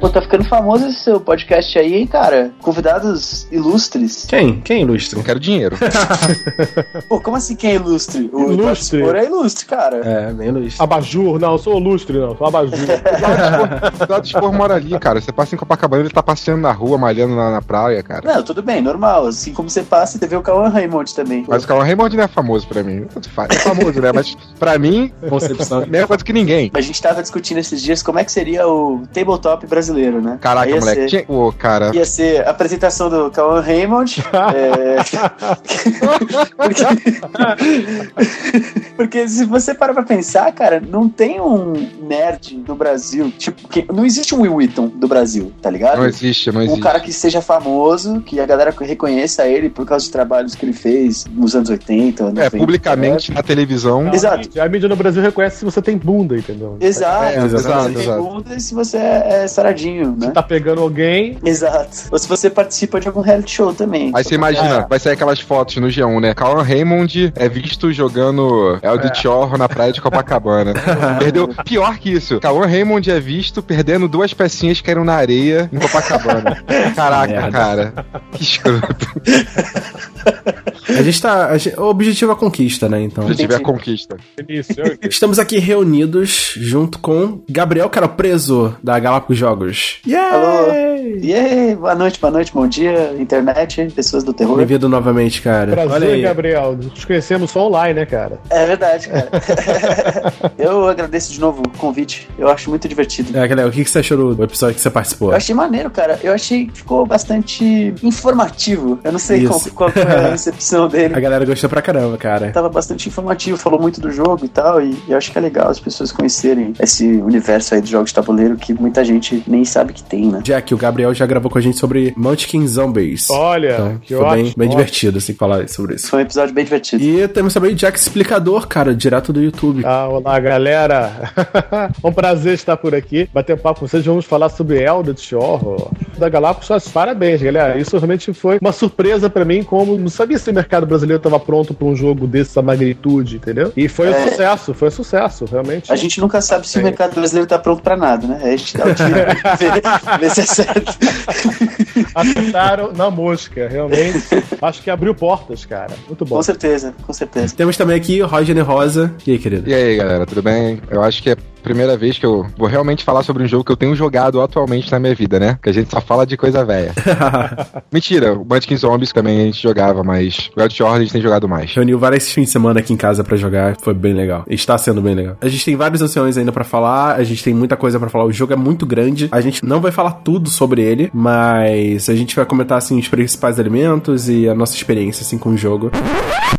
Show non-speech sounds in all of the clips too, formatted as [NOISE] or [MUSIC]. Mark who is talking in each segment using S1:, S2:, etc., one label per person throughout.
S1: Pô, tá ficando famoso esse seu podcast aí, hein, cara? Convidados ilustres.
S2: Quem? Quem é ilustre?
S3: Eu quero dinheiro. [LAUGHS]
S1: Pô, como assim quem é ilustre? O
S4: Ilustre.
S1: Spor é ilustre, cara.
S2: É, bem ilustre.
S4: Abajur, não, eu sou lustre, não, sou abajur. [LAUGHS]
S3: O Dado Spor mora ali, cara. Você passa em Copacabana, ele tá passeando na rua, malhando na, na praia, cara.
S1: Não, tudo bem, normal. Assim como você passa, você vê o Cauã Raymond também.
S3: Mas o Cauã Raymond não é famoso pra mim. É famoso, né? Mas pra mim,
S2: Concepção.
S3: é a mesma coisa que ninguém.
S1: A gente tava discutindo esses dias como é que seria o tabletop brasileiro, né?
S3: Caraca,
S1: ia
S3: moleque.
S1: Ser.
S3: Ô, cara.
S1: ia ser a apresentação do Cauã Raymond. [LAUGHS] é... porque... [LAUGHS] porque se você parar pra pensar, cara, não tem um nerd no Brasil. Tipo, que... não existe um Will Wheaton do Brasil, tá ligado?
S3: Não existe, não
S1: um
S3: existe.
S1: cara que seja famoso, que a galera reconheça ele por causa de trabalhos que ele fez nos anos 80, 90.
S3: É, publicamente na televisão.
S1: Exato.
S4: A mídia no Brasil reconhece se você tem bunda, entendeu?
S1: Exato,
S3: É,
S1: se você tem bunda e se você é, é saradinho, né?
S4: Se tá pegando alguém,
S1: Exato. Ou se você participa de algum reality show também.
S3: Aí você imagina,
S4: É.
S3: vai sair aquelas fotos no G1, né? Cauã Raymond é visto jogando Eldritch Horror na praia de Copacabana. [LAUGHS] Perdeu. Pior que isso, Cauã Raymond é visto perdendo duas pecinhas que caíram na areia em Copacabana. [LAUGHS] Caraca, cara. Que escroto. [LAUGHS]
S2: A gente tá. a gente- o objetivo é a conquista, né? Então.
S3: Se tiver conquista.
S4: isso,
S2: Estamos aqui reunidos junto com Gabriel Carapreso, da Galápagos Jogos.
S1: Alô.
S2: Yay!
S1: E aí, boa noite, boa noite, bom dia, internet, pessoas do terror.
S2: Bem-vindo novamente, cara. Olha
S4: Prazer,
S2: aí.
S4: Gabriel. Nos conhecemos só online, né, cara?
S1: É verdade, cara. [LAUGHS] eu agradeço de novo o convite. Eu acho muito divertido.
S2: É, galera, o que que você achou do episódio que você participou?
S1: Eu achei maneiro, cara. Eu achei que ficou bastante informativo. Eu não sei qual, qual foi a [LAUGHS] recepção dele.
S2: A galera gostou pra caramba, cara.
S1: Tava bastante informativo, falou muito do jogo e tal, e eu acho que é legal as pessoas conhecerem esse universo aí de jogos de tabuleiro que muita gente nem sabe que tem, né?
S2: Jack, o Gabriel já gravou com a gente sobre Munchkin Zombies.
S4: Olha,
S2: Então,
S4: que
S2: foi bem,
S4: ótimo.
S2: bem
S4: ótimo.
S2: divertido, assim, falar sobre isso.
S1: Foi um episódio bem divertido.
S2: E temos também o Jack Explicador, cara, direto do YouTube.
S4: Ah, olá, galera. [LAUGHS] um prazer estar por aqui, bater um papo com vocês. Vamos falar sobre Eldritch Horror da Galápagos. Só Parabéns, galera. Isso realmente foi uma surpresa pra mim, como não sabia se o mercado brasileiro estava pronto pra um jogo dessa magnitude, entendeu? E foi um
S1: É.
S4: sucesso, foi um sucesso, realmente.
S1: A gente nunca sabe se
S4: É.
S1: o mercado brasileiro tá pronto pra nada, né? Aí a gente dá o tiro, vê, vê se é certo. [LAUGHS]
S4: Acertaram na mosca, realmente. Acho que abriu portas, cara. Muito bom.
S1: Com certeza, com certeza.
S2: Temos também aqui o Roger Rosa. E aí, querido?
S3: E aí, galera, tudo bem? Eu acho que é primeira vez que eu vou realmente falar sobre um jogo que eu tenho jogado atualmente na minha vida, né? Que a gente só fala de coisa velha. [LAUGHS] Mentira, o Munchkin Zombies também a gente jogava, mas o Eldritch Horror a gente tem jogado mais.
S2: Reuniu vários fins de semana aqui em casa pra jogar, foi bem legal. Está sendo bem legal. A gente tem vários anciões ainda pra falar, a gente tem muita coisa pra falar. O jogo é muito grande, a gente não vai falar tudo sobre ele, mas a gente vai comentar assim os principais elementos e a nossa experiência assim com o jogo.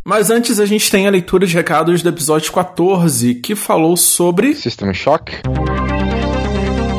S2: Mas antes a gente tem a leitura de recados do episódio 14, que falou sobre
S3: System Shock?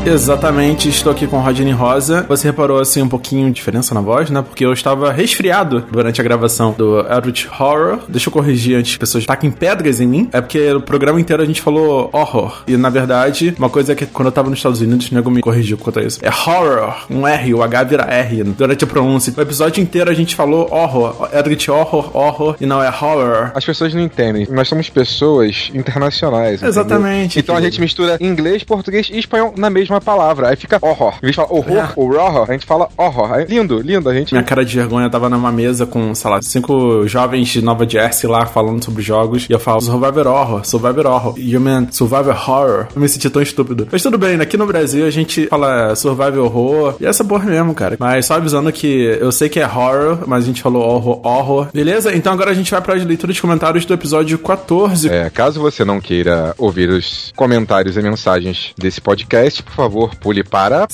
S2: Exatamente, estou aqui com o Rodney Rosa. Você reparou assim um pouquinho de diferença na voz, né? Porque eu estava resfriado durante a gravação do Eldritch Horror. Deixa eu corrigir antes que pessoas taquem pedras em mim. É porque o programa inteiro a gente falou horror. E na verdade, uma coisa é que quando eu tava nos Estados Unidos, o nego me corrigiu quanto a isso. É horror, um R, o H vira R durante a pronúncia. O episódio inteiro a gente falou horror, Eldritch Horror, horror, e não é horror.
S3: As pessoas não entendem. Nós somos pessoas internacionais. entendeu?
S2: Exatamente,
S3: Então a gente mistura inglês, português e espanhol na mesma palavra. Aí fica horror. Em vez de falar horror
S2: É.
S3: ou horror, a gente fala horror. Aí, lindo, lindo. A gente.
S2: Minha cara de vergonha tava numa mesa com, sei lá, cinco jovens de Nova Jersey lá falando sobre jogos. E eu falo, Survivor Horror, Survivor Horror. E man, Survivor Horror. Eu me senti tão estúpido. Mas tudo bem, aqui no Brasil a gente fala Survivor Horror. E essa porra mesmo, cara. Mas só avisando que eu sei que é horror, mas a gente falou horror, horror. Beleza? Então agora a gente vai pra leitura de comentários do episódio 14.
S3: É, caso você não queira ouvir os comentários e mensagens desse podcast, por favor, pule para.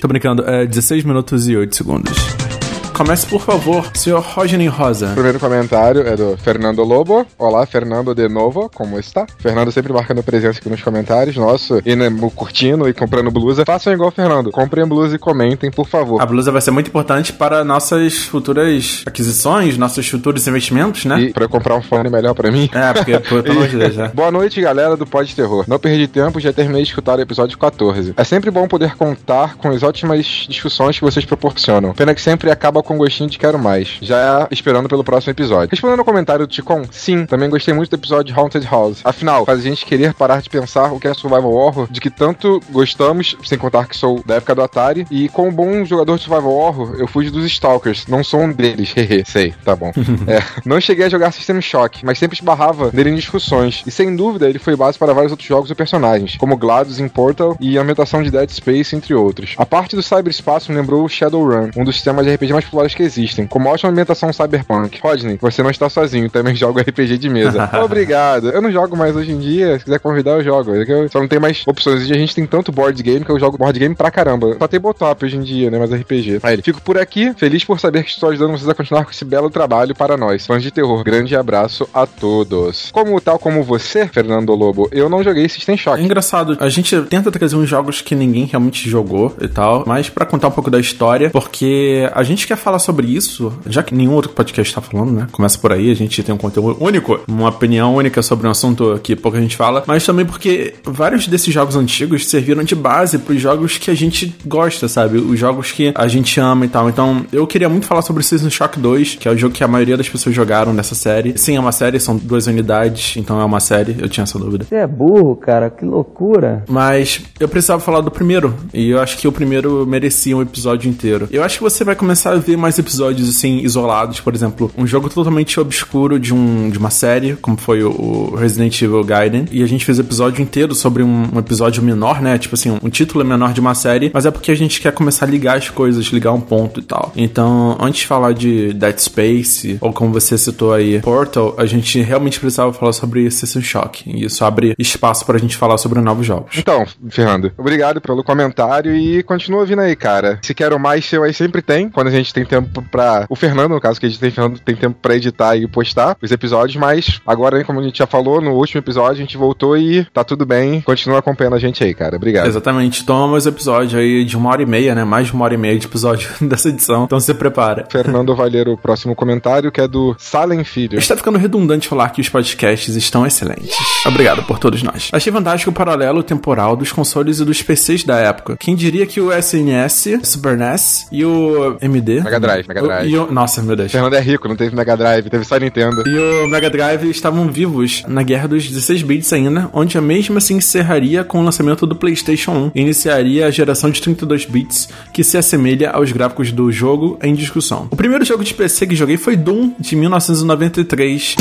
S2: Tô brincando, é 16 minutos e 8 segundos. Comece, por favor, senhor Roger Rosa.
S3: O primeiro comentário é do Fernando Lobo. Olá, Fernando de novo, como está? Fernando sempre marcando presença aqui nos comentários. Nosso, e né, curtindo e comprando blusa. Façam igual Fernando. Comprem blusa e comentem, por favor.
S2: A blusa vai ser muito importante para nossas futuras aquisições, nossos futuros investimentos, né?
S3: E eu comprar um fone melhor pra mim.
S2: É, porque, pelo amor de Deus, né? [LAUGHS]
S3: Boa noite, galera do Pod Terror. Não perdi tempo, já terminei de escutar o episódio 14. É sempre bom poder contar com as ótimas discussões que vocês proporcionam. Pena que sempre acaba com gostinho de quero mais. Já esperando pelo próximo episódio. Respondendo ao comentário do Ticon, sim, também gostei muito do episódio de Haunted House. Afinal, faz a gente querer parar de pensar o que é survival horror, de que tanto gostamos, sem contar que sou da época do Atari, e como bom jogador de survival horror, eu fugi dos Stalkers, não sou um deles, [LAUGHS] hehe, sei, tá bom. [LAUGHS] é, não cheguei a jogar System Shock, mas sempre esbarrava nele em discussões, e sem dúvida ele foi base para vários outros jogos e personagens, como GLaDOS em Portal e a ambientação de Dead Space, entre outros. A parte do cyberespaço me lembrou Shadowrun, um dos sistemas de RPG mais populares que existem, com uma ótima ambientação cyberpunk. Rodney, você não está sozinho, também jogo RPG de mesa. [LAUGHS] Obrigado. Eu não jogo mais hoje em dia, se quiser convidar eu jogo. É eu só não tem mais opções. E a gente tem tanto board game que eu jogo board game pra caramba. Só tem botop hoje em dia, né? Mas RPG. Aí, fico por aqui, feliz por saber que estou ajudando vocês a continuar com esse belo trabalho para nós, fãs de terror. Grande abraço a todos. Como tal como você, Fernando Lobo, eu não joguei System Shock.
S5: É engraçado, a gente tenta trazer uns jogos que ninguém realmente jogou e tal, mas para contar um pouco da história, porque a gente quer falar sobre isso, já que nenhum outro podcast tá falando, né? Começa por aí, a gente tem um conteúdo único, uma opinião única sobre um assunto que pouca gente fala, mas também porque vários desses jogos antigos serviram de base para os jogos que a gente gosta, sabe? Os jogos que a gente ama e tal. Então, eu queria muito falar sobre Season Shock 2, que é o jogo que a maioria das pessoas jogaram nessa série. Sim, é uma série, são duas unidades, então é uma série, eu tinha essa dúvida.
S6: Você é burro, cara, que loucura.
S5: Mas eu precisava falar do primeiro, e eu acho que o primeiro merecia um episódio inteiro. Eu acho que você vai começar a ver mais episódios assim isolados, por exemplo, um jogo totalmente obscuro de, um, de uma série, como foi o Resident Evil Gaiden, e a gente fez episódio inteiro sobre um, um episódio menor, né? Tipo assim, um título menor de uma série, mas é porque a gente quer começar a ligar as coisas, ligar um ponto e tal. Então, antes de falar de Dead Space, ou como você citou aí, Portal, a gente realmente precisava falar sobre System Shock. E isso abre espaço pra gente falar sobre novos jogos.
S3: Então, Fernando, obrigado pelo comentário e continua vindo aí, cara. Se quero mais, seu aí sempre tem, quando a gente tem tempo pra. O Fernando, no caso, que a gente tem, Fernando, tem tempo pra editar e postar os episódios, mas agora, como a gente já falou, no último episódio a gente voltou e tá tudo bem. Continua acompanhando a gente aí, cara. Obrigado.
S5: Exatamente. Toma mais episódio aí de uma hora e meia, né? Mais de uma hora e meia de episódio [LAUGHS] dessa edição. Então se prepara.
S3: Fernando vai ler o próximo comentário, que é do Salem Filho.
S5: Está ficando redundante falar que os podcasts estão excelentes. Obrigado por todos nós. Achei fantástico o paralelo temporal dos consoles e dos PCs da época. Quem diria que o SNS, Super NES e o MD...
S3: Mega Drive, Mega Drive.
S5: E o, nossa, meu Deus.
S3: Fernando é rico, não teve Mega Drive, teve só Nintendo.
S5: E o Mega Drive estavam vivos na guerra dos 16 bits ainda, onde a mesma se encerraria com o lançamento do PlayStation 1 e iniciaria a geração de 32 bits, que se assemelha aos gráficos do jogo em discussão. O primeiro jogo de PC que joguei foi Doom, de 1993.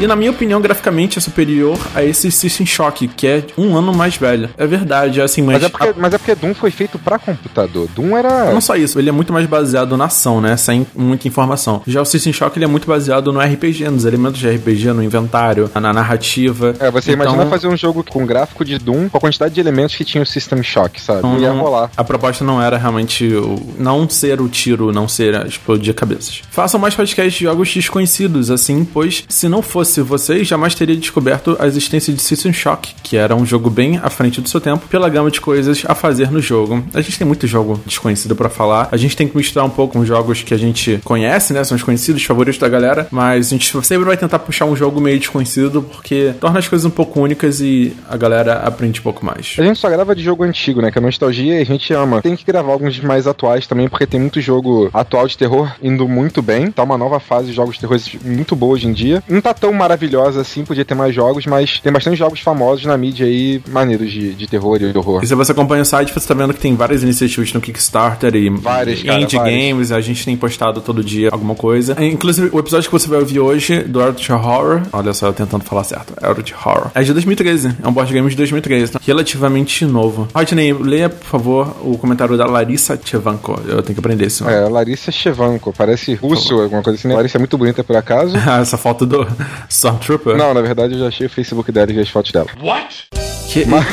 S5: E na minha opinião, graficamente é superior a esse System Shock, que é um ano mais velho. É verdade, assim, mas.
S3: Mas é porque, mas é porque Doom foi feito pra computador. Doom era.
S5: Não só isso, ele é muito mais baseado na ação, né? Sem muita informação. Já o System Shock ele é muito baseado no RPG, nos elementos de RPG, no inventário, na narrativa.
S3: É, você
S5: Então-
S3: imagina fazer um jogo com gráfico de Doom com a quantidade de elementos que tinha o System Shock, sabe?
S5: Então,
S3: Ia
S5: não-
S3: rolar.
S5: A proposta não era realmente não ser o tiro, não ser explodir cabeças. Façam mais podcasts de jogos desconhecidos, assim, pois se não fosse vocês, jamais teria descoberto a existência de System Shock, que era um jogo bem à frente do seu tempo, pela gama de coisas a fazer no jogo. A gente tem muito jogo desconhecido pra falar. A gente tem que misturar um pouco com jogos que a gente conhece, né? São os conhecidos, os favoritos da galera, mas a gente sempre vai tentar puxar um jogo meio desconhecido, porque torna as coisas um pouco únicas e a galera aprende um pouco mais.
S3: A gente só grava de jogo antigo, né? Que é nostalgia a gente ama. Tem que gravar alguns mais atuais também, porque tem muito jogo atual de terror indo muito bem. Tá uma nova fase de jogos de terror muito boa hoje em dia. Não tá tão maravilhosa assim, podia ter mais jogos, mas tem bastante jogos famosos na mídia aí, maneiros de, de terror e de horror.
S5: E se você acompanha o site, você tá vendo que tem várias iniciativas no Kickstarter e
S3: Várias, cara,
S5: indie
S3: várias.
S5: games. A gente tem postado todo dia alguma coisa. Inclusive, o episódio que você vai ouvir hoje do Eldritch Horror, olha só, eu tentando falar certo, Eldritch Horror, é de 2013. É um board game de 2013, tá? relativamente novo. Rodney, leia, por favor, o comentário da Larissa Chevanko. Eu tenho que aprender nome.
S3: É, Larissa Chevanko, parece russo, alguma coisa assim, né? Larissa é muito bonita por acaso. [LAUGHS]
S5: Essa foto do Stormtrooper.
S3: Não, na verdade eu já achei o Facebook dela e vi as fotos dela.
S5: Que...
S3: Ma-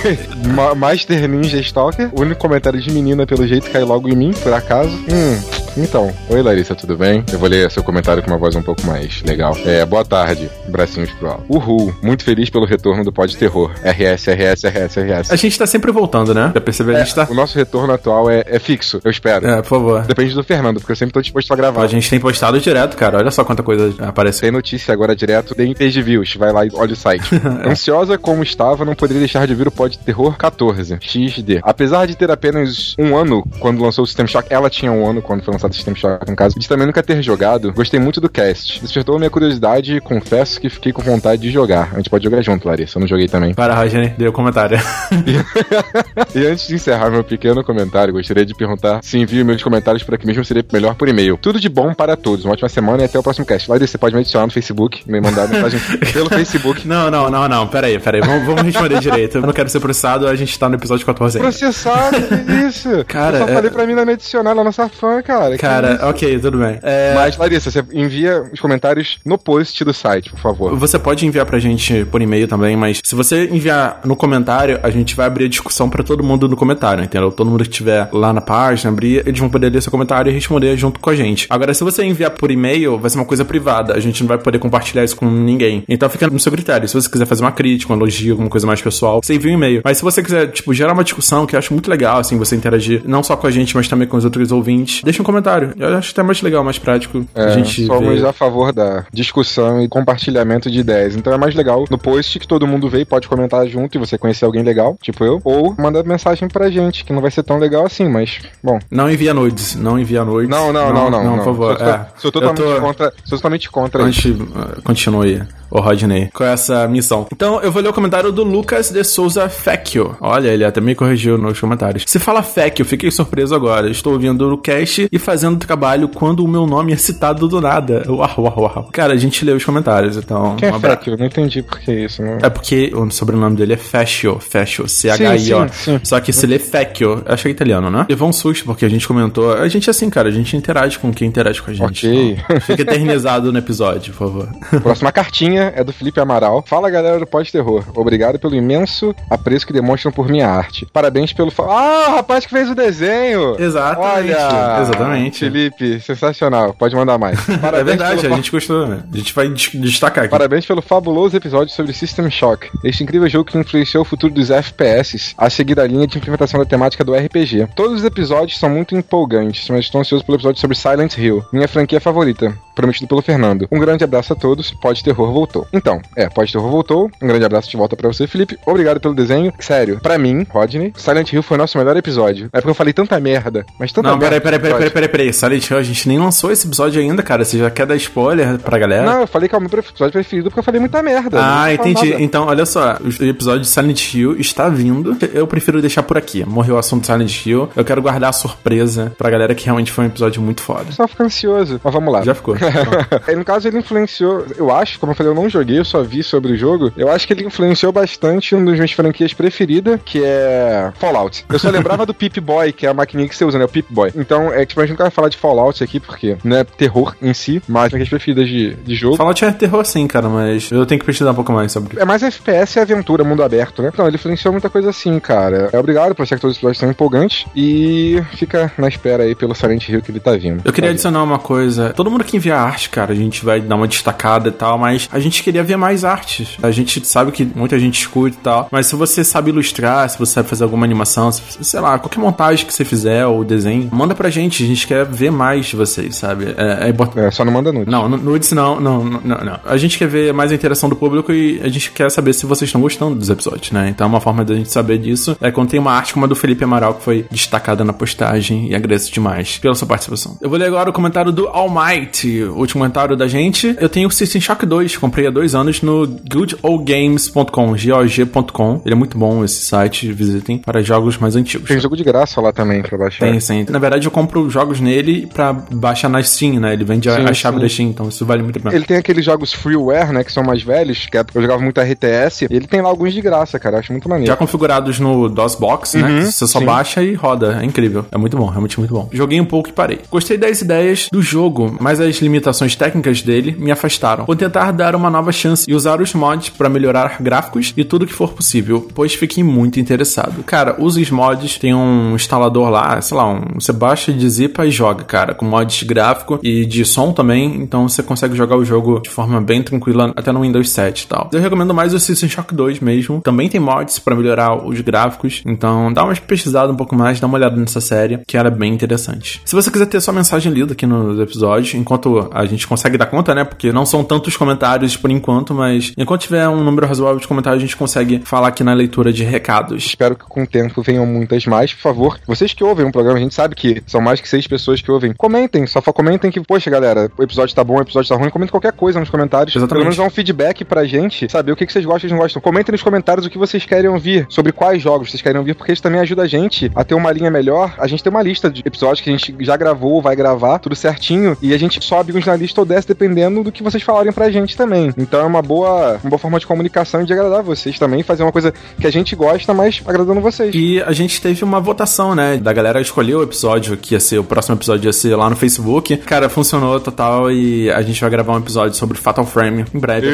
S3: Ma- Master Ninja Stalker, o único comentário de menina pelo jeito cai logo em mim, por acaso. Hum, Então, oi Larissa, tudo bem? Eu vou ler seu comentário com uma voz um pouco mais legal. É, boa tarde, bracinhos pro alto. Uhul, muito feliz pelo retorno do Pod Terror. RS, RS, RS, RS.
S5: A gente tá sempre voltando, né? Já percebeu? A gente tá.
S3: O nosso retorno atual é, é fixo, eu espero.
S5: É, por favor.
S3: Depende do Fernando, porque eu sempre tô disposto a gravar.
S5: A gente tem postado direto, cara. Olha só quanta coisa apareceu.
S3: Tem notícia agora direto, tem page views, vai lá e olha o site. [LAUGHS] Ansiosa como estava, não poderia deixar de vir o Pod Terror 14, XD. Apesar de ter apenas um ano quando lançou o System Shock, ela tinha um ano quando foi lançado o System Shock, no caso, de também nunca ter jogado, gostei muito do cast. Despertou minha curiosidade e confesso que fiquei com vontade de jogar. A gente pode jogar junto, Larissa. Eu não joguei também.
S5: Para, Rogério, deu comentário. [LAUGHS]
S3: e antes de encerrar meu pequeno comentário, gostaria de perguntar se envio meus comentários por aqui mesmo seria melhor por e-mail. Tudo de bom para todos. Uma ótima semana e até o próximo cast. Larissa, você pode me adicionar no Facebook, me mandar mensagem [LAUGHS] pelo Facebook.
S5: Não, não, não, não. Pera aí, pera aí. Vamos, vamos responder direito. Eu não quero ser processado, a gente tá no episódio 14 ainda.
S3: Processado? Que isso?
S5: Cara,
S3: eu só
S5: é-
S3: falei pra mim não me adicionar na nossa fã, cara. Que
S5: Cara,
S3: isso?
S5: ok, tudo bem. É,
S3: Mas, Larissa, você envia os comentários no post do site, por favor.
S5: Você pode enviar pra gente por e-mail também, mas se você enviar no comentário, a gente vai abrir a discussão pra todo mundo no comentário, entendeu? Todo mundo que estiver lá na página, abrir, eles vão poder ler seu comentário e responder junto com a gente. Agora, se você enviar por e-mail, vai ser uma coisa privada, a gente não vai poder compartilhar isso com ninguém. Então fica no seu critério. Se você quiser fazer uma crítica, um elogio, alguma coisa mais pessoal, você envia um e-mail. Mas se você quiser, tipo, gerar uma discussão, que eu acho muito legal, assim, você interagir não só com a gente, mas também com os outros ouvintes, deixa um comentário. Eu acho até mais legal, mais prático. a
S3: É,
S5: gente
S3: somos
S5: vê.
S3: a favor da discussão e compartilhamento de ideias. Então é mais legal no post que todo mundo vê e pode comentar junto e você conhecer alguém legal, tipo eu, ou manda mensagem pra gente, que não vai ser tão legal assim, mas, bom.
S5: Não envia nudes, não envia nudes.
S3: Não, não, não, não.
S5: Não, por favor.
S3: Sou,
S5: é.
S3: sou totalmente
S5: Eu tô-
S3: contra. Sou totalmente contra isso.
S5: Antes, uh, continue, o Rodney, com essa missão. Então, eu vou ler o comentário do Lucas de Souza Fecchio. Olha, ele até me corrigiu nos comentários. Se fala Fecchio, fiquei surpreso agora. Estou ouvindo o cast e fazendo trabalho quando o meu nome é citado do nada. Uau, uau, uau. Cara, a gente leu os comentários, então...
S3: Quem é
S5: um.
S3: Fecchio? Não entendi por que isso, né?
S5: É porque o sobrenome dele é Fecchio, Fecchio, C-H-I-O. Só que se lê Fecchio, acho que é italiano, né? Levou um susto porque a gente comentou. A gente é assim, cara, a gente interage com quem interage com a gente.
S3: Ok.
S5: Então, fica eternizado no episódio, por favor. [LAUGHS]
S3: Próxima cartinha é do Felipe Amaral. Fala galera do Pode Terror. Obrigado pelo imenso apreço que demonstram por minha arte. Parabéns pelo. Ah, o rapaz que fez o desenho!
S5: Exatamente,
S3: Olha!
S5: exatamente.
S3: Felipe, sensacional. Pode mandar mais. [LAUGHS]
S5: é verdade,
S3: pelo
S5: a gente gostou, né? A gente vai des- destacar aqui.
S3: Parabéns pelo fabuloso episódio sobre System Shock, este incrível jogo que influenciou o futuro dos FPS, a seguir a linha de implementação da temática do RPG. Todos os episódios são muito empolgantes, mas estou ansioso pelo episódio sobre Silent Hill, minha franquia favorita, prometido pelo Fernando. Um grande abraço a todos, Pode Terror voltou. Então, é, Pode Terror voltou, um grande abraço de volta pra você, Felipe, obrigado pelo desenho. Sério, pra mim, Rodney, Silent Hill foi o nosso melhor episódio. É porque eu falei tanta merda, mas tanta
S5: Não,
S3: merda.
S5: peraí, peraí, peraí, peraí, peraí, peraí. Silent Hill, a gente nem lançou esse episódio ainda, cara. Você já quer dar spoiler pra galera?
S3: Não, eu falei que é o meu episódio preferido porque eu falei muita merda.
S5: Ah,
S3: Não vou falar
S5: entendi. Então, olha só, o episódio de Silent Hill está vindo. Eu prefiro deixar por aqui. Morreu o assunto Silent Hill. Eu quero guardar a surpresa pra galera que realmente foi um episódio muito foda.
S3: Só fica ansioso. Mas vamos lá.
S5: Já ficou. [LAUGHS]
S3: É, no caso, ele influenciou, eu acho, como eu falei, eu não joguei, eu só vi sobre o jogo. Eu acho que ele influenciou bastante uma das minhas franquias preferidas, que é Fallout. Eu só lembrava do Pip Boy, que é a maquininha que você usa, né? O Pip Boy. Então, é tipo, a gente não vai falar de Fallout aqui, porque não é terror em si, mas franquias preferidas de, de jogo.
S5: Fallout é terror sim, cara, mas eu tenho que pesquisar um pouco mais sobre.
S3: É mais FPS e aventura, mundo aberto, né? Então, ele influenciou muita coisa assim, cara. É obrigado por achar que todos os episódios são empolgantes. E fica na espera aí pelo Silent Hill que ele tá vindo.
S5: Eu queria
S3: Tá
S5: adicionar uma coisa. Todo mundo que arte, cara, a gente vai dar uma destacada e tal, mas a gente queria ver mais artes. A gente sabe que muita gente escuta e tal, mas se você sabe ilustrar, se você sabe fazer alguma animação, se- sei lá, qualquer montagem que você fizer ou desenho, manda pra gente. A gente quer ver mais de vocês, sabe? É, é importante.
S3: É, só não manda nude.
S5: Não, nu- nudes não, não, não, não, não. A gente quer ver mais a interação do público e a gente quer saber se vocês estão gostando dos episódios, né? Então uma forma da gente saber disso é quando tem uma arte como a do Felipe Amaral que foi destacada na postagem e agradeço demais pela sua participação. Eu vou ler agora o comentário do Almighty, último comentário da gente. Eu tenho o System Shock 2, comprei há dois anos no goodoldgames.com, GOG.com. Ele é muito bom esse site, visitem para jogos mais antigos.
S3: Tem jogo de graça lá também pra baixar.
S5: Tem, sim. Na verdade, eu compro jogos nele pra baixar na Steam, né? Ele vende a-
S3: Sim,
S5: a chave
S3: sim.
S5: da Steam, então isso vale muito pena.
S3: Ele tem aqueles jogos freeware, né, que são mais velhos, que é- eu jogava muito RTS, e ele tem lá alguns de graça, cara, eu acho muito maneiro.
S5: Já configurados no DOSBox, né?
S3: Uhum,
S5: Você só
S3: sim.
S5: baixa e roda. É incrível. É muito bom, realmente muito bom. Joguei um pouco e parei. Gostei das ideias do jogo, mas as limitações técnicas dele me afastaram. Vou tentar dar uma nova chance e usar os mods para melhorar gráficos e tudo que for possível, pois fiquei muito interessado. Cara, use os mods, tem um instalador lá, sei lá, um, você baixa, zipa e joga, cara, com mods de gráfico e de som também, então você consegue jogar o jogo de forma bem tranquila até no Windows 7 e tal. Eu recomendo mais o System Shock 2 mesmo, também tem mods para melhorar os gráficos, então dá uma pesquisada um pouco mais, dá uma olhada nessa série, que era bem interessante. Se você quiser ter sua mensagem lida aqui nos episódios, enquanto a gente consegue dar conta, né, porque não são tantos comentários por enquanto, mas enquanto tiver um número razoável de comentários, a gente consegue falar aqui na leitura de recados.
S3: Espero que com o tempo venham muitas mais, por favor. Vocês que ouvem um programa, a gente sabe que são mais que seis pessoas que ouvem. Comentem, só comentem que, poxa, galera, o episódio tá bom, o episódio tá ruim. Comentem qualquer coisa nos comentários.
S5: Exatamente.
S3: Pelo menos dá um feedback pra gente, saber o que, que vocês gostam e não gostam. Comentem nos comentários o que vocês querem ouvir, sobre quais jogos vocês querem ouvir, porque isso também ajuda a gente a ter uma linha melhor. A gente tem uma lista de episódios que a gente já gravou, vai gravar, tudo certinho, e a gente sobe uns na lista ou desce dependendo do que vocês falarem pra gente também. Então é uma boa, uma boa forma de comunicação e de agradar vocês também, fazer uma coisa que a gente gosta, mas agradando vocês.
S5: E a gente teve uma votação, né? Da galera escolheu o episódio que ia ser, o próximo episódio ia ser lá no Facebook. Cara, funcionou total e a gente vai gravar um episódio sobre Fatal Frame em breve.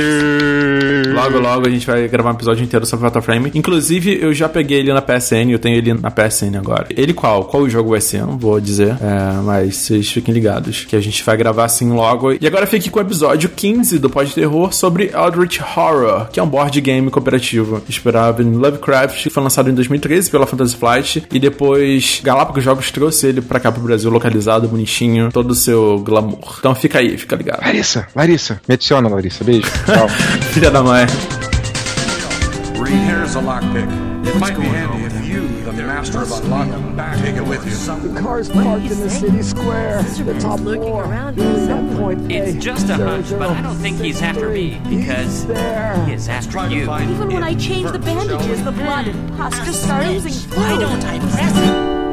S5: Logo, logo a gente vai gravar um episódio inteiro sobre Fatal Frame. Inclusive, eu já peguei ele na PSN, eu tenho ele na PSN agora. Ele qual? Qual o jogo vai ser? Eu não vou dizer, é, mas vocês fiquem ligados que a gente vai gravar assim logo. E agora fique com o episódio 15 do Pod Terror sobre Eldritch Horror, que é um board game cooperativo inspirado em Lovecraft, foi lançado em 2013 pela Fantasy Flight e depois Galápagos Jogos trouxe ele pra cá pro Brasil, localizado, bonitinho, todo o seu glamour. Então fica aí, fica ligado.
S3: Larissa, Larissa, me adiciona, Larissa. Beijo. Tchau. [LAUGHS]
S5: Filha da mãe.
S7: Here's a lockpick. It might be handy if master of unlocking, take it with you.
S8: The car's parked in the city square. The top
S9: looking
S8: floor.
S9: around
S8: Really
S9: for
S8: that point
S9: It's just a
S8: zero,
S9: hunch, but I don't think he's after me because he is after you.
S10: Even when I change the bandages, the blood and pus just start oozing
S9: Why
S10: through.
S9: don't I press it?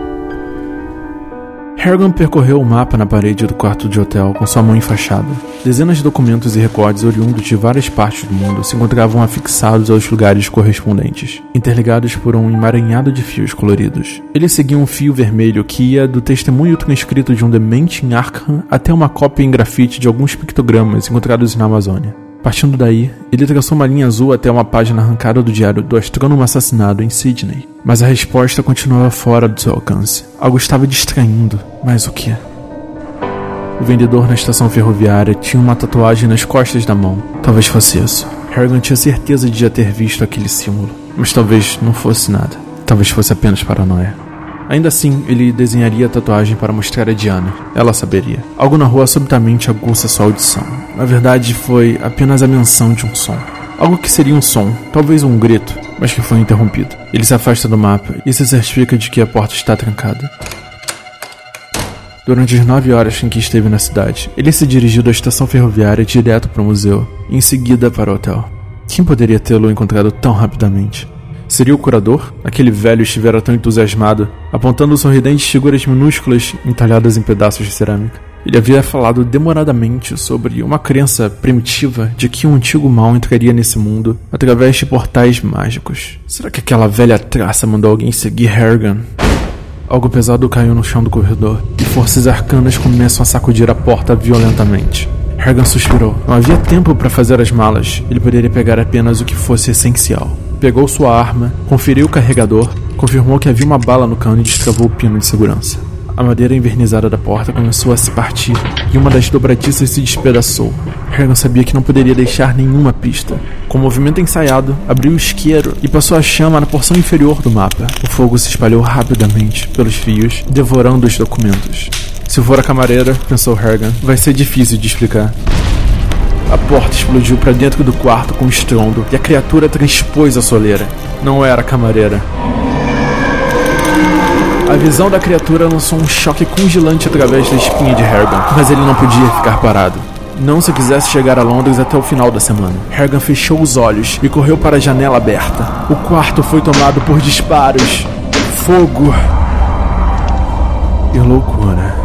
S5: Harrigan percorreu o mapa na parede do quarto de hotel com sua mão enfaixada. Dezenas de documentos e recordes oriundos de várias partes do mundo se encontravam afixados aos lugares correspondentes, interligados por um emaranhado de fios coloridos. Ele seguia um fio vermelho que ia do testemunho transcrito de um demente em Arkham até uma cópia em grafite de alguns pictogramas encontrados na Amazônia. Partindo daí, ele traçou uma linha azul até uma página arrancada do diário do astrônomo assassinado em Sydney. Mas a resposta continuava fora do seu alcance. Algo estava distraindo, mas o que? O vendedor na estação ferroviária tinha uma tatuagem nas costas da mão. Talvez fosse isso. Harrigan tinha certeza de já ter visto aquele símbolo, mas talvez não fosse nada. Talvez fosse apenas paranoia. Ainda assim, ele desenharia a tatuagem para mostrar a Diana. Ela saberia. Algo na rua subitamente aguça sua audição. Na verdade, foi apenas a menção de um som. Algo que seria um som, talvez um grito, mas que foi interrompido. Ele se afasta do mapa e se certifica de que a porta está trancada. Durante as nove horas em que esteve na cidade, ele se dirigiu da estação ferroviária direto para o museu, e em seguida para o hotel. Quem poderia tê-lo encontrado tão rapidamente? Seria o curador? Aquele velho estivera tão entusiasmado, apontando sorridentes figuras minúsculas entalhadas em pedaços de cerâmica. Ele havia falado demoradamente sobre uma crença primitiva de que um antigo mal entraria nesse mundo através de portais mágicos. Será que aquela velha traça mandou alguém seguir Harrigan? Algo pesado caiu no chão do corredor e forças arcanas começam a sacudir a porta violentamente. Harrigan suspirou. Não havia tempo para fazer as malas. Ele poderia pegar apenas o que fosse essencial. Pegou sua arma, conferiu o carregador, confirmou que havia uma bala no cano e destravou o pino de segurança. A madeira envernizada da porta começou a se partir e uma das dobradiças se despedaçou. Harrigan sabia que não poderia deixar nenhuma pista. Com o movimento ensaiado, abriu o isqueiro e passou a chama na porção inferior do mapa. O fogo se espalhou rapidamente pelos fios, devorando os documentos. Se for a camareira, pensou Harrigan, vai ser difícil de explicar. A porta explodiu para dentro do quarto com estrondo e a criatura transpôs a soleira. Não era a camareira. A visão da criatura lançou um choque congelante através da espinha de Harrigan, mas ele não podia ficar parado. Não se quisesse chegar a Londres até o final da semana. Harrigan fechou os olhos e correu para a janela aberta. O quarto foi tomado por disparos, fogo e loucura.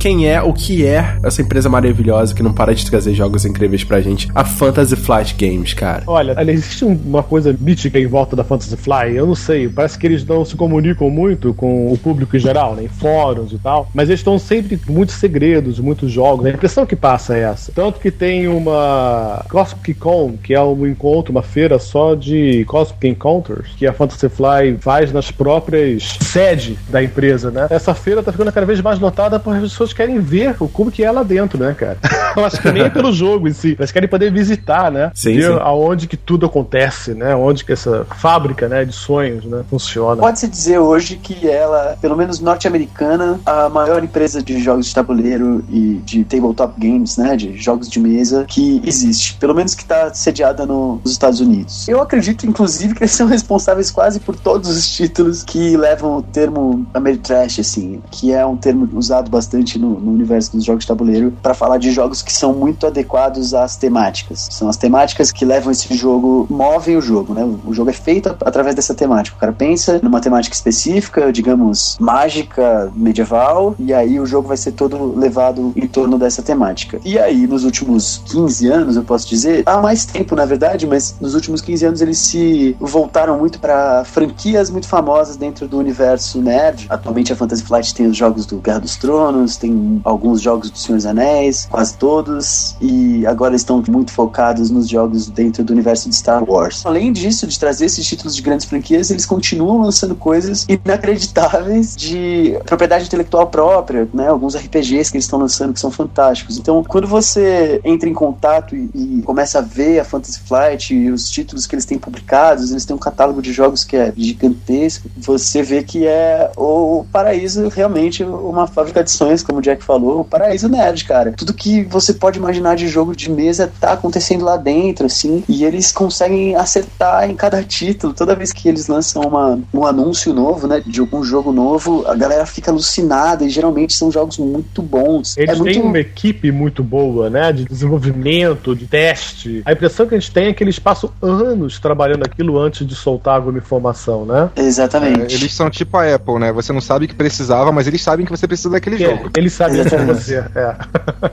S2: Quem é, o que é essa empresa maravilhosa que não para de trazer jogos incríveis pra gente, a Fantasy Flight Games, cara.
S4: Olha, existe um- uma coisa mítica em volta da Fantasy Fly. Eu não sei, parece que eles não se comunicam muito com o público em geral, né? Em fóruns e tal. Mas eles estão sempre com muitos segredos, muitos jogos. A impressão que passa é essa. Tanto que tem uma Cosmic Con, que é um encontro, uma feira só de Cosmic Encounters, que a Fantasy Fly faz nas próprias sede da empresa, né? Essa feira tá ficando cada vez mais notada porque as pessoas querem ver o como que é lá dentro, né, cara? [LAUGHS] Eu acho que nem é pelo jogo em si. Elas querem poder visitar, né?
S2: Sim,
S4: ver
S2: sim.
S4: aonde que tudo acontece, né? Onde que essa fábrica, né, de sonhos, né, funciona.
S1: Pode-se dizer hoje que ela, pelo menos norte-americana, a maior empresa de jogos de tabuleiro e de tabletop games, né, de jogos de mesa que existe. Pelo menos que está sediada no- nos Estados Unidos. Eu acredito, inclusive, que eles são responsáveis quase por todos os títulos que levam o termo Ameritrash, assim, que é um termo usado bastante no, no universo dos jogos de tabuleiro para falar de jogos que são muito adequados às temáticas. São as temáticas que levam esse jogo, movem o jogo, né? O jogo é feito através dessa temática. O cara pensa numa temática específica, digamos, mágica, medieval, e aí o jogo vai ser todo levado em torno dessa temática. E aí, nos últimos 15 anos, eu posso dizer, há mais tempo, na verdade, mas nos últimos 15 anos eles se voltaram muito para franquias muito famosas dentro do universo nerd. Atualmente a Fantasy Flight tem os jogos do Guerra dos Tronos, tem alguns jogos do Senhor dos Anéis, quase todos, e agora estão muito focados nos jogos dentro do universo de Star Wars. Além disso, de trazer esses títulos de grandes franquias, eles continuam lançando coisas inacreditáveis de propriedade intelectual própria, né? Alguns RPGs que eles estão lançando que são fantásticos. Então, quando você entra em contato e, e começa a ver a Fantasy Flight e os títulos que eles têm publicados, eles têm um catálogo de jogos que é gigantesco, você vê que é o paraíso realmente uma fábrica de sonhos, como o Jack falou, o paraíso nerd, cara. Tudo que você pode imaginar de jogo de mesa tá acontecendo lá dentro, assim, e eles conseguem acertar em cada título. Toda vez que eles lançam uma, um anúncio novo, né, de algum jogo novo, a galera fica alucinada e geralmente são jogos muito bons.
S4: Eles
S1: é muito...
S4: têm uma equipe muito boa, né? De desenvolvimento, de teste. A impressão que a gente tem é que eles passam anos trabalhando aquilo antes de soltar alguma informação, né?
S1: Exatamente.
S3: É, eles são tipo a Apple, né? Você não sabe que precisava, mas eles sabem que você precisa daquele
S4: É,
S3: jogo.
S4: eles é você. [LAUGHS] É.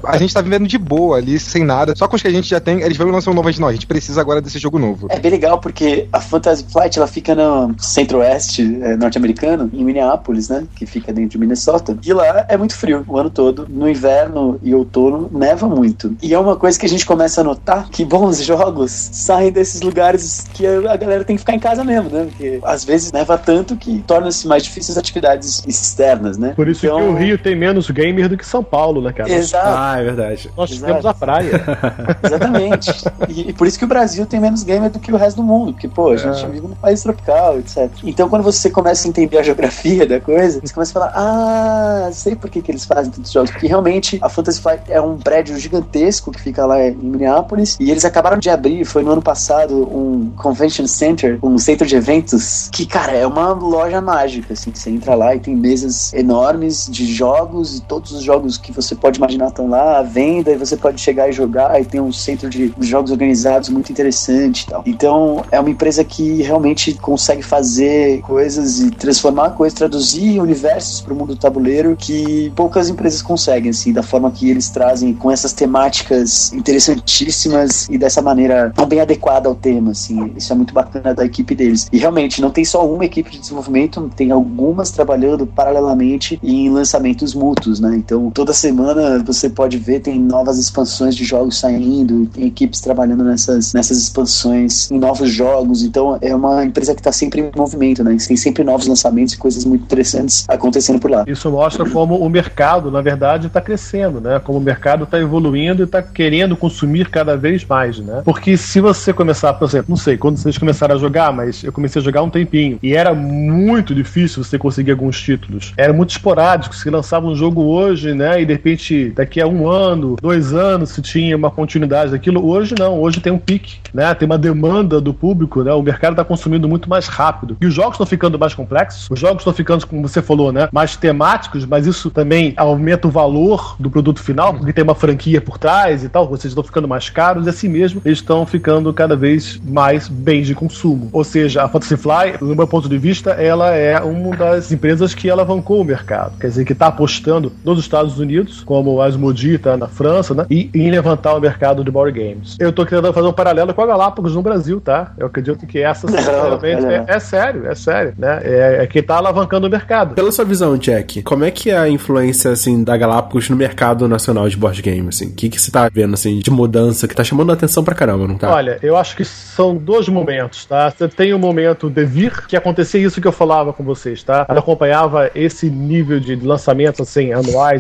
S3: A gente tá vivendo de boa ali, sem nada. Só com os que a gente já tem, eles vão lançar um novo, a gente não. A gente precisa agora desse jogo novo.
S1: É bem legal porque a Fantasy Flight ela fica no centro-oeste é, norte-americano, em Minneapolis, né? Que fica dentro de Minnesota. E lá é muito frio o ano todo. No inverno e outono neva muito. E é uma coisa que a gente começa a notar que bons [LAUGHS] jogos saem desses lugares que a a galera tem que ficar em casa mesmo, né? Porque às vezes neva tanto que torna-se mais difíceis as atividades externas, né?
S4: Por isso
S1: Então-
S4: que o Rio tem menos gamer do que São Paulo, né, cara?
S1: Exato.
S2: Ah, é verdade.
S4: Nós
S1: Exato.
S4: temos a praia. [LAUGHS]
S1: Exatamente. E, e por isso que o Brasil tem menos gamer do que o resto do mundo, porque, pô, a gente vive num país tropical, etc. Então, quando você começa a entender a geografia da coisa, você começa a falar, ah, sei por que, que eles fazem tantos jogos. Porque realmente a Fantasy Flight é um prédio gigantesco que fica lá em Minneapolis, e eles acabaram de abrir, foi no ano passado, um convention center, um centro de eventos, que, cara, é uma loja mágica, assim, você entra lá e tem mesas enormes de jogos, e todos os jogos que você pode imaginar estão lá à venda, e você pode chegar e jogar, e tem um centro de jogos organizados muito interessante e tal. Então, é uma empresa que realmente consegue fazer coisas e transformar coisas, traduzir universos para o mundo do tabuleiro que poucas empresas conseguem, assim, da forma que eles trazem com essas temáticas interessantíssimas e dessa maneira tão bem adequada ao tema, assim. Isso é muito bacana da equipe deles. E realmente, não tem só uma equipe de desenvolvimento, tem algumas trabalhando paralelamente em lançamentos mútuos, né? Então, toda semana você pode ver, tem novas expansões de jogos saindo, tem equipes trabalhando nessas, nessas expansões, em novos jogos. Então, é uma empresa que está sempre em movimento, né? Tem sempre novos lançamentos e coisas muito interessantes acontecendo por lá.
S4: Isso mostra como o mercado, na verdade, está crescendo, né? Como o mercado está evoluindo e está querendo consumir cada vez mais, né? Porque se você começar, por exemplo, não sei quando vocês começaram a jogar, mas eu comecei a jogar um tempinho e era muito difícil você conseguir alguns títulos. Era muito esporádico. Se lançava um jogo hoje, né? E de repente, daqui a um ano, dois anos, se tinha uma continuidade daquilo. Hoje não. Hoje tem um pique, né? Tem uma demanda do público, né? O mercado está consumindo muito mais rápido. E os jogos estão ficando mais complexos. Os jogos estão ficando, como você falou, né? Mais temáticos, mas isso também aumenta o valor do produto final, porque tem uma franquia por trás e tal. Vocês estão ficando mais caros e assim mesmo eles estão ficando cada vez mais bens de consumo. Ou seja, a Fantasy Fly, do meu ponto de vista, ela é uma das empresas que alavancou o mercado. Quer dizer, que está apostando nos Estados Unidos, como a Asmodee tá na França, né? E em levantar o mercado de board games. Eu tô tentando fazer um paralelo com a Galápagos no Brasil, tá? Eu acredito que essa, sinceramente, é, é sério, é sério, né? É, é quem tá alavancando o mercado.
S2: Pela sua visão, Jack, como é que é a influência, assim, da Galápagos no mercado nacional de board game, assim? O que que você tá vendo, assim, de mudança que tá chamando a atenção pra caramba, não tá?
S4: Olha, eu acho que são dois momentos, tá? Você tem o momento de vir, que acontecia isso que eu falava com vocês, tá? Ela acompanhava esse nível de lançamentos, assim,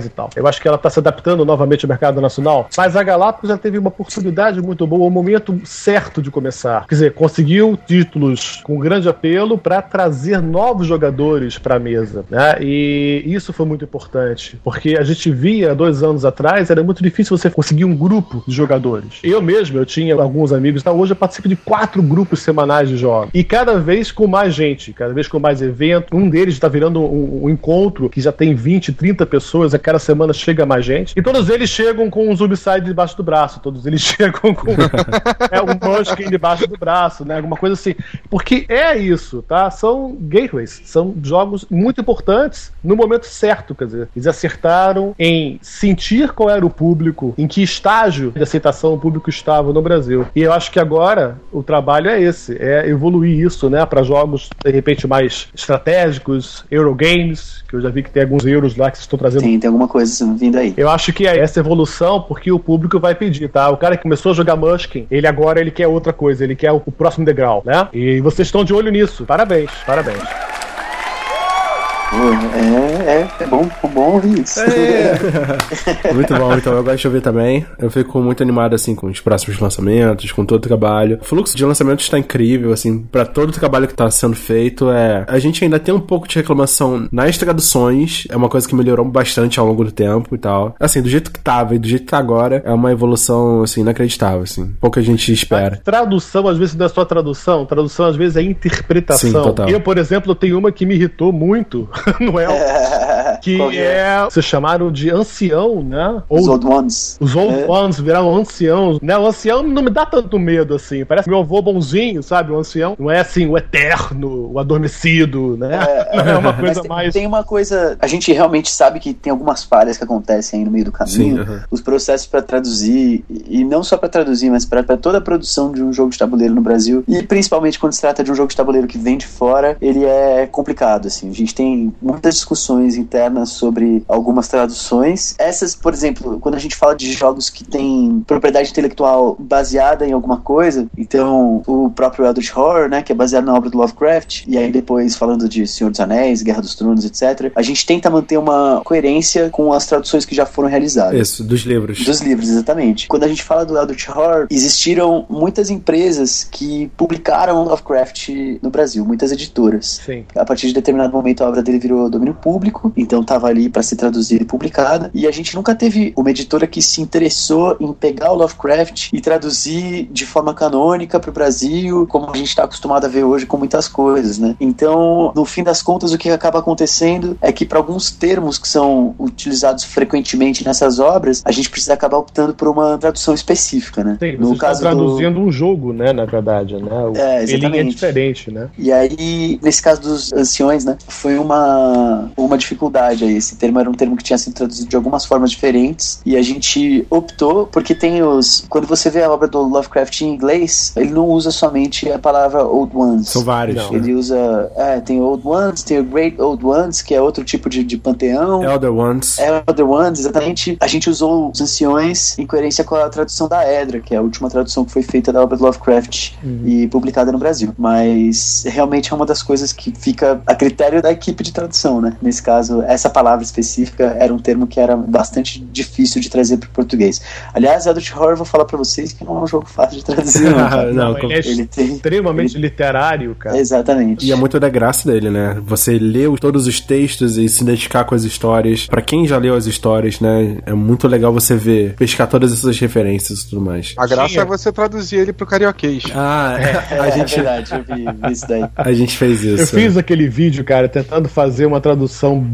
S4: e tal. Eu acho que ela tá se adaptando novamente ao mercado nacional, mas a Galápagos já teve uma oportunidade muito boa, o momento certo de começar. Quer dizer, conseguiu títulos com grande apelo para trazer novos jogadores para a mesa, né? E isso foi muito importante, porque a gente via dois anos atrás, era muito difícil você conseguir um grupo de jogadores. Eu mesmo, eu tinha alguns amigos, então hoje eu participo de quatro grupos semanais de jogos. E cada vez com mais gente, cada vez com mais evento. Um deles está virando um, um encontro que já tem 20, 30 pessoas, a cada semana chega mais gente. E todos eles chegam com um Zombicide debaixo do braço, todos eles [LAUGHS] chegam com é, um Munchkin debaixo do braço, né? Alguma coisa assim. Porque é isso, tá? São gateways, são jogos muito importantes no momento certo, quer dizer, eles acertaram em sentir qual era o público, em que estágio de aceitação o público estava no Brasil. E eu acho que agora o trabalho é esse, é evoluir isso, né, para jogos de repente mais estratégicos, Eurogames, que eu já vi que tem alguns euros lá que estão trazendo.
S1: Tem, alguma coisa vindo aí.
S4: Eu acho que é essa evolução porque o público vai pedir, tá? O cara que começou a jogar Munchkin, ele agora ele quer outra coisa, ele quer o, o próximo degrau, né? E vocês estão de olho nisso. Parabéns, parabéns.
S1: É, é, é bom, é bom ouvir isso.
S2: É. [LAUGHS] muito bom, então eu gosto de ouvir também. Eu fico muito animado, assim, com os próximos lançamentos, com todo o trabalho. O fluxo de lançamentos está incrível, assim, para todo o trabalho que está sendo feito. É... A gente ainda tem um pouco de reclamação nas traduções, é uma coisa que melhorou bastante ao longo do tempo e tal. Assim, do jeito que tava e do jeito que tá agora, é uma evolução, assim, inacreditável, assim. Pouca gente espera.
S4: A tradução, às vezes, não é só tradução, tradução, às vezes, é interpretação. Sim,
S2: total.
S4: Eu, por exemplo, tenho uma que me irritou muito [LAUGHS] no El, [LAUGHS] que é, vocês chamaram de ancião, né?
S1: Os Old Ones.
S4: Os Old
S1: É.
S4: Ones viraram anciãos, né? O ancião não me dá tanto medo assim. Parece meu avô bonzinho, sabe? O ancião não é assim o eterno, o adormecido, né? [LAUGHS] Não é uma coisa
S1: tem,
S4: mais.
S1: tem uma coisa. A gente realmente sabe que tem algumas falhas que acontecem aí no meio do caminho.
S2: Sim, aham.
S1: Os processos para traduzir, e não só para traduzir, mas para toda a produção de um jogo de tabuleiro no Brasil. E principalmente quando se trata de um jogo de tabuleiro que vem de fora, ele é complicado. Assim. A gente tem muitas discussões internas sobre algumas traduções. Essas, por exemplo, quando a gente fala de jogos que têm propriedade intelectual baseada em alguma coisa, então o próprio Eldritch Horror, né, que é baseado na obra do Lovecraft, e aí depois falando de Senhor dos Anéis, Guerra dos Tronos, etc., a gente tenta manter uma coerência com as traduções que já foram realizadas.
S2: Isso, dos livros.
S1: Dos livros, exatamente. Quando a gente fala do Eldritch Horror, existiram muitas empresas que publicaram Lovecraft no Brasil, muitas editoras.
S4: Sim.
S1: A partir de determinado momento a obra dele virou domínio público, então estava ali para ser traduzida e publicada. E a gente nunca teve uma editora que se interessou em pegar o Lovecraft e traduzir de forma canônica para o Brasil, como a gente está acostumado a ver hoje com muitas coisas, né? Então, no fim das contas, o que acaba acontecendo é que para alguns termos que são utilizados frequentemente nessas obras, a gente precisa acabar optando por uma tradução específica, né?
S4: Sim,
S1: no
S4: vocês
S1: caso do
S4: traduzindo um jogo, né? Na verdade, né? O
S1: É,
S4: é
S1: exatamente.
S4: diferente, né?
S1: E aí, nesse caso dos anciões, né, foi uma, uma dificuldade aí. Esse termo era um termo que tinha sido traduzido de algumas formas diferentes e a gente optou porque tem os. Quando você vê a obra do Lovecraft em inglês, ele não usa somente a palavra Old Ones.
S2: São vários.
S4: Não.
S2: né?
S1: Ele usa. É, tem Old Ones, tem o Great Old Ones, que é outro tipo de, de panteão.
S2: Elder Ones.
S1: Elder Ones, exatamente. A gente usou os anciões em coerência com a tradução da Edra, que é a última tradução que foi feita da obra do Lovecraft e publicada no Brasil. Mas realmente é uma das coisas que fica a critério da equipe de tradução, né? Nesse caso, essa palavra específica era um termo que era bastante difícil de trazer para o português. Aliás, Eldritch Horror, vou falar para vocês que não é um jogo fácil de traduzir, [LAUGHS] não.
S2: Não,
S4: ele é
S1: Ele tem.
S4: extremamente literário, cara.
S1: Exatamente.
S2: E é muito da graça dele, né? Você lê todos os textos e se identificar com as histórias. Pra quem já leu as histórias, né? É muito legal você ver, pescar todas essas referências e tudo mais.
S3: A graça
S4: Tinha.
S3: é você traduzir ele pro carioquês.
S2: Ah, [LAUGHS] a
S1: É
S2: gente
S1: verdade, eu vi, vi isso daí.
S2: a gente fez isso.
S4: Eu fiz aquele vídeo, cara, tentando fazer uma tradução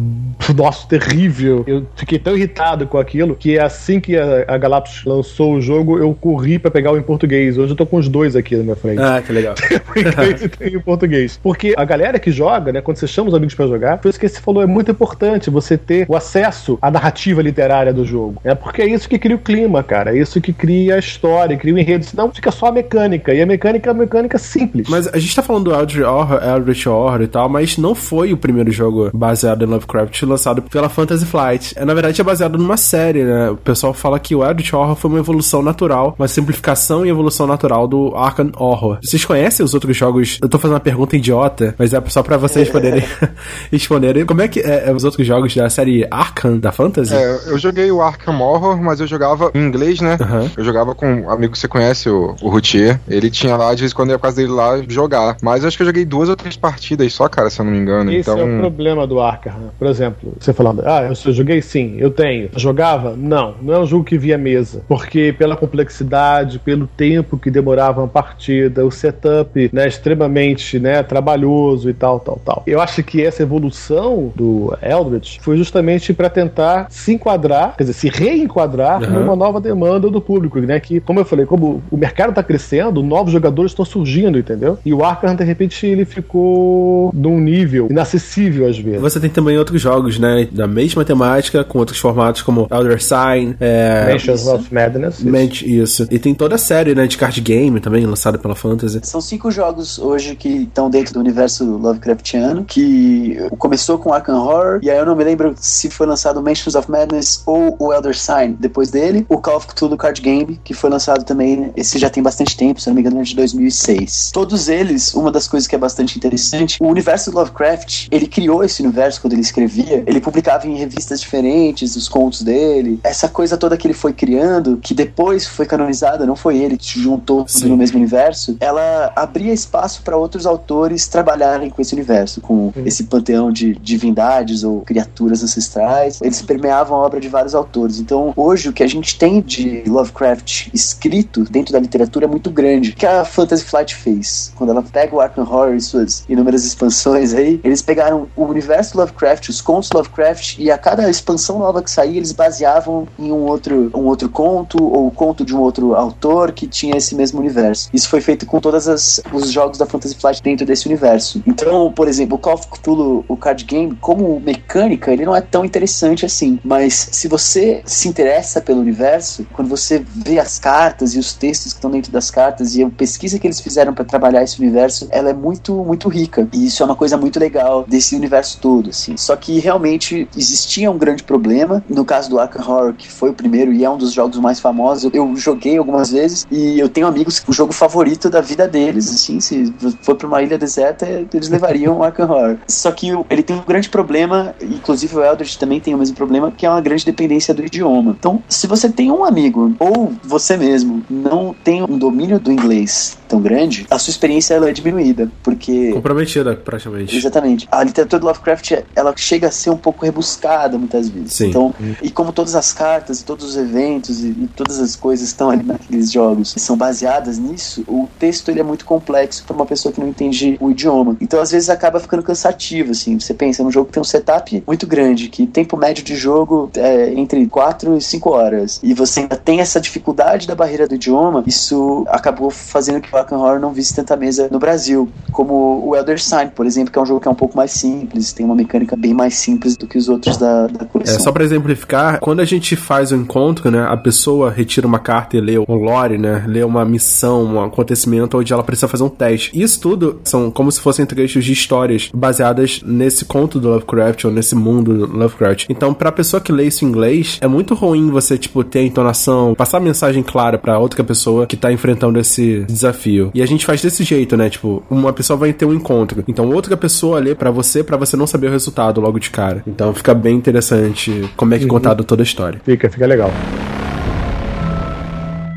S4: nossa, terrível. Eu fiquei tão irritado com aquilo que assim que a, a Galápagos lançou o jogo, eu corri pra pegar o em português. Hoje eu tô com os dois aqui na minha frente.
S2: Ah, que legal. [LAUGHS]
S4: inglês e tem em português. Porque a galera que joga, né, quando você chama os amigos pra jogar, foi isso que você falou, é muito importante você ter o acesso à narrativa literária do jogo. É porque é isso que cria o clima, cara. É isso que cria a história, cria o enredo. Senão fica só a mecânica. E a mecânica é uma mecânica simples.
S2: Mas a gente tá falando do Eldritch Horror, Eldritch Horror e tal, mas não foi o primeiro jogo baseado em Lovecraft lançado pela Fantasy Flight. É, na verdade, é baseado numa série, né? O pessoal fala que o Eldritch Horror foi uma evolução natural, uma simplificação e evolução natural do Arkham Horror. Vocês conhecem os outros jogos? Eu tô fazendo uma pergunta idiota, mas é só pra vocês poderem [LAUGHS] responderem. Como é que é, é os outros jogos da série Arkham, da Fantasy?
S3: É, eu joguei o Arkham Horror, mas eu jogava em inglês, né?
S2: Aham.
S3: Eu jogava com um amigo que você conhece, o, o Routier. Ele tinha lá, de vez em quando eu ia pra casa dele lá jogar. Mas eu acho que eu joguei duas ou três partidas só, cara, se eu não me engano.
S4: Esse
S3: então.
S4: Problema do Arkham. Por exemplo, você falando, ah, eu, eu joguei sim, eu tenho. Jogava? Não, não é um jogo que via mesa. Porque pela complexidade, pelo tempo que demorava uma partida, o setup, né, extremamente, né, trabalhoso e tal, tal, tal. Eu acho que essa evolução do Eldritch foi justamente para tentar se enquadrar, quer dizer, se reenquadrar
S2: Uhum.
S4: numa nova demanda do público, né, que, como eu falei, como o mercado tá crescendo, novos jogadores estão surgindo, entendeu? E o Arkham, de repente, ele ficou num nível inacessível às vezes.
S2: Você tem também outros jogos, né? Da mesma temática, com outros formatos como Elder Sign, é.
S4: Mansions of Madness.
S2: Ment- isso. E tem toda a série, né, de card game também, lançada pela Fantasy.
S1: São cinco jogos hoje que estão dentro do universo Lovecraftiano, que começou com Arkham Horror, e aí eu não me lembro se foi lançado Mansions of Madness ou o Elder Sign depois dele, o Call of Cthulhu Card Game, que foi lançado também, esse já tem bastante tempo, se eu não me engano, é de 2006. Todos eles, uma das coisas que é bastante interessante, o universo do Lovecraft, ele criou esse universo quando ele escrevia, ele publicava em revistas diferentes os contos dele, essa coisa toda que ele foi criando, que depois foi canonizada, não foi ele que se juntou tudo
S2: Sim.
S1: no mesmo universo, ela abria espaço para outros autores trabalharem com esse universo, com esse panteão de divindades ou criaturas ancestrais. Eles permeavam a obra de vários autores. Então, hoje, o que a gente tem de Lovecraft escrito dentro da literatura é muito grande. O que a Fantasy Flight fez? Quando ela pega o Arkham Horror e suas inúmeras expansões aí, eles pegaram o universo Lovecraft, os contos Lovecraft, e a cada expansão nova que saía, eles baseavam em um outro, um outro conto ou o conto de um outro autor que tinha esse mesmo universo. Isso foi feito com todos os jogos da Fantasy Flight dentro desse universo. Então, por exemplo, o Call of Cthulhu, o card game, como mecânica, ele não é tão interessante assim. Mas se você se interessa pelo universo, quando você vê as cartas e os textos que estão dentro das cartas e a pesquisa que eles fizeram para trabalhar esse universo, ela é muito, muito rica. E isso é uma coisa muito legal desse universo todo, assim. Só que realmente existia um grande problema. No caso do Arkham Horror, que foi o primeiro e é um dos jogos mais famosos, eu, joguei algumas vezes e eu tenho amigos que o jogo favorito da vida deles, assim, se for pra uma ilha deserta, eles levariam o Arkham Horror. Só que ele tem um grande problema, inclusive o Eldritch também tem o mesmo problema, que é uma grande dependência do idioma. Então, se você tem um amigo, ou você mesmo, não tem um domínio do inglês tão grande, a sua experiência ela é diminuída, porque
S2: Comprometida, praticamente.
S1: Exatamente. A literatura do Lovecraft, ela chega a ser um pouco rebuscada muitas vezes.
S2: Sim.
S1: Então, e como todas as cartas, e todos os eventos e, e todas as coisas estão ali naqueles jogos são baseadas nisso, o texto ele é muito complexo para uma pessoa que não entende o idioma. Então, às vezes acaba ficando cansativo, assim. Você pensa num jogo que tem um setup muito grande, que tempo médio de jogo é entre 4 e 5 horas, e você ainda tem essa dificuldade da barreira do idioma, isso acabou fazendo que o Arkham Horror não visse tanta mesa no Brasil, como o Elder Sign, por exemplo, que é um jogo que é um pouco mais simples, tem uma mecânica bem mais simples do que os outros da, da
S2: É,
S1: coleção.
S2: só pra exemplificar, quando a gente faz o encontro, né, a pessoa retira uma carta e lê um lore, né, lê uma missão, um acontecimento onde ela precisa fazer um teste. Isso tudo são como se fossem trechos de histórias baseadas nesse conto do Lovecraft ou nesse mundo do Lovecraft. Então, pra pessoa que lê isso em inglês, é muito ruim você, tipo, ter a entonação, passar a mensagem clara pra outra pessoa que tá enfrentando esse desafio. E a gente faz desse jeito, né, tipo, uma pessoa vai ter um encontro. Então, outra pessoa lê pra você, pra você não saber o resultado logo de cara. Então, fica bem interessante como é que é contado toda a história.
S4: Fica, fica legal.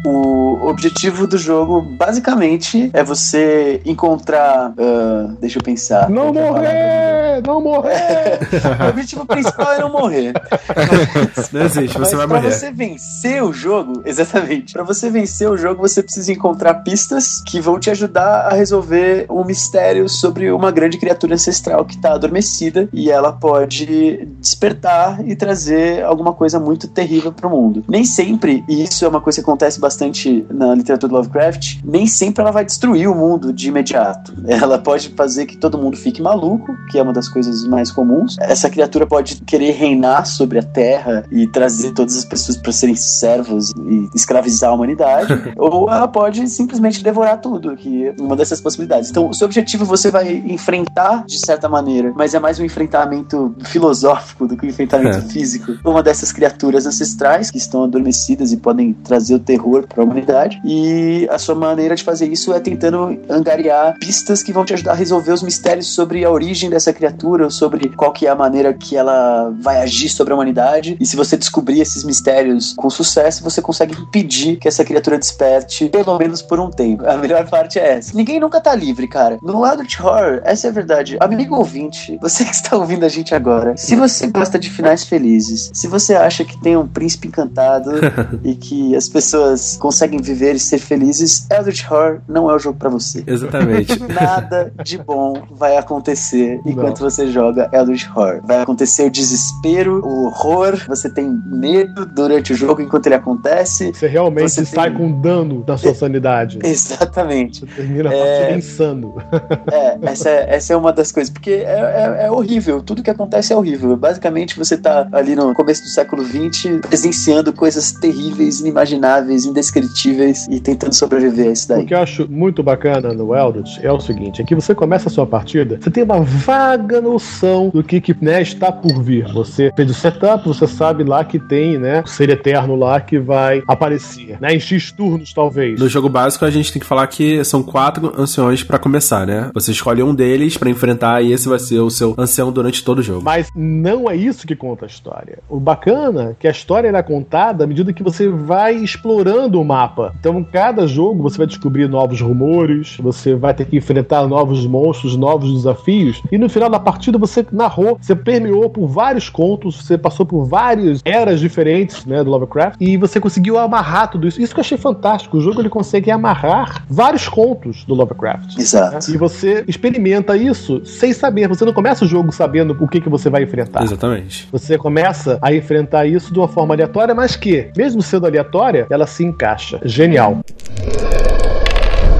S1: O o objetivo do jogo, basicamente, é você encontrar. ah, deixa eu pensar.
S4: Não
S1: Outra
S4: morrer! Não morrer! [LAUGHS]
S1: o objetivo principal é não morrer. [LAUGHS]
S2: Não existe, você
S1: Mas
S2: vai
S1: pra
S2: morrer.
S1: você vencer o jogo, [LAUGHS] exatamente. Pra você vencer o jogo, você precisa encontrar pistas que vão te ajudar a resolver um mistério sobre uma grande criatura ancestral que tá adormecida e ela pode despertar e trazer alguma coisa muito terrível pro mundo. Nem sempre, e isso é uma coisa que acontece bastante na literatura do Lovecraft, nem sempre ela vai destruir o mundo de imediato. Ela pode fazer que todo mundo fique maluco, que é uma das coisas mais comuns. Essa criatura pode querer reinar sobre a Terra e trazer todas as pessoas para serem servos e escravizar a humanidade, [LAUGHS] ou ela pode simplesmente devorar tudo, que é uma dessas possibilidades. Então, o seu objetivo você vai enfrentar de certa maneira, mas é mais um enfrentamento filosófico do que um enfrentamento
S2: É.
S1: físico. Uma dessas criaturas ancestrais que estão adormecidas e podem trazer o terror para a humanidade. E a sua maneira de fazer isso é tentando angariar pistas que vão te ajudar a resolver os mistérios sobre a origem dessa criatura, sobre qual que é a maneira que ela vai agir sobre a humanidade. E se você descobrir esses mistérios com sucesso, você consegue impedir que essa criatura desperte, pelo menos por um tempo. A melhor parte é essa. Ninguém nunca tá livre, cara. No Adult Horror, essa é a verdade. Amigo ouvinte, você que está ouvindo a gente agora, se você gosta de finais felizes, se você acha que tem um príncipe encantado [LAUGHS] e que as pessoas conseguem viver e ser felizes, Adult Horror não é o jogo pra você.
S2: Exatamente. [LAUGHS]
S1: Nada de bom vai acontecer enquanto você joga Eldritch Horror. Vai acontecer o desespero, o horror, você tem medo durante o jogo enquanto ele acontece.
S4: Você realmente
S1: Você
S4: sai
S1: tem-
S4: com dano da sua sanidade. [LAUGHS]
S1: Exatamente.
S4: Você termina a
S1: É.
S4: insano. [LAUGHS]
S1: É, essa, é- essa é uma das coisas, porque é, é- é horrível, tudo que acontece é horrível. Basicamente, você tá ali no começo do século XX presenciando coisas terríveis, inimagináveis, indescritíveis e tentando sobreviver a isso daí.
S4: O que eu acho muito bacana no Eldritch é o seguinte: é que você começa a sua partida, você tem uma vaga noção do que, que né, está por vir. Você fez o setup, você sabe lá que tem né, o ser eterno lá que vai aparecer. Né, em X turnos, talvez.
S2: No jogo básico, a gente tem que falar que são quatro anciões pra começar, né? Você escolhe um deles pra enfrentar e esse vai ser o seu ancião durante todo o jogo.
S4: Mas não é isso que conta a história. O bacana é que a história é contada à medida que você vai explorando o mapa. Então, em cada jogo, você vai descobrir novos rumores, você vai ter que enfrentar novos monstros, novos desafios. E no final da partida, você narrou, você permeou por vários contos, você passou por várias eras diferentes né, do Lovecraft, e você conseguiu amarrar tudo isso. Isso que eu achei fantástico. O jogo ele consegue amarrar vários contos do Lovecraft.
S1: Exato.
S4: E você experimenta isso sem saber. Você não começa o jogo sabendo o que, que você vai enfrentar.
S2: Exatamente.
S4: Você começa a enfrentar isso de uma forma aleatória, mas que, mesmo sendo aleatória, ela se encaixa. Genial.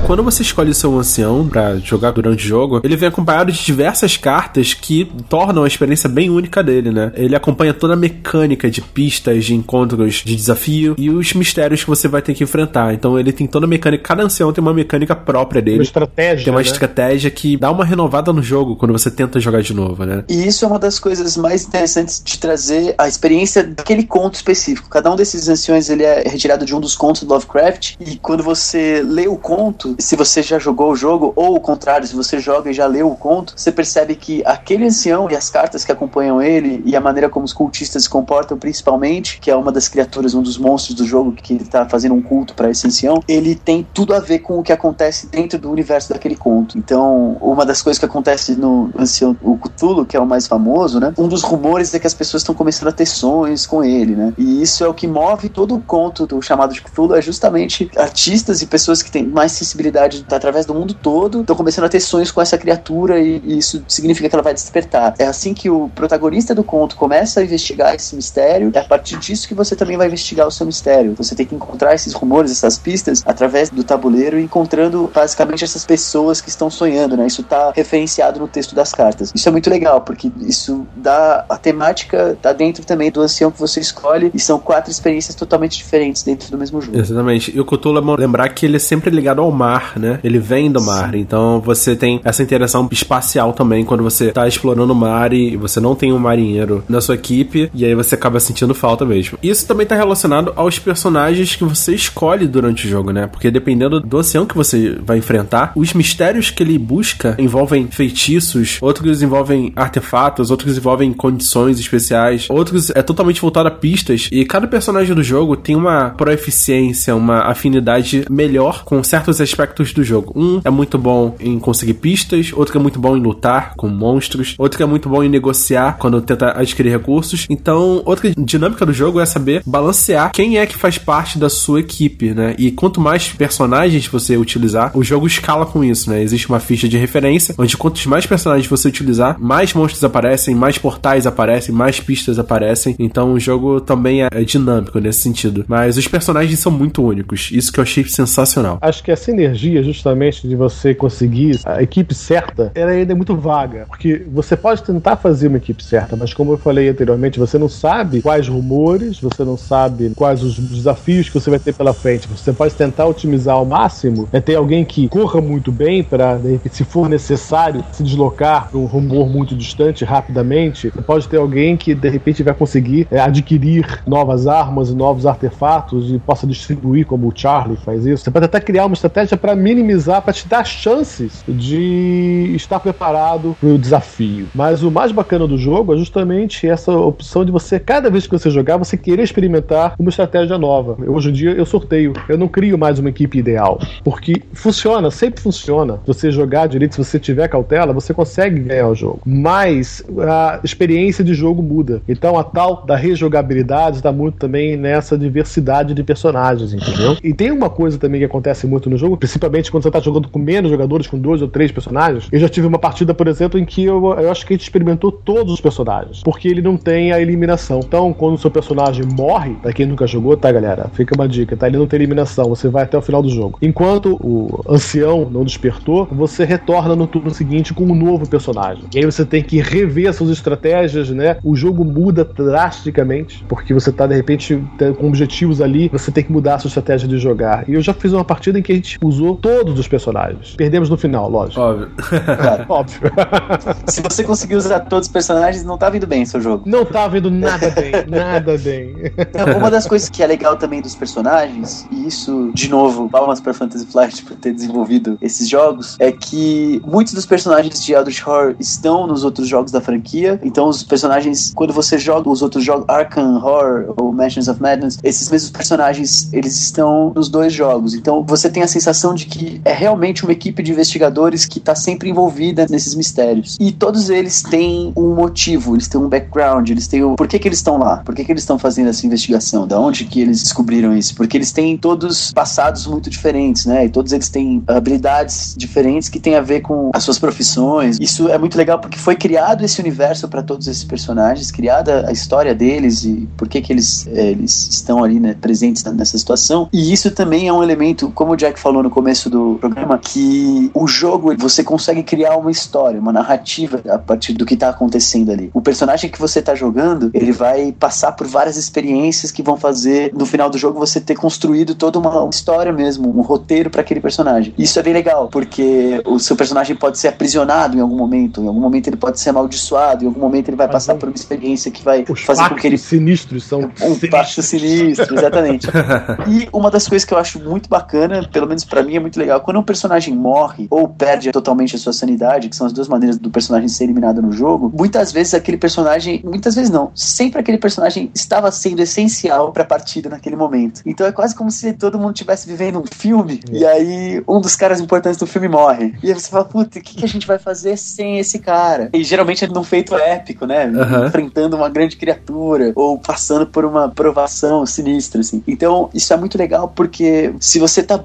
S2: Quando você escolhe seu ancião pra jogar durante o jogo, ele vem acompanhado de diversas cartas que tornam a experiência bem única dele, né? Ele acompanha toda a mecânica de pistas, de encontros, de desafio e os mistérios que você vai ter que enfrentar. Então ele tem toda a mecânica, cada ancião tem uma mecânica própria
S4: Uma
S2: dele.
S4: estratégia.
S2: Tem uma
S4: né?
S2: estratégia que dá uma renovada no jogo quando você tenta jogar de novo, né?
S1: E isso é uma das coisas mais interessantes de trazer a experiência daquele conto específico. Cada um desses anciões ele é retirado de um dos contos do Lovecraft e quando você lê o conto, se você já jogou o jogo ou o contrário, se você joga e já leu o conto, você percebe que aquele ancião e as cartas que acompanham ele e a maneira como os cultistas se comportam principalmente, que é uma das criaturas, um dos monstros do jogo que ele tá fazendo um culto para esse ancião, ele tem tudo a ver com o que acontece dentro do universo daquele conto. Então, uma das coisas que acontece no ancião, o Cthulhu, que é o mais famoso, né? Um dos rumores é que as pessoas estão começando a ter sonhos com ele, né? E isso é o que move todo o conto do chamado de Cthulhu, é justamente artistas e pessoas que têm mais sensibilidade através do mundo todo estão começando a ter sonhos com essa criatura e, isso significa que ela vai despertar. É assim que o protagonista do conto começa a investigar esse mistério, é a partir disso que você também vai investigar o seu mistério. Você tem que encontrar esses rumores, essas pistas, através do tabuleiro, encontrando basicamente essas pessoas que estão sonhando, né? Isso está referenciado no texto das cartas. Isso é muito legal, porque isso dá a temática, tá dentro também do ancião que você escolhe, e são quatro experiências totalmente diferentes dentro do mesmo jogo.
S2: Exatamente. E o Cthulhu é lembrar que ele é sempre ligado ao mar mar, né? Ele vem do mar. Então você tem essa interação espacial também quando você tá explorando o mar e você não tem um marinheiro na sua equipe, e aí você acaba sentindo falta mesmo. Isso também tá relacionado aos personagens que você escolhe durante o jogo, né? Porque dependendo do oceano que você vai enfrentar, os mistérios que ele busca envolvem feitiços, outros envolvem artefatos, outros envolvem condições especiais, outros é totalmente voltado a pistas, e cada personagem do jogo tem uma proeficiência, uma afinidade melhor com certos aspectos do jogo. Um é muito bom em conseguir pistas, outro que é muito bom em lutar com monstros, outro que é muito bom em negociar quando tenta adquirir recursos. Então, outra dinâmica do jogo é saber balancear quem é que faz parte da sua equipe, né? E quanto mais personagens você utilizar, o jogo escala com isso, né? Existe uma ficha de referência, onde quantos mais personagens você utilizar, mais monstros aparecem, mais portais aparecem, mais pistas aparecem. Então, o jogo também é dinâmico nesse sentido. Mas os personagens são muito únicos. Isso que eu achei sensacional.
S4: Acho que a sinergia, justamente, de você conseguir a equipe certa, ela ainda é muito vaga. Porque você pode tentar fazer uma equipe certa, mas como eu falei anteriormente, você não sabe quais rumores, você não sabe quais os desafios que você vai ter pela frente. Você pode tentar otimizar ao máximo, é ter alguém que corra muito bem para, se for necessário, se deslocar para um rumor muito distante rapidamente. Você pode ter alguém que de repente vai conseguir é, adquirir novas armas e novos artefatos e possa distribuir, como o Charlie faz isso. Você pode até criar uma estratégia para minimizar, para te dar chances de estar preparado para o desafio. Mas o mais bacana do jogo é justamente essa opção de você, cada vez que você jogar, você querer experimentar uma estratégia nova. Hoje em dia eu sorteio, eu não crio mais uma equipe ideal, porque funciona, sempre funciona. Você jogar direito, se você tiver cautela, você consegue ganhar o jogo. Mas a experiência de jogo muda. Então a tal da rejogabilidade está muito também nessa diversidade de personagens, entendeu? E tem uma coisa também que acontece muito no jogo, principalmente quando você está jogando com menos jogadores, com dois ou três personagens. Eu já tive uma partida, por exemplo, em que eu, eu acho que a gente experimentou todos os personagens, porque ele não tem a eliminação. Então, quando o seu personagem morre, pra quem nunca jogou, tá, galera? Fica uma dica, tá? Ele não tem eliminação, você vai até o final do jogo. Enquanto o ancião não despertou, você retorna no turno seguinte com um novo personagem. E aí você tem que rever suas estratégias, né? O jogo muda drasticamente, porque você tá, de repente, com objetivos ali, você tem que mudar a sua estratégia de jogar. E eu já fiz uma partida em que a gente usou todos os personagens. Perdemos no final, lógico.
S2: Óbvio.
S1: Cara, [LAUGHS]
S4: Óbvio. [LAUGHS]
S1: se você conseguir usar todos os personagens, não tá vindo bem seu jogo.
S4: Não tá vendo nada bem, nada bem.
S1: Então, uma das coisas que é legal também dos personagens, e isso, de novo, palmas pra Fantasy Flight por ter desenvolvido esses jogos, é que muitos dos personagens de Eldritch Horror estão nos outros jogos da franquia. Então, os personagens, quando você joga os outros jogos, Arkham Horror ou Mansions of Madness, esses mesmos personagens, eles estão nos dois jogos. Então, você tem a sensação de que é realmente uma equipe de investigadores que tá sempre envolvida nesses mistérios. E todos eles têm um motivo, eles têm um background, eles têm o... Por que que eles estão lá? Por que que eles estão fazendo essa investigação? Da onde que eles descobriram isso? Porque eles têm todos passados muito diferentes, né? E todos eles têm habilidades diferentes que têm a ver com as suas profissões. Isso é muito legal porque foi criado esse universo para todos esses personagens, criada a história deles e por que que eles, eh, eles estão ali né, presentes nessa situação. E isso também é um elemento, como o Jack falou no começo do programa, que o jogo você consegue criar uma história, uma narrativa a partir do que está acontecendo ali. O personagem que você está jogando, ele vai passar por várias experiências que vão fazer no final do jogo você ter construído toda uma história mesmo, um roteiro para aquele personagem. Isso é bem legal, porque o seu personagem pode ser aprisionado em algum momento, em algum momento ele pode ser amaldiçoado, em algum momento ele vai passar por uma experiência que vai
S4: Os
S1: fazer com que ele
S4: sinistros são
S1: um pacto sinistro, exatamente. [LAUGHS] e uma das coisas que eu acho muito bacana, pelo menos pra mim é muito legal, quando um personagem morre ou perde totalmente a sua sanidade, que são as duas maneiras do personagem ser eliminado no jogo, muitas vezes aquele personagem, muitas vezes não, sempre aquele personagem estava sendo essencial pra partida naquele momento. Então é quase como se todo mundo estivesse vivendo um filme e aí um dos caras importantes do filme morre. E aí você fala, puta, o que, que a gente vai fazer sem esse cara? E geralmente é num feito épico, né?
S2: Aham.
S1: Enfrentando uma grande criatura ou passando por uma provação sinistra, assim. Então, isso é muito legal porque se você tá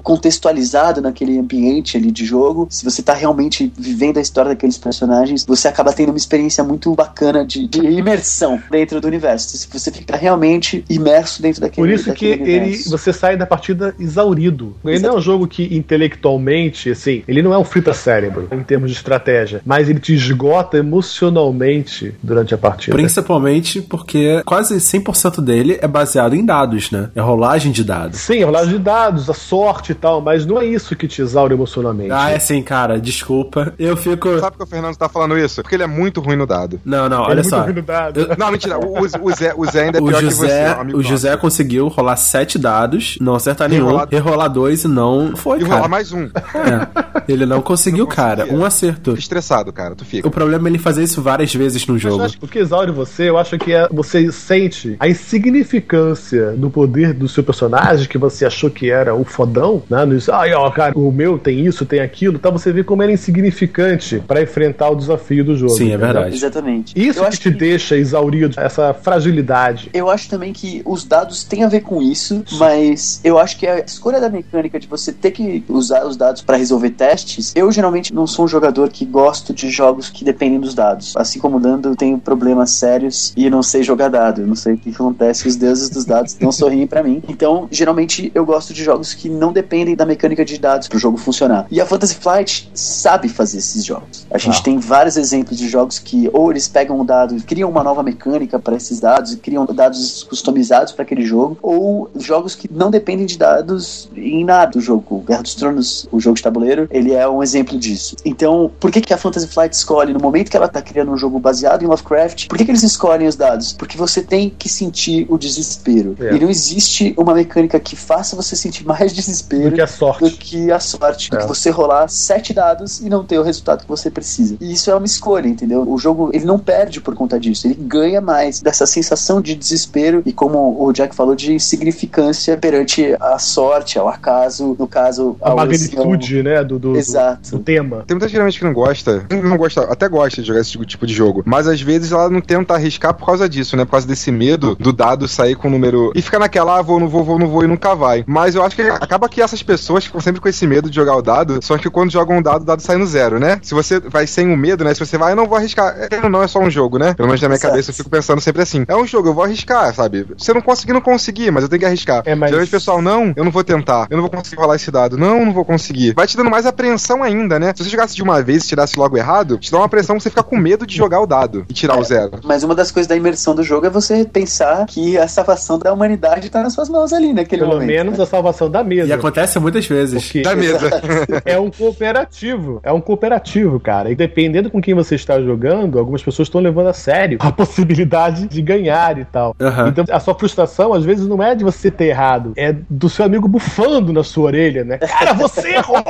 S1: naquele ambiente ali de jogo, se você tá realmente vivendo a história daqueles personagens, você acaba tendo uma experiência muito bacana de, de imersão dentro do universo. Se você fica realmente imerso dentro daquele
S4: Por isso que ele, você sai da partida exaurido. Ele não é um jogo que intelectualmente, assim, ele não é um frita cérebro em termos de estratégia, mas ele te esgota emocionalmente durante a partida.
S2: Principalmente porque quase 100% dele é baseado em dados, né? É rolagem de dados.
S4: Sim, a rolagem de dados, a sorte e tal, mas não é isso que te exaure emocionalmente.
S2: Ah, é sim, cara, desculpa. Eu fico.
S3: Sabe por que o Fernando tá falando isso? Porque ele é muito ruim no dado.
S2: Não, não,
S4: Ele
S2: olha
S4: é muito
S2: só.
S4: ruim no dado.
S2: Eu-
S3: Não, mentira. O, o- o Zé, o Zé ainda é
S2: O
S3: pior que
S2: José,
S3: você. amigo
S2: o José
S3: nosso.
S2: conseguiu rolar sete dados, não acertar nenhum,
S3: Rerolar-
S2: rerolar dois e não foi,
S3: E rolar mais um.
S2: É. Ele não conseguiu, cara. Um acerto.
S3: Fica estressado, cara. Tu fica.
S2: O problema é ele fazer isso várias vezes no
S4: Mas eu
S2: jogo.
S4: acho que o que exaure você, eu acho que é você sente a insignificância do poder do seu personagem, que você achou que era o fodão, né? Não diz, ai, ó, cara, o meu tem isso, tem aquilo, tá? Você vê como ele é insignificante pra enfrentar o desafio do jogo.
S2: Sim, é
S4: entendeu?
S2: verdade.
S1: Exatamente.
S4: Isso
S1: eu
S4: que
S1: acho
S4: te deixa exaurido, essa fragilidade.
S1: Eu acho também que os dados têm a ver com isso, mas eu acho que a escolha da mecânica de você ter que usar os dados para resolver testes, eu geralmente não sou um jogador que gosto de jogos que dependem dos dados. Assim como o Dando, eu tenho problemas sérios e não sei jogar dado. Eu não sei o que acontece, os deuses dos dados não sorriem para mim. Então, geralmente eu gosto de jogos que não dependem da mecânica de dados pro jogo funcionar. E a Fantasy Flight sabe fazer esses jogos. A gente
S4: Ah.
S1: tem vários exemplos de jogos que ou eles pegam o dado e criam uma nova mecânica para esses dados e criam dados customizados para aquele jogo, ou jogos que não dependem de dados em nada do jogo. O Guerra dos Tronos, o jogo de tabuleiro, ele é um exemplo disso. Então, por que, que a Fantasy Flight escolhe, no momento que ela tá criando um jogo baseado em Lovecraft, por que, que eles escolhem os dados? Porque você tem que sentir o desespero.
S4: É.
S1: E não existe uma mecânica que faça você sentir mais [LAUGHS] desespero
S4: Do que a sorte.
S1: Do que a sorte. Do
S4: É.
S1: que você rolar sete dados e não ter o resultado que você precisa. E isso é uma escolha, entendeu? O jogo, ele não perde por conta disso. Ele ganha mais dessa sensação de desespero e, como o Jack falou, de insignificância perante a sorte, ao acaso, no caso,
S4: A
S1: ao
S4: magnitude, né, do, do, do,
S1: Exato.
S4: do tema.
S3: Tem muita gente geralmente que não gosta, não gosta, até gosta de jogar esse tipo de jogo, mas às vezes ela não tenta arriscar por causa disso, né? Por causa desse medo do dado sair com o número e ficar naquela, ah, vou, não vou, vou, não vou e nunca vai. Mas eu acho que acaba que essas pessoas que ficam sempre com esse medo de jogar o dado, as que quando jogam um dado, o dado sai no zero, né? Se você vai sem o medo, né? Se você vai, eu não vou arriscar. É, não, é só um jogo, né? Pelo menos na minha
S1: Exato.
S3: cabeça eu fico pensando sempre assim: é um jogo, eu vou arriscar, sabe? Se eu não conseguir, não conseguir, mas eu tenho que arriscar.
S4: É, mas-
S3: Geralmente o pessoal, não, eu não vou tentar, eu não vou conseguir rolar esse dado, não, não vou conseguir. Vai te dando mais apreensão ainda, né? Se você jogasse de uma vez e tirasse logo errado, te dá uma pressão que você fica com medo de jogar o dado e tirar o zero.
S1: Mas uma das coisas da imersão do jogo é você pensar que a salvação da humanidade tá nas suas mãos ali naquele
S4: Pelo
S1: momento.
S4: menos
S1: né?
S4: a salvação da
S2: E
S4: mesa.
S2: acontece muitas vezes.
S4: Porque
S3: Da mesa. [LAUGHS]
S4: é um cooperativo. É um cooperativo, cara. E dependendo com quem você está jogando, algumas pessoas estão levando a sério a [LAUGHS] possibilidade de ganhar e tal.
S2: Aham.
S4: Então a sua frustração, às vezes, não é de você ter errado, é do seu amigo bufando na sua orelha, né? [LAUGHS] Cara, você errou!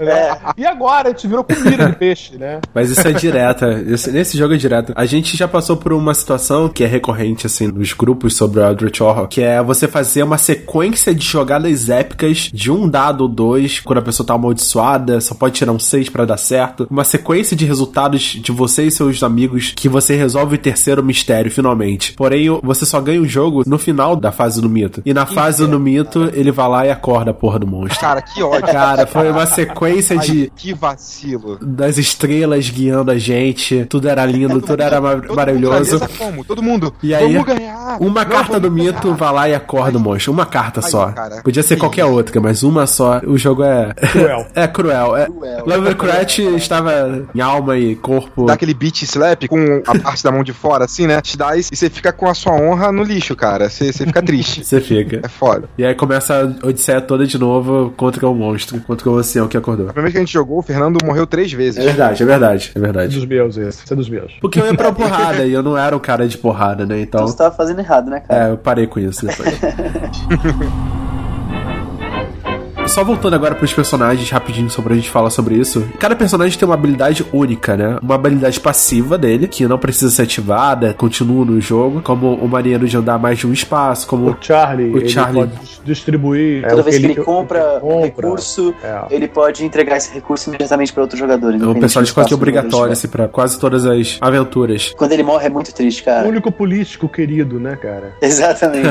S4: Né? E agora? A gente virou comida de peixe, né?
S2: Mas isso é direta. Esse- nesse jogo é direto. A gente já passou por uma situação que é recorrente, assim, nos grupos sobre o Eldritch Horror, que é você fazer uma sequência de jogadas épicas de um dado ou dois, quando a pessoa tá amaldiçoada, só pode tirar um seis pra dar certo. Uma sequência de resultados de você e seus amigos que você resolve o terceiro mistério, finalmente. Porém, você só ganha o jogo no final da fase do mito. E na fase do mito, ele vai lá e acorda a porra do monstro.
S3: Cara, que ódio.
S2: Cara, foi uma sequência de
S3: Ai, que vacilo.
S2: das estrelas guiando a gente. Tudo era lindo, tudo era mar-
S3: Todo
S2: maravilhoso.
S3: como? Todo mundo.
S2: E aí,
S3: Vamos ganhar.
S2: Uma
S3: Não,
S2: carta do mito
S3: ganhar.
S2: vai lá e acorda o monstro. Uma carta
S3: Ai,
S2: só.
S3: cara.
S2: Podia ser
S3: Que
S2: qualquer outra, mas uma só. O jogo é.
S4: Cruel. [LAUGHS]
S2: é cruel. É...
S1: Cruel.
S2: Lovecraft estava em alma e corpo.
S3: Dá aquele beat slap com a parte da mão de fora, assim, né? Te dá isso e você fica com a sua honra no lixo, cara. Você, você fica triste. [LAUGHS]
S2: Você fica.
S3: É foda.
S2: E aí começa a odisseia toda de novo contra o monstro, contra o oceano que acordou.
S3: A primeira vez que a gente jogou, o Fernando morreu três vezes.
S2: É verdade, é verdade, é
S4: É
S2: verdade.
S4: dos meus esse. Esse é dos meus.
S2: Porque eu ia pra [LAUGHS] porrada e eu não era um cara de porrada, né?
S1: Então
S2: Então.
S1: você tava fazendo errado, né, cara?
S2: É, eu parei com isso depois. Só voltando agora pros personagens rapidinho só pra gente falar sobre isso. Cada personagem tem uma habilidade única, né? Uma habilidade passiva dele, que não precisa ser ativada, continua no jogo, como o maneiro de andar mais de um espaço, como
S4: O Charlie,
S2: O
S4: ele
S2: Charlie.
S4: pode distribuir. é,
S1: Toda
S4: o
S1: vez que ele
S4: o
S1: compra um recurso,
S4: É.
S1: ele pode entregar esse recurso imediatamente para outro jogador.
S2: é um personagem quase
S1: ele
S2: obrigatório, assim, pra quase todas as aventuras.
S1: Quando ele morre é muito triste,
S4: O
S1: cara.
S4: único político querido, né, cara? [LAUGHS]
S1: Exatamente.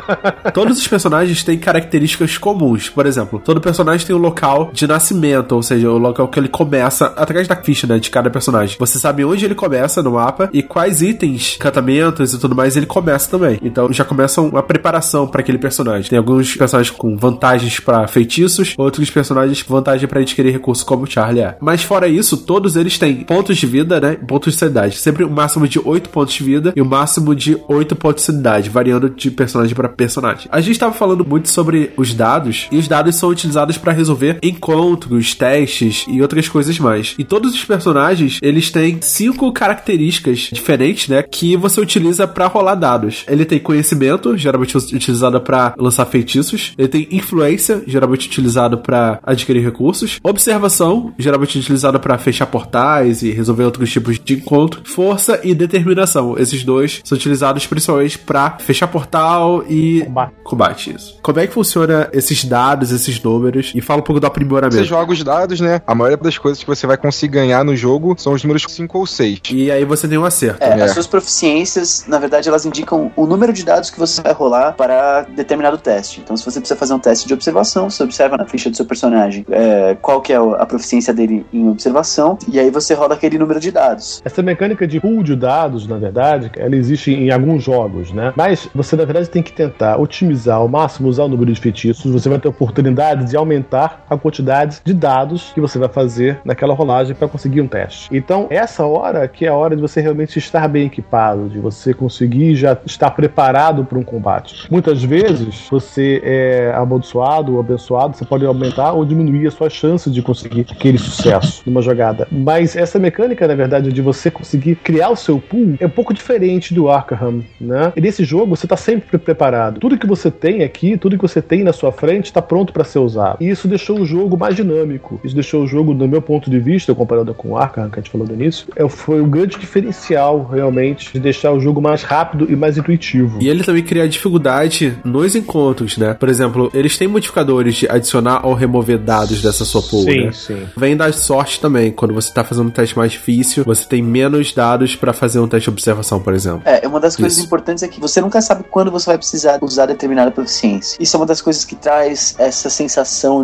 S1: [LAUGHS]
S2: Todos os personagens têm características comuns. Por exemplo, todo personagem tem um local de nascimento, ou seja, o local que ele começa atrás da ficha, né, de cada personagem. Você sabe onde ele começa no mapa e quais itens, encantamentos e tudo mais ele começa também. Então já começa uma preparação para aquele personagem. Tem alguns personagens com vantagens para feitiços, outros personagens com vantagem para adquirir recursos, como o Charlie é. Mas fora isso, todos eles têm pontos de vida, né, pontos de sanidade. Sempre o máximo de 8 pontos de vida e o máximo de 8 pontos de sanidade, variando de personagem para personagem. A gente tava falando muito sobre os dados, e os dados são utilizadas para resolver encontros, testes e outras coisas mais. E todos os personagens, eles têm cinco características diferentes, né, que você utiliza para rolar dados. Ele tem conhecimento, geralmente utilizado para lançar feitiços. Ele tem influência, geralmente utilizado para adquirir recursos. Observação, geralmente utilizado para fechar portais e resolver outros tipos de encontro. Força e determinação. Esses dois são utilizados principalmente para fechar portal e
S4: Combate.
S2: combate isso. Como é que funciona esses dados, esses números? E fala um pouco do aprimoramento.
S3: Você joga os dados, né? A maioria das coisas que você vai conseguir ganhar no jogo são os números 5 ou 6.
S2: E aí você tem um acerto.
S1: É,
S3: É.
S1: As suas proficiências, na verdade, elas indicam o número de dados que você vai rolar para determinado teste. Então, se você precisa fazer um teste de observação, você observa na ficha do seu personagem é, qual que é a proficiência dele em observação, e aí você rola aquele número de dados.
S4: Essa mecânica de pool de dados, na verdade, ela existe em alguns jogos, né? Mas você, na verdade, tem que tentar otimizar ao máximo, usar o número de feitiços. Você vai ter oportunidade de aumentar a quantidade de dados que você vai fazer naquela rolagem para conseguir um teste. Então, essa hora que é a hora de você realmente estar bem equipado, de você conseguir já estar preparado para um combate. Muitas vezes, você é amaldiçoado ou abençoado, você pode aumentar ou diminuir as suas chances de conseguir aquele sucesso numa jogada. Mas essa mecânica, na verdade, de você conseguir criar o seu pool é um pouco diferente do Arkham, né? E nesse jogo você está sempre preparado. Tudo que você tem aqui, tudo que você tem na sua frente está pronto para ser usado. E isso deixou o jogo mais dinâmico. Isso deixou o jogo, do meu ponto de vista, comparado com o Arkham que a gente falou no início, é, foi o grande diferencial realmente de deixar o jogo mais rápido e mais intuitivo.
S2: E ele também cria dificuldade nos encontros, né? Por exemplo, eles têm modificadores de adicionar ou remover dados dessa sua pool,
S4: Sim,
S2: né?
S4: sim.
S2: Vem da sorte também. Quando você tá fazendo um teste mais difícil, você tem menos dados pra fazer um teste de observação, por exemplo.
S1: É, uma das coisas
S2: Isso.
S1: importantes é que você nunca sabe quando você vai precisar usar determinada proficiência. Isso é uma das coisas que traz essa sensação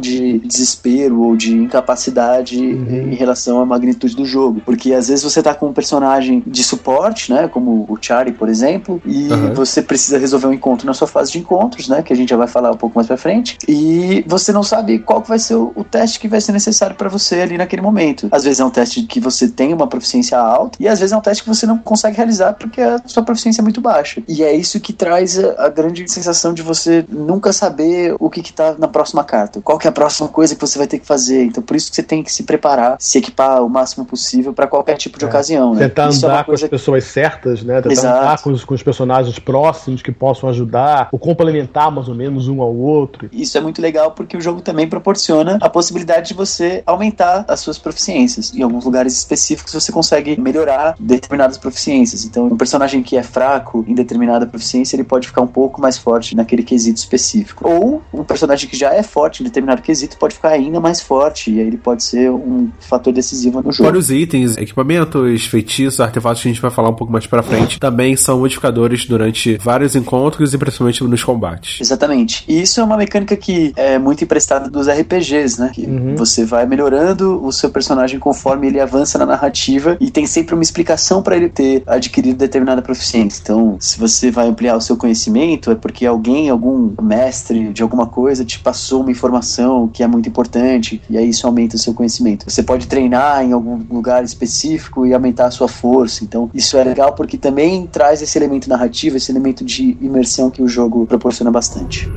S1: de desespero ou de incapacidade em relação à magnitude do jogo. Porque às vezes você tá com um personagem de suporte, né? Como o Charlie, por exemplo, e
S2: Aham.
S1: você precisa resolver um encontro na sua fase de encontros, né? Que a gente já vai falar um pouco mais pra frente. E você não sabe qual vai ser o, o teste que vai ser necessário pra você ali naquele momento. Às vezes é um teste que você tem uma proficiência alta, e às vezes é um teste que você não consegue realizar porque a sua proficiência é muito baixa. E é isso que traz a, a grande sensação de você nunca saber o que, que tá na próxima carta. Qual que é a próxima coisa que você vai ter que fazer. Então por isso que você tem que se preparar, se equipar o máximo possível pra qualquer tipo de
S4: É.
S1: ocasião. Né?
S4: Tentar
S1: Isso é
S4: andar com as
S1: coisa
S4: pessoas certas, né? Tentar
S1: Exato.
S4: andar com os, com os personagens próximos que possam ajudar, ou complementar mais ou menos um ao outro.
S1: Isso é muito legal porque o jogo também proporciona a possibilidade de você aumentar as suas proficiências. Em alguns lugares específicos você consegue melhorar determinadas proficiências. Então, um personagem que é fraco em determinada proficiência, ele pode ficar um pouco mais forte naquele quesito específico. Ou um personagem que já é forte em determinado quesito pode ficar ainda mais forte e aí ele pode ser um fator decisivo no jogo.
S2: Fora os itens, equipamentos, feitiços, artefatos que a gente vai falar um pouco mais pra frente, também são modificadores durante vários encontros e principalmente nos combates.
S1: Exatamente. E isso é uma mecânica que é muito emprestada dos RPGs, né? Que
S4: Uhum.
S1: você vai melhorando o seu personagem conforme ele avança na narrativa e tem sempre uma explicação para ele ter adquirido determinada proficiência. Então, se você vai ampliar o seu conhecimento, é porque alguém, algum mestre de alguma coisa te passou uma informação que é muito importante e aí isso aumenta o seu conhecimento. Você pode treinar em algum lugar específico e aumentar a sua força. Então, isso é legal porque também traz esse elemento narrativo, esse elemento de imersão que o jogo proporciona bastante.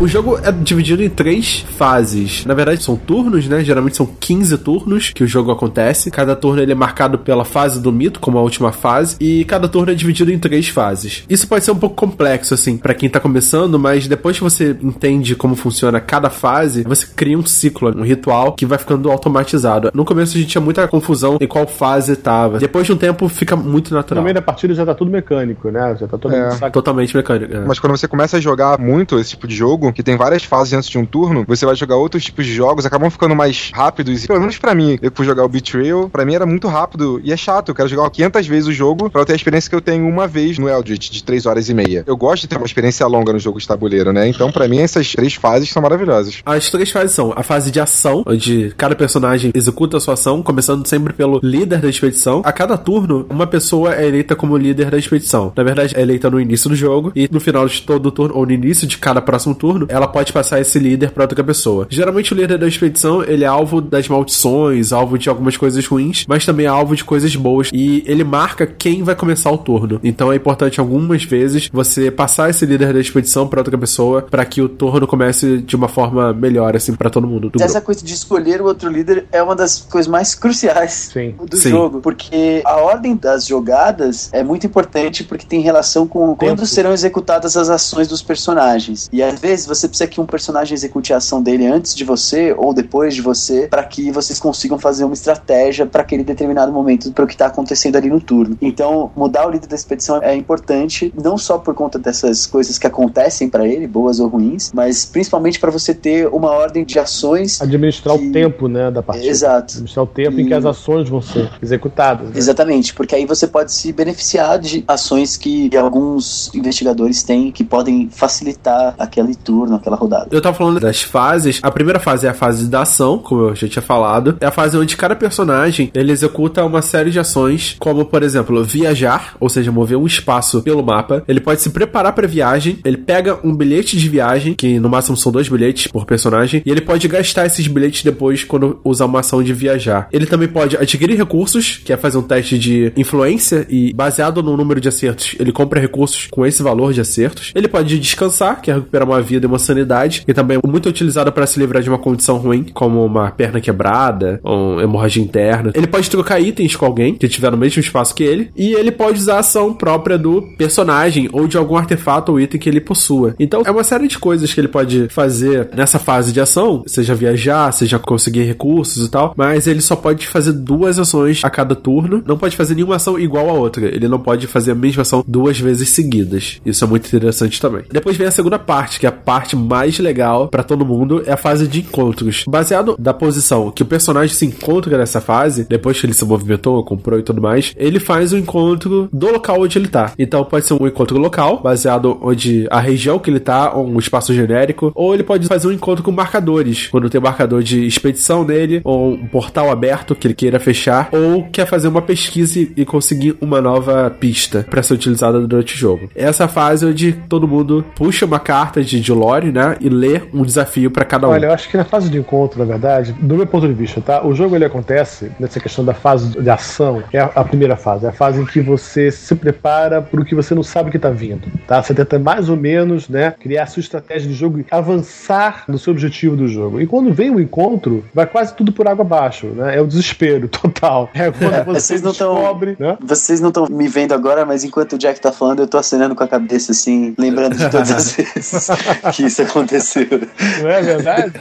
S2: O jogo é dividido em três fases. Na verdade, são turnos, né? Geralmente são 15 turnos que o jogo acontece. Cada turno ele é marcado pela fase do mito, como a última fase, e cada turno é dividido em três fases. Isso pode ser um pouco complexo, assim, pra quem tá começando, mas depois que você entende como funciona cada fase, você cria um ciclo, um ritual que vai ficando automatizado. No começo a gente tinha muita confusão em qual fase tava. Depois de um tempo fica muito
S4: No
S2: natural.
S4: meio da partida já tá tudo mecânico, né? Já tá todo
S3: É.
S2: Totalmente mecânico. é.
S3: Mas quando você começa a jogar muito esse tipo de jogo, que tem várias fases antes de um turno, você vai jogar outros tipos de jogos, acabam ficando mais rápidos. E, pelo menos pra mim, eu fui jogar o Betrayal, pra mim era muito rápido e é chato. Eu quero jogar 500 vezes o jogo pra eu ter a experiência que eu tenho uma vez no Eldritch, de 3 horas e meia. Eu gosto de ter uma experiência longa no jogo de tabuleiro, né? Então, pra mim, essas três fases são maravilhosas.
S2: As três fases são a fase de ação, onde cada personagem executa a sua ação, começando sempre pelo líder da expedição. A cada turno, uma pessoa é eleita como líder da expedição. Na verdade, é eleita no início do jogo e no final de todo o turno, ou no início de cada próximo turno, turno, ela pode passar esse líder pra outra pessoa. Geralmente o líder da expedição, ele é alvo das maldições, alvo de algumas coisas ruins, mas também é alvo de coisas boas e ele marca quem vai começar o turno. Então é importante algumas vezes você passar esse líder da expedição pra outra pessoa para que o turno comece de uma forma melhor assim para todo mundo do
S1: Essa
S2: grupo.
S1: coisa de escolher o outro líder é uma das coisas mais cruciais
S4: Sim.
S1: do
S2: Sim.
S1: jogo, porque a ordem das jogadas é muito importante porque tem relação com quando serão executadas as ações dos personagens. E às vezes você precisa que um personagem execute a ação dele antes de você ou depois de você para que vocês consigam fazer uma estratégia para aquele determinado momento para o que está acontecendo ali no turno. Então, mudar o líder da expedição é importante não só por conta dessas coisas que acontecem para ele, boas ou ruins, mas principalmente para você ter uma ordem de ações
S4: Administrar
S1: que-
S4: o tempo, né, da partida.
S1: Exato.
S4: Administrar o tempo em que
S1: E-
S4: as ações vão ser executadas. né?
S1: Exatamente, porque aí você pode se beneficiar de ações que alguns investigadores têm que podem facilitar aquele turno, aquela rodada.
S2: Eu tava falando das fases. A primeira fase é a fase da ação, como eu já tinha falado. É a fase onde cada personagem ele executa uma série de ações, como por exemplo, viajar, ou seja, mover um espaço pelo mapa. Ele pode se preparar pra viagem. Ele pega um bilhete de viagem, que no máximo são dois bilhetes por personagem, e ele pode gastar esses bilhetes depois quando usar uma ação de viajar. Ele também pode adquirir recursos, que é fazer um teste de influência e baseado no número de acertos, ele compra recursos com esse valor de acertos. Ele pode descansar, que é recuperar uma vida uma sanidade, que também é muito utilizado para se livrar de uma condição ruim, como uma perna quebrada ou hemorragia interna. Ele pode trocar itens com alguém que tiver no mesmo espaço que ele, e ele pode usar a ação própria do personagem ou de algum artefato ou item que ele possua. Então é uma série de coisas que ele pode fazer nessa fase de ação, seja viajar, seja conseguir recursos e tal, mas ele só pode fazer duas ações a cada turno, não pode fazer nenhuma ação igual a outra. Ele não pode fazer a mesma ação duas vezes seguidas. Isso é muito interessante também. Depois vem a segunda parte, que é a parte mais legal pra todo mundo, é a fase de encontros. Baseado da posição que o personagem se encontra nessa fase, depois que ele se movimentou, comprou e tudo mais, ele faz o encontro do local onde ele tá. Então pode ser um encontro local, baseado onde a região que ele tá, ou um espaço genérico, ou ele pode fazer um encontro com marcadores, quando tem um marcador de expedição nele, ou um portal aberto que ele queira fechar, ou quer fazer uma pesquisa e- conseguir uma nova pista pra ser utilizada durante o jogo. Essa fase onde todo mundo puxa uma carta de, de lore, né, e lê um desafio pra cada um.
S4: Olha, eu acho que na fase de encontro, na verdade, do meu ponto de vista, tá? O jogo ele acontece nessa questão da fase de ação, é a, primeira fase, é a fase em que você se prepara para o que você não sabe que tá vindo, tá? Você tenta mais ou menos, né, criar a sua estratégia de jogo e avançar no seu objetivo do jogo. E quando vem o encontro, vai quase tudo por água abaixo, né? É o desespero [LAUGHS] total. É quando você
S1: Vocês não tão-
S4: descobre, né?
S1: Vocês não estão me vendo agora, mas enquanto o Jack tá falando, eu tô acenando com a cabeça assim, lembrando de todas as [LAUGHS] vezes que isso aconteceu. [LAUGHS]
S4: Não é verdade?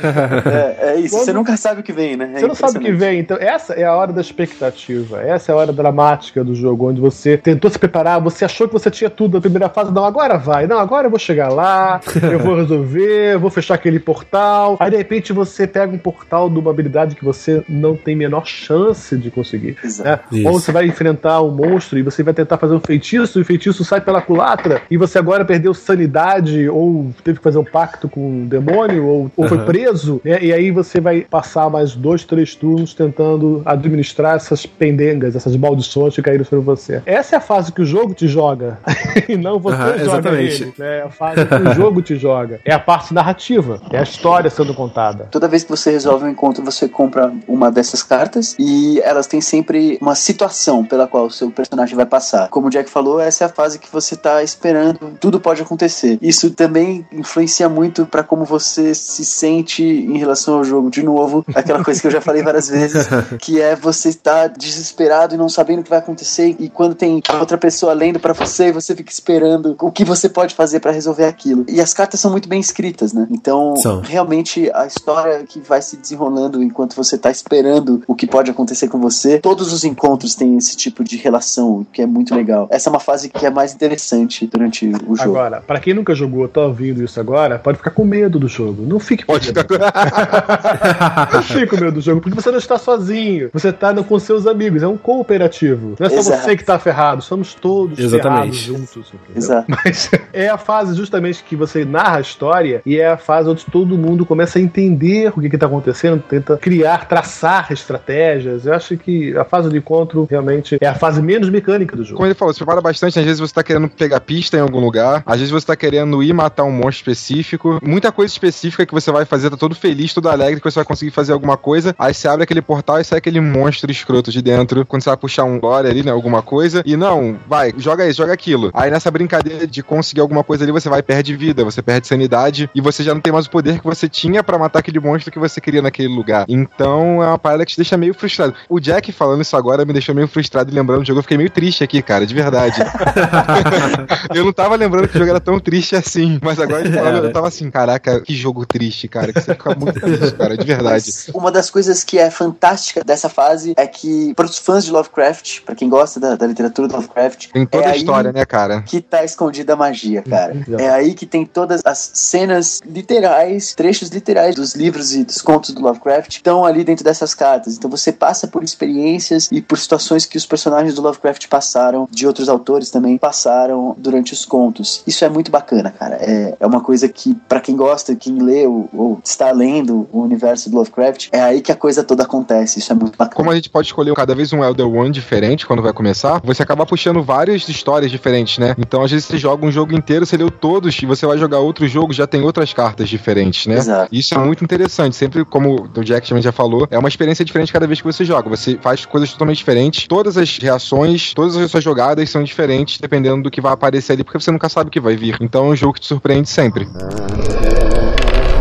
S1: É, é isso,
S4: Quando-
S1: você nunca sabe o que vem, né? É
S4: Você não sabe o que vem, então essa é a hora da expectativa, essa é a hora dramática do jogo, onde você tentou se preparar, você achou que você tinha tudo na primeira fase, não, agora vai, não, agora eu vou chegar lá, eu vou resolver, eu vou fechar aquele portal, aí de repente você pega um portal de uma habilidade que você não tem menor chance de conseguir.
S1: Exato.
S4: Né? Ou você vai enfrentar um monstro e você vai tentar fazer um feitiço, e o feitiço sai pela culatra, e você agora perdeu sanidade, ou teve que fazer um pacto com um demônio, ou, ou foi
S2: Aham.
S4: preso, né? e aí você vai passar mais dois, três turnos tentando administrar essas pendengas, essas maldições que caíram sobre você. Essa é a fase que o jogo te joga, [LAUGHS] e não você
S2: Aham,
S4: joga
S2: exatamente.
S4: ele. né? É a fase que o jogo te joga. É a parte narrativa, é a história sendo contada.
S1: Toda vez que você resolve um encontro, você compra uma dessas cartas e elas têm sempre uma situação pela qual o seu personagem vai passar. Como o Jack falou, essa é a fase que você tá esperando, tudo pode acontecer. Isso também influencia muito pra como você se sente em relação ao jogo. De novo, aquela coisa que eu já falei várias vezes, [LAUGHS] que é você estar desesperado e não sabendo o que vai acontecer e quando tem outra pessoa lendo pra você, você fica esperando o que você pode fazer pra resolver aquilo. E as cartas são muito bem escritas, né? Então,
S2: São.
S1: realmente a história que vai se desenrolando enquanto você tá esperando o que pode acontecer com você. Todos os encontros têm esse tipo de relação, que é muito legal. Essa é uma fase que é mais interessante durante o jogo.
S4: Agora, pra quem nunca jogou, tá ouvindo isso agora, pode ficar com medo do jogo. Não fique com
S3: Pode
S4: medo.
S3: ficar. [LAUGHS]
S4: Não fique com medo do jogo, porque você não está sozinho. Você está com seus amigos. É um cooperativo. Não é só
S1: Exato.
S4: você que está ferrado, somos todos
S2: Exatamente.
S4: ferrados juntos. entendeu?
S1: Exato.
S4: Mas [LAUGHS] é a fase justamente que você narra a história e é a fase onde todo mundo começa a entender o que está acontecendo, tenta criar, traçar estratégias. Eu acho que a fase de encontro realmente é a fase menos mecânica do jogo.
S3: Como ele falou, se prepara bastante. Às vezes você tá querendo pegar pista em algum lugar, às vezes você tá querendo ir matar um monstro específico. Muita coisa específica que você vai fazer, tá todo feliz, todo alegre, que você vai conseguir fazer alguma coisa. Aí você abre aquele portal e sai aquele monstro escroto de dentro. Quando você vai puxar um lore ali, né? Alguma coisa. E não, vai, joga isso, joga aquilo. Aí nessa brincadeira de conseguir alguma coisa ali, você vai e perde vida, você perde sanidade e você já não tem mais o poder que você tinha para matar aquele monstro que você queria naquele lugar. Então é uma parada que te deixa meio frustrado. O Jack falando isso agora me deixou meio frustrado e lembrando do jogo. Eu fiquei meio triste aqui, cara, de verdade. [LAUGHS] eu não tava lembrando que o jogo era tão triste assim. Mas agora ele falando, eu tava assim, caraca, que jogo triste, cara. Que você fica muito [LAUGHS] triste, cara, de verdade.
S1: Mas uma das coisas que é fantástica dessa fase é que, para os fãs de Lovecraft, para quem gosta da, da literatura do Lovecraft,
S3: Tem toda
S1: é
S3: a história, né, cara?
S1: que tá escondida a magia, cara.
S4: Uhum.
S1: É aí que tem todas as cenas literais, trechos literais dos livros e dos contos do Lovecraft estão ali dentro dessas cartas. Então você passa por experiências e por situações que os personagens do Lovecraft passaram, de outros autores também passaram durante os contos. Isso é muito bacana, cara. É, é uma coisa que, para quem gosta, quem lê ou, ou está lendo o universo do Lovecraft, é aí que a coisa toda acontece. Isso é muito bacana.
S3: Como a gente pode escolher cada vez um Elder One diferente quando vai começar, você acaba puxando várias histórias diferentes, né? Então, às vezes, você joga um jogo inteiro, você leu todos, e você vai jogar outro jogo, já tem outras cartas diferentes, né?
S1: Exato.
S3: Isso é muito interessante. Sempre, como o Jack também já falou, é uma experiência diferente cada vez que você joga. Você faz coisas totalmente diferentes. Todas as reações, todas as suas jogadas são diferentes, dependendo do que vai aparecer ali, porque você nunca sabe o que vai vir. Então é um jogo que te surpreende sempre. Bye.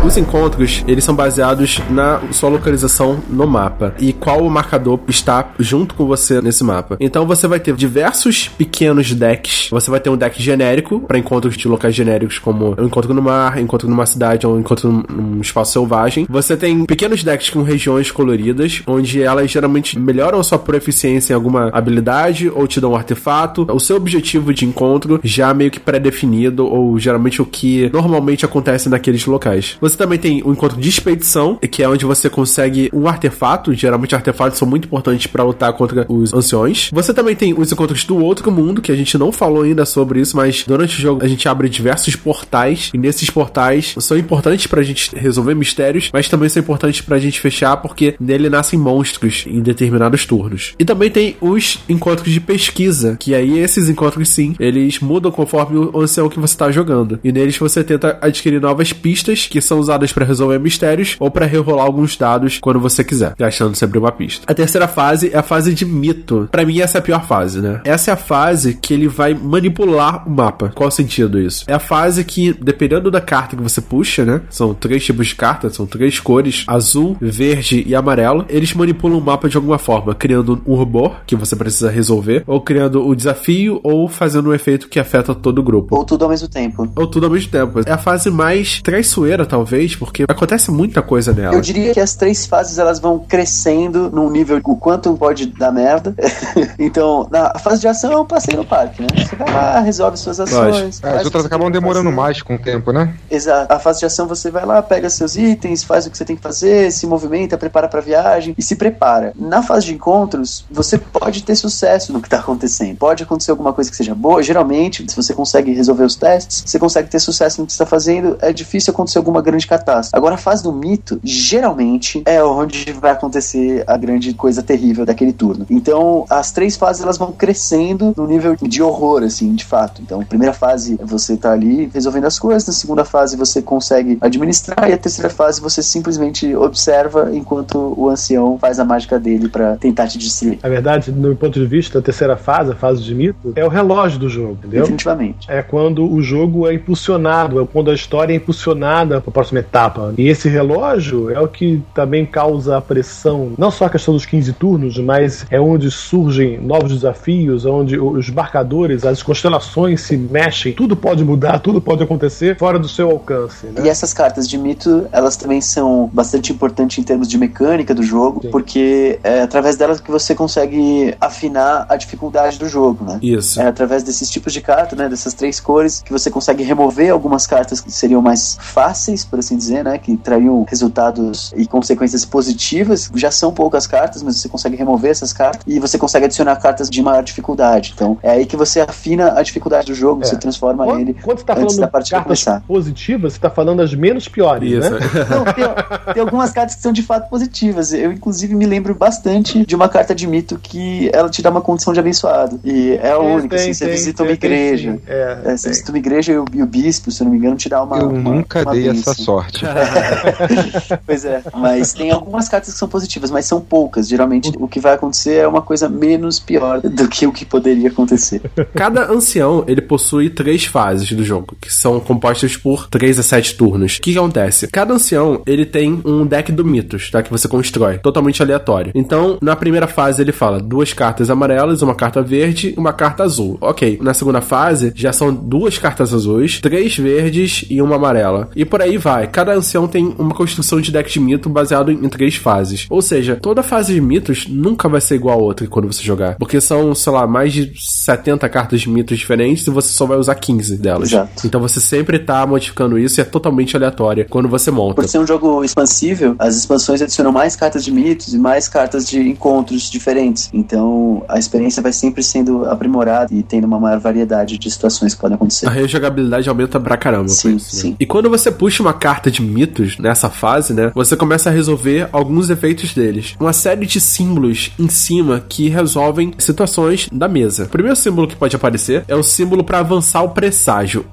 S2: Os encontros, eles são baseados na sua localização no mapa e qual o marcador está junto com você nesse mapa. Então você vai ter diversos pequenos decks. Você vai ter um deck genérico para encontros de locais genéricos, como um encontro no mar, encontro numa cidade ou um encontro num- espaço selvagem. Você tem pequenos decks com regiões coloridas, onde elas geralmente melhoram sua proficiência em alguma habilidade ou te dão um artefato. O seu objetivo de encontro já meio que pré-definido, ou geralmente o que normalmente acontece naqueles locais. Você também tem o encontro de expedição, que é onde você consegue um artefato. Geralmente artefatos são muito importantes para lutar contra os anciões. Você também tem os encontros do outro mundo, que a gente não falou ainda sobre isso, mas durante o jogo a gente abre diversos portais, e nesses portais são importantes pra gente resolver mistérios, mas também são importantes pra gente fechar, porque nele nascem monstros em determinados turnos. E também tem os encontros de pesquisa, que aí esses encontros sim, eles mudam conforme o ancião que você tá jogando. E neles você tenta adquirir novas pistas que são usadas pra resolver mistérios ou pra rerolar alguns dados quando você quiser, gastando sempre uma pista. A terceira fase é a fase de mito. Pra mim essa é a pior fase, né? Essa é a fase que ele vai manipular o mapa. Qual o sentido isso? É a fase que, dependendo da carta que você puxa, né? São três tipos de cartas, são três cores: azul, verde e amarelo. Eles manipulam o mapa de alguma forma, criando um rubor que você precisa resolver, ou criando o desafio, ou fazendo um efeito que afeta todo o grupo.
S1: Ou tudo ao mesmo tempo.
S2: Ou tudo ao mesmo tempo. É a fase mais traiçoeira, talvez, porque acontece muita coisa nela.
S1: Eu diria que as três fases elas vão crescendo num nível o quanto pode dar merda. [LAUGHS] então, na fase de ação é um passeio no parque, né? Você vai lá, resolve suas ações.
S3: É, as outras acabam demorando
S1: fazer.
S3: mais com o tempo, né?
S1: Exato. A fase de ação você vai lá, pega seus itens, faz o que você tem que fazer, se movimenta, prepara pra viagem e se prepara. Na fase de encontros, você pode ter sucesso no que tá acontecendo. Pode acontecer alguma coisa que seja boa. Geralmente, se você consegue resolver os testes, você consegue ter sucesso no que você tá fazendo. É difícil acontecer alguma grande catástrofe. Agora, a fase do mito, geralmente, é onde vai acontecer a grande coisa terrível daquele turno. Então, as três fases elas vão crescendo no nível de horror, assim, de fato. Então, primeira fase você tá ali resolvendo as coisas, na segunda fase você consegue administrar, e a terceira fase você simplesmente observa enquanto o ancião faz a mágica dele pra tentar te destruir.
S4: Na verdade, no meu ponto de vista, a terceira fase, a fase de mito, é o relógio do jogo, entendeu?
S1: Definitivamente.
S4: É quando o jogo é impulsionado, é quando a história é impulsionada para próxima etapa. E esse relógio é o que também causa a pressão, não só a questão dos 15 turnos, mas é onde surgem novos desafios, onde os marcadores, as constelações se mexem, tudo pode mudar, tudo pode acontecer fora do seu alcance. Né?
S1: E essas cartas de mito, elas também são bastante importantes em termos de mecânica do jogo,
S4: Sim.
S1: porque é através delas que você consegue afinar a dificuldade do jogo, né?
S2: Isso.
S1: É através desses tipos de carta, né, dessas três cores, que você consegue remover algumas cartas que seriam mais fáceis, por assim dizer, né? Que trariam resultados e consequências positivas. Já são poucas cartas, mas você consegue remover essas cartas e você consegue adicionar cartas de maior dificuldade. Então é aí que você afina a dificuldade do jogo,
S4: É.
S1: você transforma
S4: Quando,
S1: ele
S4: quando você tá
S1: antes
S4: falando
S1: da
S4: de
S1: partida
S4: cartas
S1: começar.
S4: positivas, você tá falando as menos piores,
S2: Isso.
S4: né? [LAUGHS]
S1: Não, tem, tem algumas cartas que são de fato positivas. Eu, inclusive, me lembro bastante de uma carta de mito que ela te dá uma condição de abençoado. E é a única,
S4: Tem,
S1: assim, você
S4: tem,
S1: visita uma igreja.
S4: É,
S1: É, você
S4: tem.
S1: visita uma igreja e o, e o bispo, se eu não me engano, te dá uma.
S3: Eu
S1: uma-
S3: nunca
S1: uma
S3: dei
S1: bênção.
S3: essa sorte. [LAUGHS]
S1: Pois é, mas tem algumas cartas que são positivas, mas são poucas. Geralmente o que vai acontecer é uma coisa menos pior do que o que poderia acontecer.
S2: Cada ancião, ele possui três fases do jogo, que são compostas por 3 a 7 turnos. O que, que acontece? Cada ancião, ele tem um deck do Mitos, tá? Que você constrói, totalmente aleatório. Então, na primeira fase, ele fala duas cartas amarelas, uma carta verde e uma carta azul. Ok. Na segunda fase, já são duas cartas azuis, três verdes e uma amarela. E por aí vai. Cada ancião tem uma construção de deck de mito baseado em três fases. Ou seja, toda fase de mitos nunca vai ser igual a outra quando você jogar. Porque são, sei lá, mais de 70 cartas de mitos diferentes e você só vai usar 15 delas.
S1: Exato.
S2: Então você sempre tá modificando isso e é totalmente aleatória quando você monta.
S1: Por ser um jogo expansível, as expansões adicionam mais cartas de mitos e mais cartas de encontros diferentes. Então a experiência vai sempre sendo aprimorada e tendo uma maior variedade de situações que podem acontecer.
S2: A rejogabilidade aumenta pra caramba.
S1: Sim,
S2: né?
S1: sim.
S2: E quando você puxa uma carta de mitos nessa fase, né? Você começa a resolver alguns efeitos deles. Uma série de símbolos em cima que resolvem situações da mesa. O primeiro símbolo que pode aparecer é o símbolo pra avançar o presságio.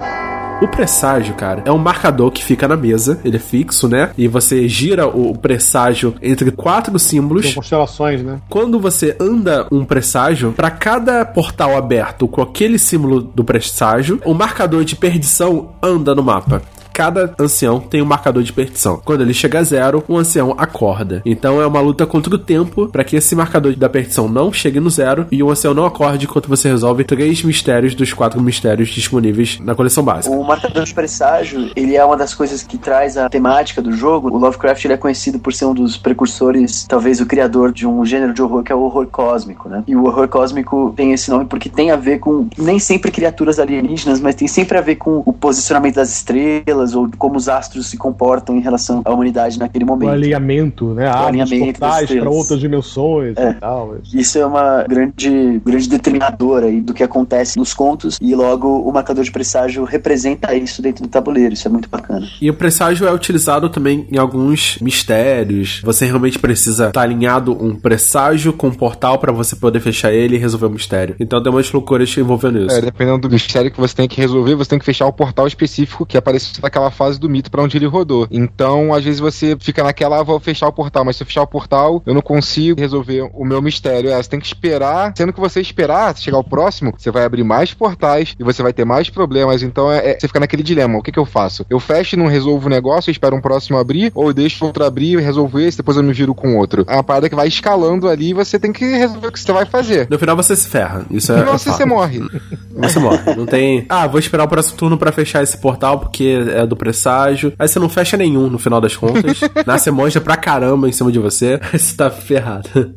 S2: O presságio, cara, é um marcador que fica na mesa, ele é fixo, né? E você gira o presságio entre quatro símbolos.
S4: São constelações, né?
S2: Quando você anda um presságio, para cada portal aberto com aquele símbolo do presságio, o marcador de perdição anda no mapa. Cada ancião tem um marcador de perdição. Quando ele chega a zero, o ancião acorda. Então é uma luta contra o tempo para que esse marcador da perdição não chegue no zero e o ancião não acorde enquanto você resolve três mistérios dos quatro mistérios disponíveis na coleção básica.
S1: O marcador de presságio, ele é uma das coisas que traz a temática do jogo. O Lovecraft ele é conhecido por ser um dos precursores, talvez o criador de um gênero de horror que é o horror cósmico, né? E o horror cósmico tem esse nome porque tem a ver com nem sempre criaturas alienígenas, mas tem sempre a ver com o posicionamento das estrelas ou como os astros se comportam em relação à humanidade naquele
S4: O
S1: momento.
S4: alinhamento, né? Os
S1: alinhamento das
S4: portais para
S1: estrelas.
S4: outras dimensões
S1: É.
S4: e tal.
S1: Isso é uma grande, grande determinadora aí do que acontece nos contos e logo o marcador de presságio representa isso dentro do tabuleiro. Isso é muito bacana.
S2: E o presságio é utilizado também em alguns mistérios. Você realmente precisa estar alinhado um presságio com um portal para você poder fechar ele e resolver o mistério. Então tem umas loucuras envolvendo isso.
S3: É, dependendo do mistério que você tem que resolver, você tem que fechar o portal específico que apareceu naquela fase do mito pra onde ele rodou. Então, às vezes você fica naquela, ah, vou fechar o portal, mas se eu fechar o portal, eu não consigo resolver o meu mistério. É, você tem que esperar, sendo que você esperar chegar ao próximo, você vai abrir mais portais e você vai ter mais problemas. Então, é, é- você fica naquele dilema: o que, que eu faço? Eu fecho e não resolvo o negócio, eu espero um próximo abrir, ou eu deixo outro abrir e resolvo esse, depois eu me viro com outro. É uma parada que vai escalando ali e você tem que resolver o que você vai fazer.
S2: No final você se ferra. Isso é.
S3: Senão
S2: é
S3: você, você morre. [LAUGHS]
S2: Você morre. Não tem. Ah, vou esperar o próximo turno pra fechar esse portal porque é do presságio. Aí você não fecha nenhum no final das contas. [LAUGHS] Nasce monja pra caramba em cima de você. Aí você tá ferrado.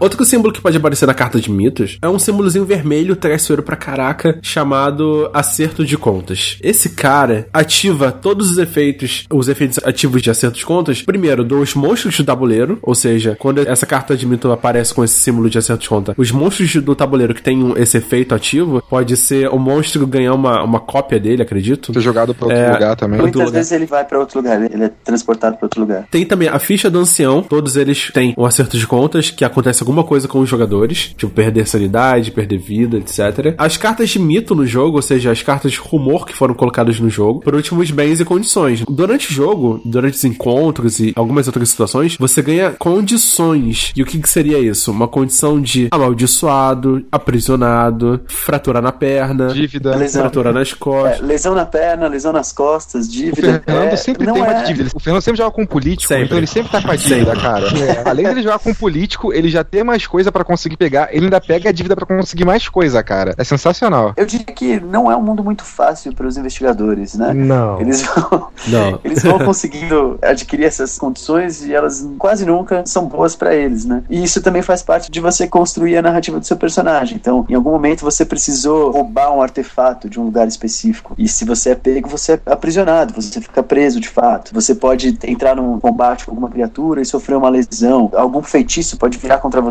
S2: Outro símbolo que pode aparecer na carta de mitos é um símbolozinho vermelho traiçoeiro pra caraca chamado acerto de contas. Esse cara ativa todos os efeitos, os efeitos ativos de acerto de contas, primeiro dos monstros do tabuleiro, ou seja, quando essa carta de mito aparece com esse símbolo de acerto de conta, os monstros do tabuleiro que tem esse efeito ativo, pode ser o monstro ganhar uma, uma cópia dele, acredito.
S3: Ser jogado pra outro
S2: É,
S3: lugar também.
S1: Muitas
S2: lugar.
S1: vezes ele vai pra outro lugar, ele é transportado pra outro lugar.
S2: Tem também a ficha do ancião, todos eles têm um acerto de contas, que acontece alguma coisa com os jogadores, tipo perder sanidade, perder vida, etc. As cartas de mito no jogo, ou seja, as cartas de rumor que foram colocadas no jogo, por último, os bens e condições. Durante o jogo, durante os encontros e algumas outras situações, você ganha condições. E o que, que seria isso? Uma condição de amaldiçoado, aprisionado, fratura na perna,
S3: Dívida.
S1: Lesão.
S2: fratura nas
S1: É,
S2: costas.
S1: lesão na perna, lesão nas costas,
S3: O
S1: dívida.
S3: Fernando
S1: é,
S3: sempre tem uma
S1: é-
S3: dívida. O Fernando sempre joga com político,
S2: Sempre.
S3: então ele sempre tá com a dívida, cara. [LAUGHS] Além dele jogar com político, ele já tem ter mais coisa pra conseguir pegar, ele ainda pega a dívida pra conseguir mais coisa, cara. É sensacional.
S1: Eu diria que não é um mundo muito fácil para os investigadores, né?
S4: Não.
S1: Eles vão,
S2: Não. [LAUGHS]
S1: eles vão conseguindo adquirir essas condições e elas quase nunca são boas pra eles, né? E isso também faz parte de você construir a narrativa do seu personagem. Então, em algum momento você precisou roubar um artefato de um lugar específico. E se você é pego, você é aprisionado, você fica preso de fato. Você pode entrar num combate com alguma criatura e sofrer uma lesão. Algum feitiço pode virar contra você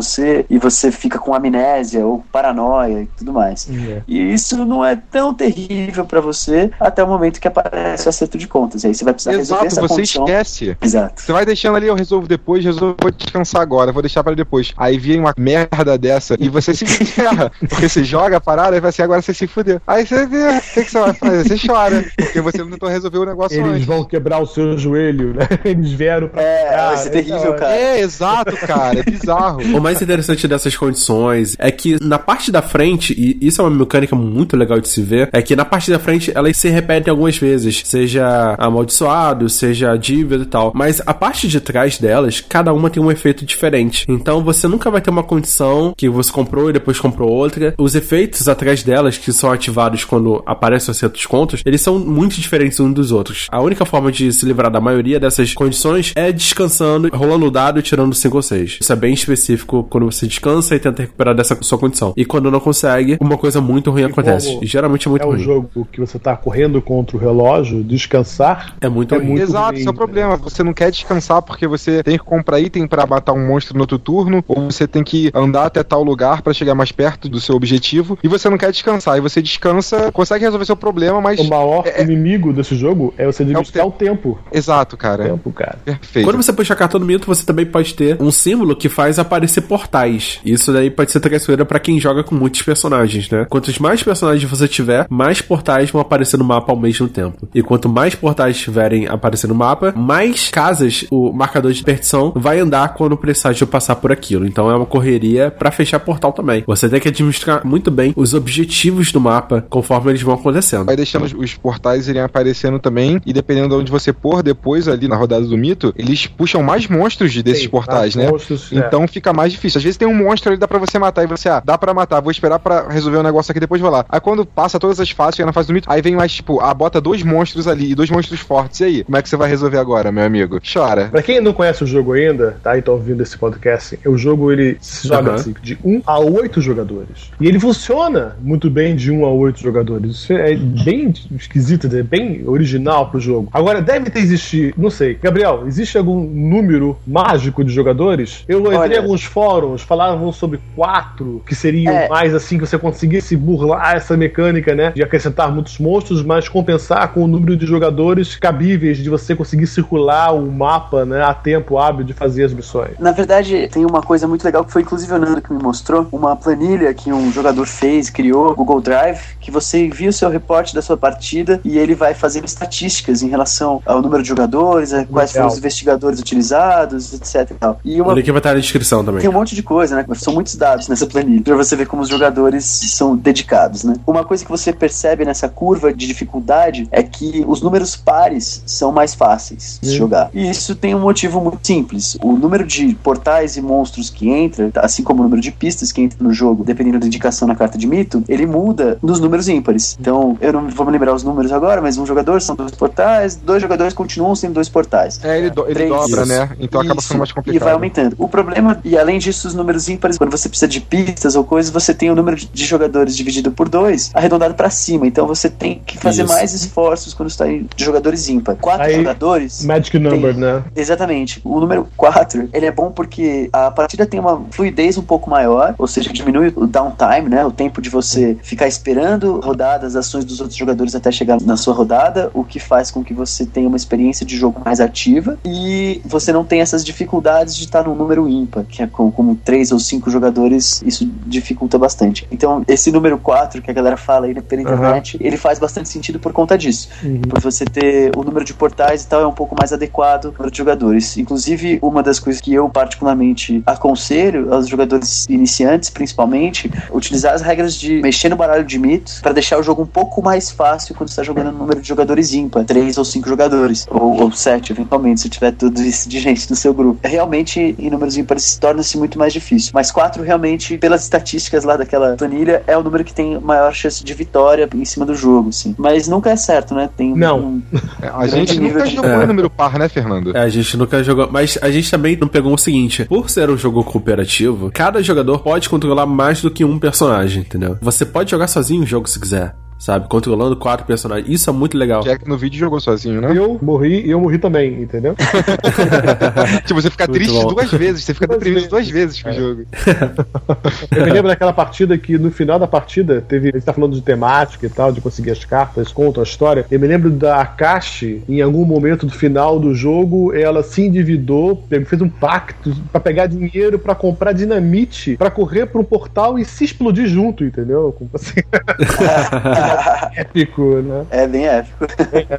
S1: e você fica com amnésia ou paranoia e tudo mais.
S4: É.
S1: E isso não é tão terrível pra você até o momento que aparece o acerto de contas. E aí você vai precisar resolver
S3: Exato,
S1: essa
S3: você
S1: condição.
S3: esquece.
S1: Exato.
S3: Você vai deixando ali, eu resolvo depois, resolvo, vou descansar agora, vou deixar pra depois. Aí vem uma merda dessa e você se [LAUGHS] ferra. Porque você joga a parada e vai assim, agora você se fudeu. Aí você vê, o que, que você vai fazer? Você chora. Porque você não tentou resolver o negócio
S4: Eles
S3: antes.
S4: vão quebrar o seu joelho, né? [LAUGHS] Eles vieram pra.
S1: É,
S4: cá,
S1: vai ser
S4: né?
S1: terrível, cara.
S3: É, exato, cara. É bizarro.
S2: Mais interessante dessas condições é que na parte da frente, e isso é uma mecânica muito legal de se ver, é que na parte da frente elas se repetem algumas vezes, seja amaldiçoado, seja dívida e tal. Mas a parte de trás delas, cada uma tem um efeito diferente. Então você nunca vai ter uma condição que você comprou e depois comprou outra. Os efeitos atrás delas, que são ativados quando aparecem os certos contos, eles são muito diferentes uns dos outros. A única forma de se livrar da maioria dessas condições é descansando, rolando o dado e tirando 5 ou 6. Isso é bem específico quando você descansa e tenta recuperar dessa sua condição. E quando não consegue, uma coisa muito ruim acontece. E geralmente é muito
S4: É um
S2: ruim.
S4: jogo que você tá correndo contra o relógio, descansar.
S2: É muito
S4: É
S2: ruim.
S4: muito
S3: Exato,
S4: ruim,
S3: esse é o
S4: né?
S3: problema. Você não quer descansar porque você tem que comprar item pra matar um monstro no outro turno, ou você tem que andar até tal lugar pra chegar mais perto do seu objetivo, e você não quer descansar. E você descansa, consegue resolver seu problema, mas.
S4: O maior
S3: É-
S4: inimigo desse jogo é você administrar o tempo.
S3: Exato,
S4: O
S3: cara.
S4: tempo, cara.
S3: Perfeito.
S2: Quando você puxa a carta do mito, você também pode ter um símbolo que faz aparecer portais. Isso daí pode ser traiçoeira pra quem joga com muitos personagens, né? Quantos mais personagens você tiver, mais portais vão aparecer no mapa ao mesmo tempo. E quanto mais portais estiverem aparecendo no mapa, mais casas o marcador de perdição vai andar quando o presságio passar por aquilo. Então é uma correria pra fechar portal também. Você tem que administrar muito bem os objetivos do mapa conforme eles vão acontecendo.
S3: Vai deixando os, portais irem aparecendo também, e dependendo de onde você pôr depois ali na rodada do mito, eles puxam mais monstros de- desses
S4: Sim,
S3: portais, né?
S4: monstros, é.
S3: então fica mais difícil. Às vezes tem um monstro ali, dá pra você matar, e você, ah, dá pra matar, vou esperar pra resolver o negócio aqui, depois vou lá. Aí quando passa todas as fases, chega na fase do mito, aí vem mais, tipo, ah, bota dois monstros ali, e dois monstros fortes, e aí? Como é que você vai resolver agora, meu amigo? Chora.
S4: Pra quem não conhece o jogo ainda, tá? E tá ouvindo esse podcast, o jogo ele se joga
S2: Aham.
S4: assim, de 1 a 8 jogadores. E ele funciona muito bem de 1 a 8 jogadores. Isso é bem esquisito, é bem original pro jogo. Agora, deve ter existir, não sei. Gabriel, existe algum número mágico de jogadores? Eu entrei
S1: Olha-
S4: alguns fóruns, falavam sobre quatro, que seriam
S1: É.
S4: mais assim, que você conseguisse burlar essa mecânica, né? De acrescentar muitos monstros, mas compensar com o número de jogadores cabíveis de você conseguir circular o mapa, né? A tempo hábil de fazer as missões.
S1: Na verdade, tem uma coisa muito legal que foi inclusive o Nando que me mostrou, uma planilha que um jogador fez, criou, Google Drive, que você envia o seu reporte da sua partida e ele vai fazendo estatísticas em relação ao número de jogadores, a quais foram
S4: Legal.
S1: os investigadores utilizados, etc. e tal. E uma
S2: O link vai estar na descrição também.
S1: Tem um monte de coisa, né? São muitos dados nessa planilha, pra você ver como os jogadores são dedicados, né? Uma coisa que você percebe nessa curva de dificuldade é que os números pares são mais fáceis de jogar. E isso tem um motivo muito simples. O número de portais e monstros que entra, assim como o número de pistas que entra no jogo, dependendo da indicação na carta de mito, ele muda nos números ímpares. Então, eu não vou me lembrar os números agora, mas um jogador são dois portais, dois jogadores continuam sendo dois portais.
S3: É, ele, do- ele
S1: Três.
S3: dobra, né? Então acaba
S1: Isso,
S3: ficando mais
S1: E
S3: complicado.
S1: vai aumentando. O problema, e além disso, os números ímpares, quando você precisa de pistas ou coisas, você tem o número de- jogadores dividido por dois, arredondado pra cima. Então você tem que fazer
S2: Isso.
S1: mais esforços quando está em jogadores ímpar. Quatro
S4: Aí-
S1: jogadores.
S4: Magic number,
S1: Tem.
S4: né?
S1: Exatamente. O número 4, ele é bom porque a partida tem uma fluidez um pouco maior, ou seja, diminui o downtime, né? O tempo de você ficar esperando rodadas, ações dos outros jogadores até chegar na sua rodada, o que faz com que você tenha uma experiência de jogo mais ativa e você não tem essas dificuldades de estar num número ímpar, que é com, como três ou cinco jogadores, isso dificulta bastante. Então, esse número 4 que a galera fala aí pela internet, ele faz bastante sentido por conta disso
S4: Uhum.
S1: por você ter o número de portais e tal é um pouco mais adequado para os jogadores. Inclusive, uma das coisas que eu particularmente aconselho aos jogadores iniciantes, principalmente, utilizar as regras de mexer no baralho de mitos para deixar o jogo um pouco mais fácil quando está jogando no número de jogadores ímpar, três ou cinco jogadores, ou, ou sete, eventualmente, se tiver tudo isso de gente no seu grupo. Realmente, em números ímpares torna-se muito mais difícil. Mas 4 realmente, pelas estatísticas lá daquela planilha, é o número que tem maior chance de vitória em cima do jogo, assim. Mas nunca é certo, né? Tem
S4: Não.
S1: um-
S3: É, A gente
S1: nível
S3: nunca
S1: de-
S3: jogou
S2: É.
S3: número par, né, Fernando?
S2: É, a gente nunca jogou. Mas a gente também não pegou o seguinte: por ser um jogo cooperativo, cada jogador pode controlar mais do que um personagem, entendeu? Você pode jogar sozinho o jogo se quiser. Sabe? Controlando quatro personagens. Isso é muito legal.
S3: Jack no vídeo jogou sozinho, né?
S4: Eu morri e eu morri também, entendeu? [LAUGHS]
S3: tipo, você fica
S2: Muito
S3: triste
S2: bom.
S3: duas vezes, você fica
S4: Duas
S3: deprimido duas
S4: vezes.
S3: vezes com o jogo. [LAUGHS]
S4: Eu me lembro daquela partida que no final da partida teve. A gente tá falando de temática e tal, de conseguir as cartas, contam a história. Eu me lembro da Akashi, em algum momento do final do jogo, ela se endividou, fez um pacto pra pegar dinheiro pra comprar dinamite pra correr pra um portal e se explodir junto, entendeu? Como assim, [LAUGHS] [LAUGHS] épico, né?
S1: É bem épico.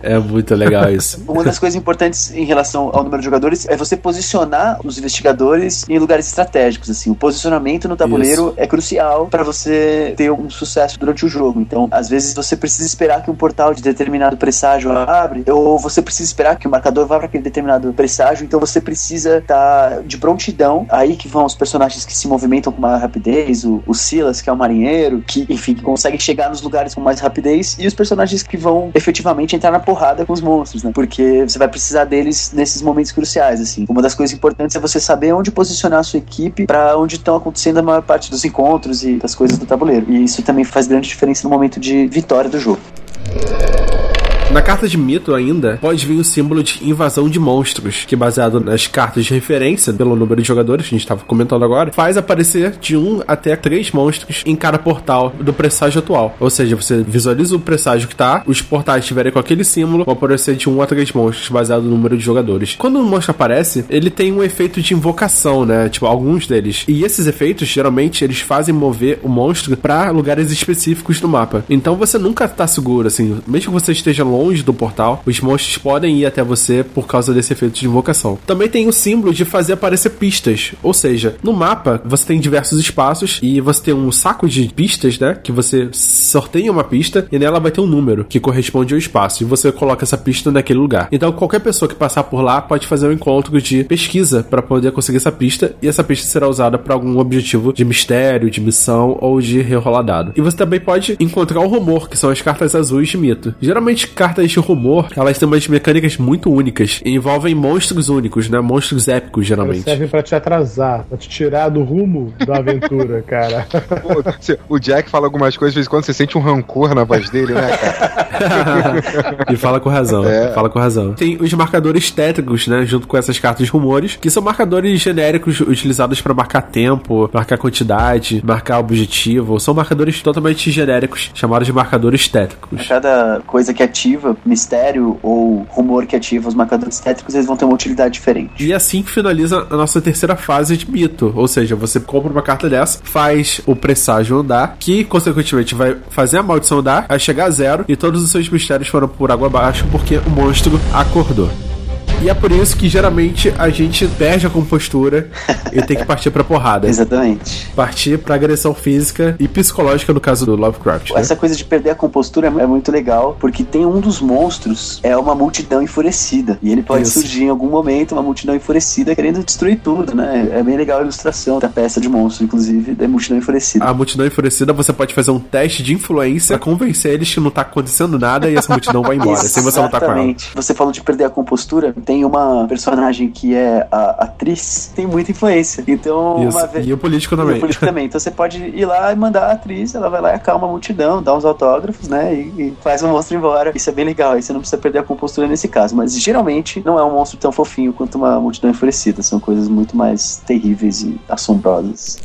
S2: É muito legal isso.
S1: Uma das coisas importantes em relação ao número de jogadores é você posicionar os investigadores em lugares estratégicos. Assim, o posicionamento no tabuleiro
S2: Isso.
S1: é crucial para você ter um sucesso durante o jogo. Então, às vezes você precisa esperar que um portal de determinado presságio abre, ou você precisa esperar que o marcador vá para aquele determinado presságio. Então, você precisa estar de prontidão. Aí que vão os personagens que se movimentam com maior rapidez, o, o Silas, que é o marinheiro, que enfim que consegue chegar nos lugares com mais rapidez, e os personagens que vão efetivamente entrar na porrada com os monstros, né? Porque você vai precisar deles nesses momentos cruciais, assim. Uma das coisas importantes é você saber onde posicionar a sua equipe para onde estão acontecendo a maior parte dos encontros e das coisas do tabuleiro. E isso também faz grande diferença no momento de vitória do jogo.
S2: Na carta de mito ainda, pode vir o símbolo de invasão de monstros, que baseado nas cartas de referência, pelo número de jogadores que a gente estava comentando agora, faz aparecer de um até três monstros em cada portal do presságio atual. Ou seja, você visualiza o presságio que tá, os portais estiverem com aquele símbolo, vão aparecer de um a três monstros, baseado no número de jogadores. Quando um monstro aparece, ele tem um efeito de invocação, né? Tipo, alguns deles. E esses efeitos, geralmente, eles fazem mover o monstro para lugares específicos do mapa. Então você nunca tá seguro, assim. Mesmo que você esteja longe do portal, os monstros podem ir até você por causa desse efeito de invocação. Também tem o símbolo de fazer aparecer pistas. Ou seja, no mapa você tem diversos espaços e você tem um saco de pistas, né? Que você sorteia uma pista e nela vai ter um número que corresponde ao espaço. E você coloca essa pista naquele lugar. Então qualquer pessoa que passar por lá pode fazer um encontro de pesquisa para poder conseguir essa pista. E essa pista será usada para algum objetivo de mistério, de missão ou de rerolar dado. E você também pode encontrar o rumor, que são as cartas azuis de mito. Geralmente, cartas de rumor, elas têm umas mecânicas muito únicas e envolvem monstros únicos, né? Monstros épicos, geralmente.
S4: servem pra te atrasar, pra te tirar do rumo da aventura, [LAUGHS] cara.
S3: Pô, o Jack fala algumas coisas, de vez em quando você sente um rancor na voz dele, né, cara? [LAUGHS]
S2: e fala com razão.
S3: É.
S2: Fala com razão. Tem os marcadores tétricos, né? Junto com essas cartas de rumores, que são marcadores genéricos utilizados para marcar tempo, marcar quantidade, marcar objetivo. São marcadores totalmente genéricos, chamados de marcadores tétricos.
S1: Cada coisa que ativa, mistério ou rumor que ativa os marcadores tétricos, eles vão ter uma utilidade diferente.
S2: E assim que finaliza a nossa terceira fase de mito. Ou seja, você compra uma carta dessa, faz o presságio andar, que consequentemente vai fazer a maldição andar, vai chegar a zero, e todos os seus mistérios foram por água abaixo porque o monstro acordou. E é por isso que geralmente a gente perde a compostura e tem que partir pra porrada. [LAUGHS]
S1: Exatamente.
S2: Partir pra agressão física e psicológica no caso do Lovecraft. Né?
S1: Essa coisa de perder a compostura é muito legal, porque tem um dos monstros, é uma multidão enfurecida. E ele pode
S2: Isso.
S1: surgir em algum momento, uma multidão enfurecida, querendo destruir tudo, né? É bem legal a ilustração da peça de monstro, inclusive, da multidão enfurecida.
S2: A multidão enfurecida, você pode fazer um teste de influência pra convencer eles que não tá acontecendo nada e essa multidão vai embora, sem você lutar com ela.
S1: Exatamente. Você falou de perder a compostura. Tem uma personagem que é a atriz, tem muita influência. Então,
S2: Isso.
S1: uma vez.
S2: E o político
S1: E
S2: também.
S1: o político também. Então você pode ir lá e mandar a atriz, ela vai lá e acalma a multidão, dá uns autógrafos, né? E, e faz o monstro embora. Isso é bem legal. Aí você não precisa perder a compostura nesse caso. Mas geralmente não é um monstro tão fofinho quanto uma multidão enfurecida. São coisas muito mais terríveis e assombrosas.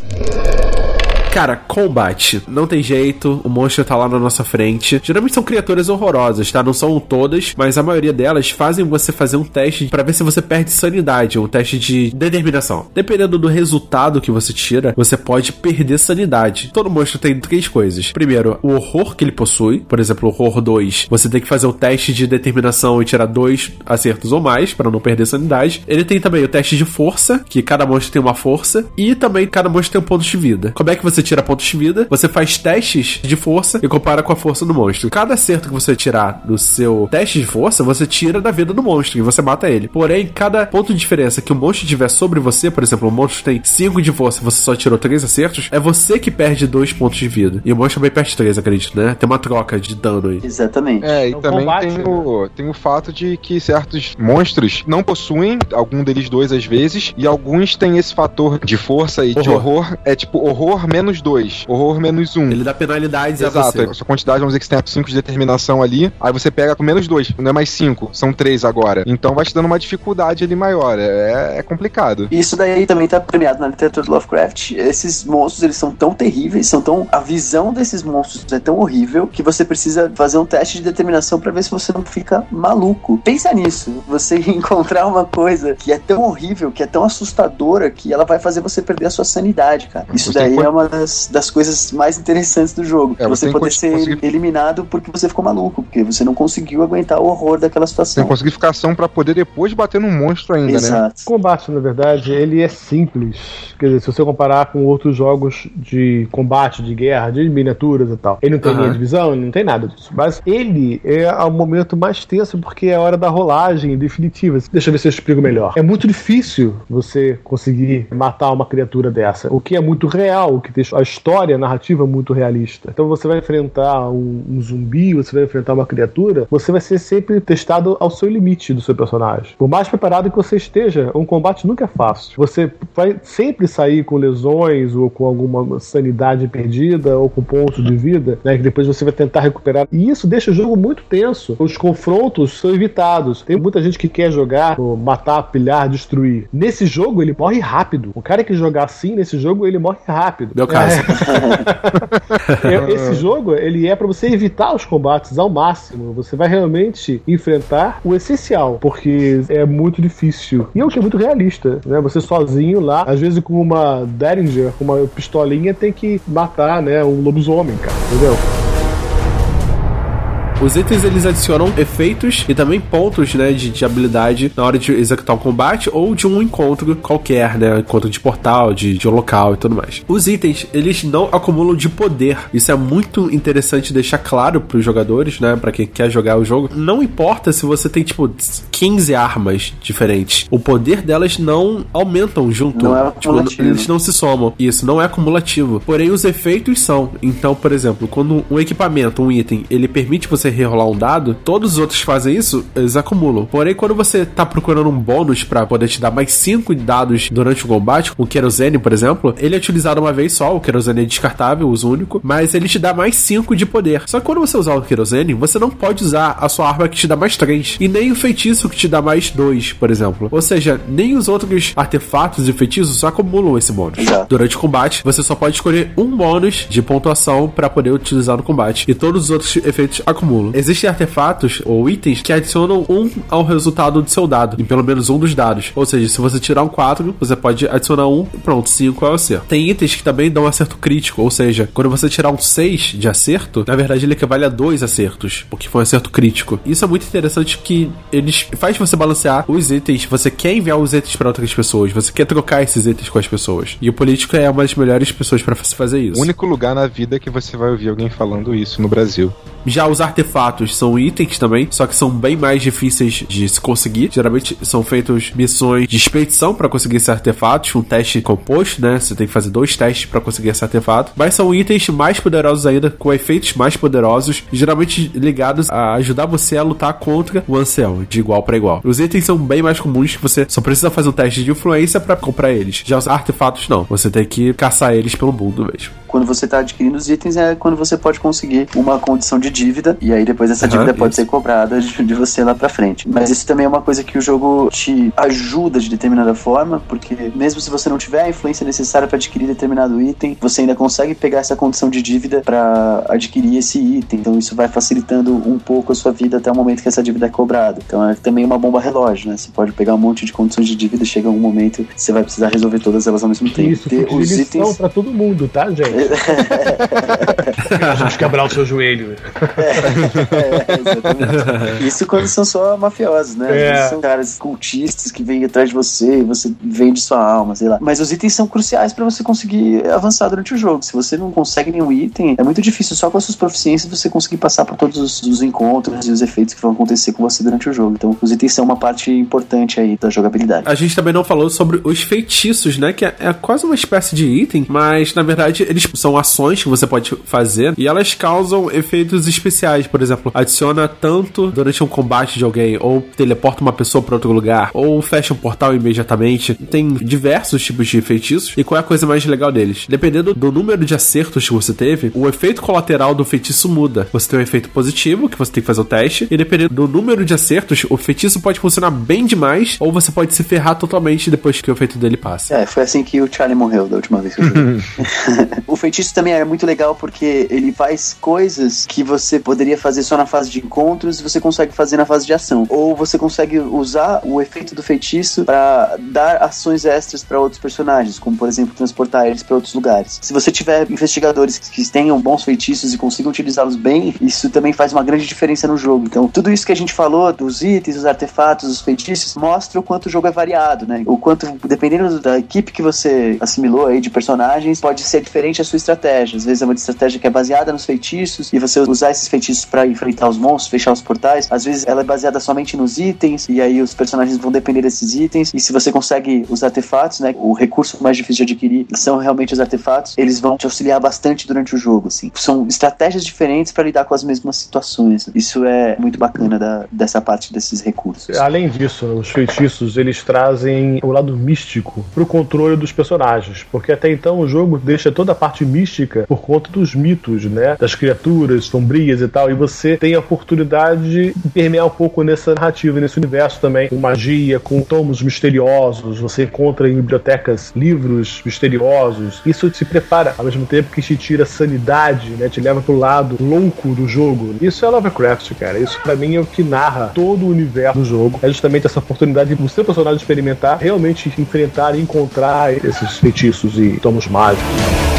S2: Cara, combate. Não tem jeito, o monstro tá lá na nossa frente. Geralmente são criaturas horrorosas, tá? Não são todas, mas a maioria delas fazem você fazer um teste pra ver se você perde sanidade, um teste de determinação. Dependendo do resultado que você tira, você pode perder sanidade. Todo monstro tem três coisas. Primeiro, o horror que ele possui. Por exemplo, horror 2. Você tem que fazer o teste de determinação e tirar dois acertos ou mais pra não perder sanidade. Ele tem também o teste de força, que cada monstro tem uma força, e também cada monstro tem um ponto de vida. Como é que você tira pontos de vida, você faz testes de força e compara com a força do monstro. Cada acerto que você tirar do seu teste de força, você tira da vida do monstro e você mata ele. Porém, cada ponto de diferença que o monstro tiver sobre você, por exemplo, o monstro tem 5 de força e você só tirou 3 acertos, é você que perde 2 pontos de vida. E o monstro também perde 3, acredito, né? Tem uma troca de dano aí.
S1: Exatamente.
S3: É, e
S4: É um
S3: também
S4: combate,
S3: tem,
S4: né?
S3: o, tem o fato de que certos monstros não possuem, algum deles dois às vezes, e alguns têm esse fator de força e de
S2: Horror.
S3: horror. É tipo horror menos dois, horror menos um.
S2: Ele dá penalidades a
S3: Exato,
S2: você.
S3: a sua quantidade, vamos dizer que você tem 5 de determinação ali, aí você pega com menos 2, não é mais 5, são 3 agora. Então vai te dando uma dificuldade ali maior, é, é complicado.
S1: Isso daí também tá premiado na literatura do Lovecraft. Esses monstros, eles são tão terríveis, são tão. A visão desses monstros é tão horrível que você precisa fazer um teste de determinação pra ver se você não fica maluco. Pensa nisso. Você [LAUGHS] encontrar uma coisa que é tão horrível, que é tão assustadora, que ela vai fazer você perder a sua sanidade, cara. Isso
S3: Você
S1: daí
S3: que-
S1: é uma das, das coisas mais interessantes do jogo.
S3: É, você
S1: você
S3: que
S1: poder ser
S3: conseguir-
S1: eliminado porque você ficou maluco, porque você não conseguiu aguentar o horror daquela
S3: Tem
S1: situação.
S3: conseguificação pra poder depois bater num monstro ainda, né?
S1: Exato.
S4: O combate, na verdade, ele é simples. Quer dizer, se você comparar com outros jogos de combate, de guerra, de miniaturas e tal. Ele não tem
S2: Aham.
S4: linha de visão, não tem nada disso. Mas ele é o momento mais tenso porque é a hora da rolagem definitiva. Deixa eu ver se eu explico melhor. É muito difícil você conseguir matar uma criatura dessa. O que é muito real, o que deixa a história, a narrativa muito realista. Então você vai enfrentar um, um zumbi, você vai enfrentar uma criatura, você vai ser sempre testado ao seu limite do seu personagem. Por mais preparado que você esteja, um combate nunca é fácil. Você vai sempre sair com lesões ou com alguma sanidade perdida ou com pontos de vida, né, que depois você vai tentar recuperar. E isso deixa o jogo muito tenso. Os confrontos são evitados. Tem muita gente que quer jogar, matar, pilhar, destruir. Nesse jogo ele morre rápido. O cara que jogar assim nesse jogo ele morre rápido.
S2: Meu caso.
S4: É, [LAUGHS] Esse jogo, ele é pra você evitar os combates ao máximo. Você vai realmente enfrentar o essencial, porque é muito difícil. E é o é muito realista, né? Você sozinho lá, às vezes com uma Derringer, com uma pistolinha, tem que matar, né, um lobisomem, cara, entendeu?
S2: Os itens eles adicionam efeitos e também pontos, né, de, de habilidade na hora de executar um combate ou de um encontro qualquer, né, encontro de portal, de, de local e tudo mais. Os itens eles não acumulam de poder. Isso é muito interessante deixar claro para os jogadores, né, para quem quer jogar o jogo. Não importa se você tem tipo 15 armas diferentes, o poder delas não aumentam junto.
S1: Não é
S2: tipo, eles não se somam. Isso não é acumulativo. Porém, os efeitos são. Então, por exemplo, quando um equipamento, um item, ele permite você rerolar um dado, todos os outros que fazem isso, eles acumulam. Porém, quando você tá procurando um bônus pra poder te dar mais 5 dados durante o combate, o querosene, por exemplo, ele é utilizado uma vez só, o querosene é descartável, uso único, mas ele te dá mais 5 de poder. Só que quando você usar o querosene, você não pode usar a sua arma que te dá mais 3, e nem o feitiço que te dá mais 2, por exemplo. Ou seja, nem os outros artefatos e feitiços acumulam esse bônus.
S1: Exato.
S2: Durante o combate, você só pode escolher um bônus de pontuação para poder utilizar no combate, e todos os outros efeitos acumulam. Existem artefatos ou itens que adicionam um ao resultado do seu dado, em pelo menos um dos dados. Ou seja, se você tirar um 4, você pode adicionar um, e pronto, 5 é o acerto. Tem itens que também dão acerto crítico, ou seja, quando você tirar um 6 de acerto, na verdade ele equivale a dois acertos, porque foi um acerto crítico. Isso é muito interessante que eles faz você balancear os itens. Você quer enviar os itens para outras pessoas, você quer trocar esses itens com as pessoas. E o político é uma das melhores pessoas para se fazer isso.
S3: O único lugar na vida que você vai ouvir alguém falando isso no Brasil.
S2: Já os artefatos são itens também, só que são bem mais difíceis de se conseguir. Geralmente são feitas missões de expedição para conseguir esses artefatos, um teste composto, né? Você tem que fazer dois testes para conseguir esse artefato. Mas são itens mais poderosos ainda, com efeitos mais poderosos, geralmente ligados a ajudar você a lutar contra o ancião, de igual para igual. Os itens são bem mais comuns que você só precisa fazer um teste de influência para comprar eles. Já os artefatos não, você tem que caçar eles pelo mundo mesmo.
S1: Quando você tá adquirindo os itens é quando você pode conseguir uma condição de dívida e aí depois essa dívida pode
S2: isso.
S1: ser cobrada de, você lá pra frente. Mas isso também é uma coisa que o jogo te ajuda de determinada forma, porque mesmo se você não tiver a influência necessária para adquirir determinado item, você ainda consegue pegar essa condição de dívida para adquirir esse item. Então isso vai facilitando um pouco a sua vida até o momento que essa dívida é cobrada. Então é também uma bomba relógio, né? Você pode pegar um monte de condições de dívida, chega um momento você vai precisar resolver todas elas ao mesmo tempo.
S4: Isso,
S1: Ter os
S4: lição
S1: itens
S4: pra todo mundo, tá, gente? [LAUGHS] A gente quebrar o seu joelho.
S1: É, exatamente. Isso quando são só mafiosos, né?
S4: É.
S1: São caras cultistas que vêm atrás de você e você vende sua alma, sei lá. Mas os itens são cruciais pra você conseguir avançar durante o jogo. Se você não consegue nenhum item, é muito difícil só com as suas proficiências você conseguir passar por todos os, os encontros e os efeitos que vão acontecer com você durante o jogo. Então, os itens são uma parte importante aí da jogabilidade.
S2: A gente também não falou sobre os feitiços, né? Que é, é quase uma espécie de item, mas na verdade eles são ações que você pode fazer e elas causam efeitos especiais. Por exemplo, adiciona tanto durante um combate de alguém, ou teleporta uma pessoa para outro lugar, ou fecha um portal imediatamente. Tem diversos tipos de feitiços. E qual é a coisa mais legal deles? Dependendo do número de acertos que você teve, o efeito colateral do feitiço muda. Você tem um efeito positivo, que você tem que fazer o teste, e dependendo do número de acertos, o feitiço pode funcionar bem demais, ou você pode se ferrar totalmente depois que o efeito dele passa.
S1: É, foi assim que o Charlie morreu da última vez que eu joguei. [LAUGHS] [LAUGHS] o feitiço também é muito legal porque ele faz coisas que você poderia fazer só na fase de encontros e você consegue fazer na fase de ação. Ou você consegue usar o efeito do feitiço para dar ações extras para outros personagens, como por exemplo transportar eles para outros lugares. Se você tiver investigadores que tenham bons feitiços e consigam utilizá-los bem, isso também faz uma grande diferença no jogo. Então, tudo isso que a gente falou dos itens, os artefatos, os feitiços, mostra o quanto o jogo é variado, né? O quanto, dependendo da equipe que você assimilou aí de personagens, pode ser diferente a sua estratégia. Às vezes é uma estratégia que é baseada nos feitiços e você usar esses feitiços para enfrentar os monstros, fechar os portais. Às vezes ela é baseada somente nos itens e aí os personagens vão depender desses itens. E se você consegue os artefatos, né? O recurso mais difícil de adquirir são realmente os artefatos. Eles vão te auxiliar bastante durante o jogo, assim. São estratégias diferentes para lidar com as mesmas situações. Isso é muito bacana da, dessa parte desses recursos.
S4: Além disso, os feitiços eles trazem o lado místico pro controle dos personagens, porque até então o jogo deixa toda a parte mística por conta dos mitos, né, das criaturas sombrias e tal, e você tem a oportunidade de permear um pouco nessa narrativa, nesse universo também, com magia, com tomos misteriosos, você encontra em bibliotecas livros misteriosos. Isso te prepara ao mesmo tempo que te tira sanidade, né, te leva pro lado louco do jogo. Isso é Lovecraft, cara. Isso pra mim é o que narra todo o universo do jogo. É justamente essa oportunidade do seu personagem experimentar, realmente enfrentar e encontrar esses feitiços e tomos mágicos.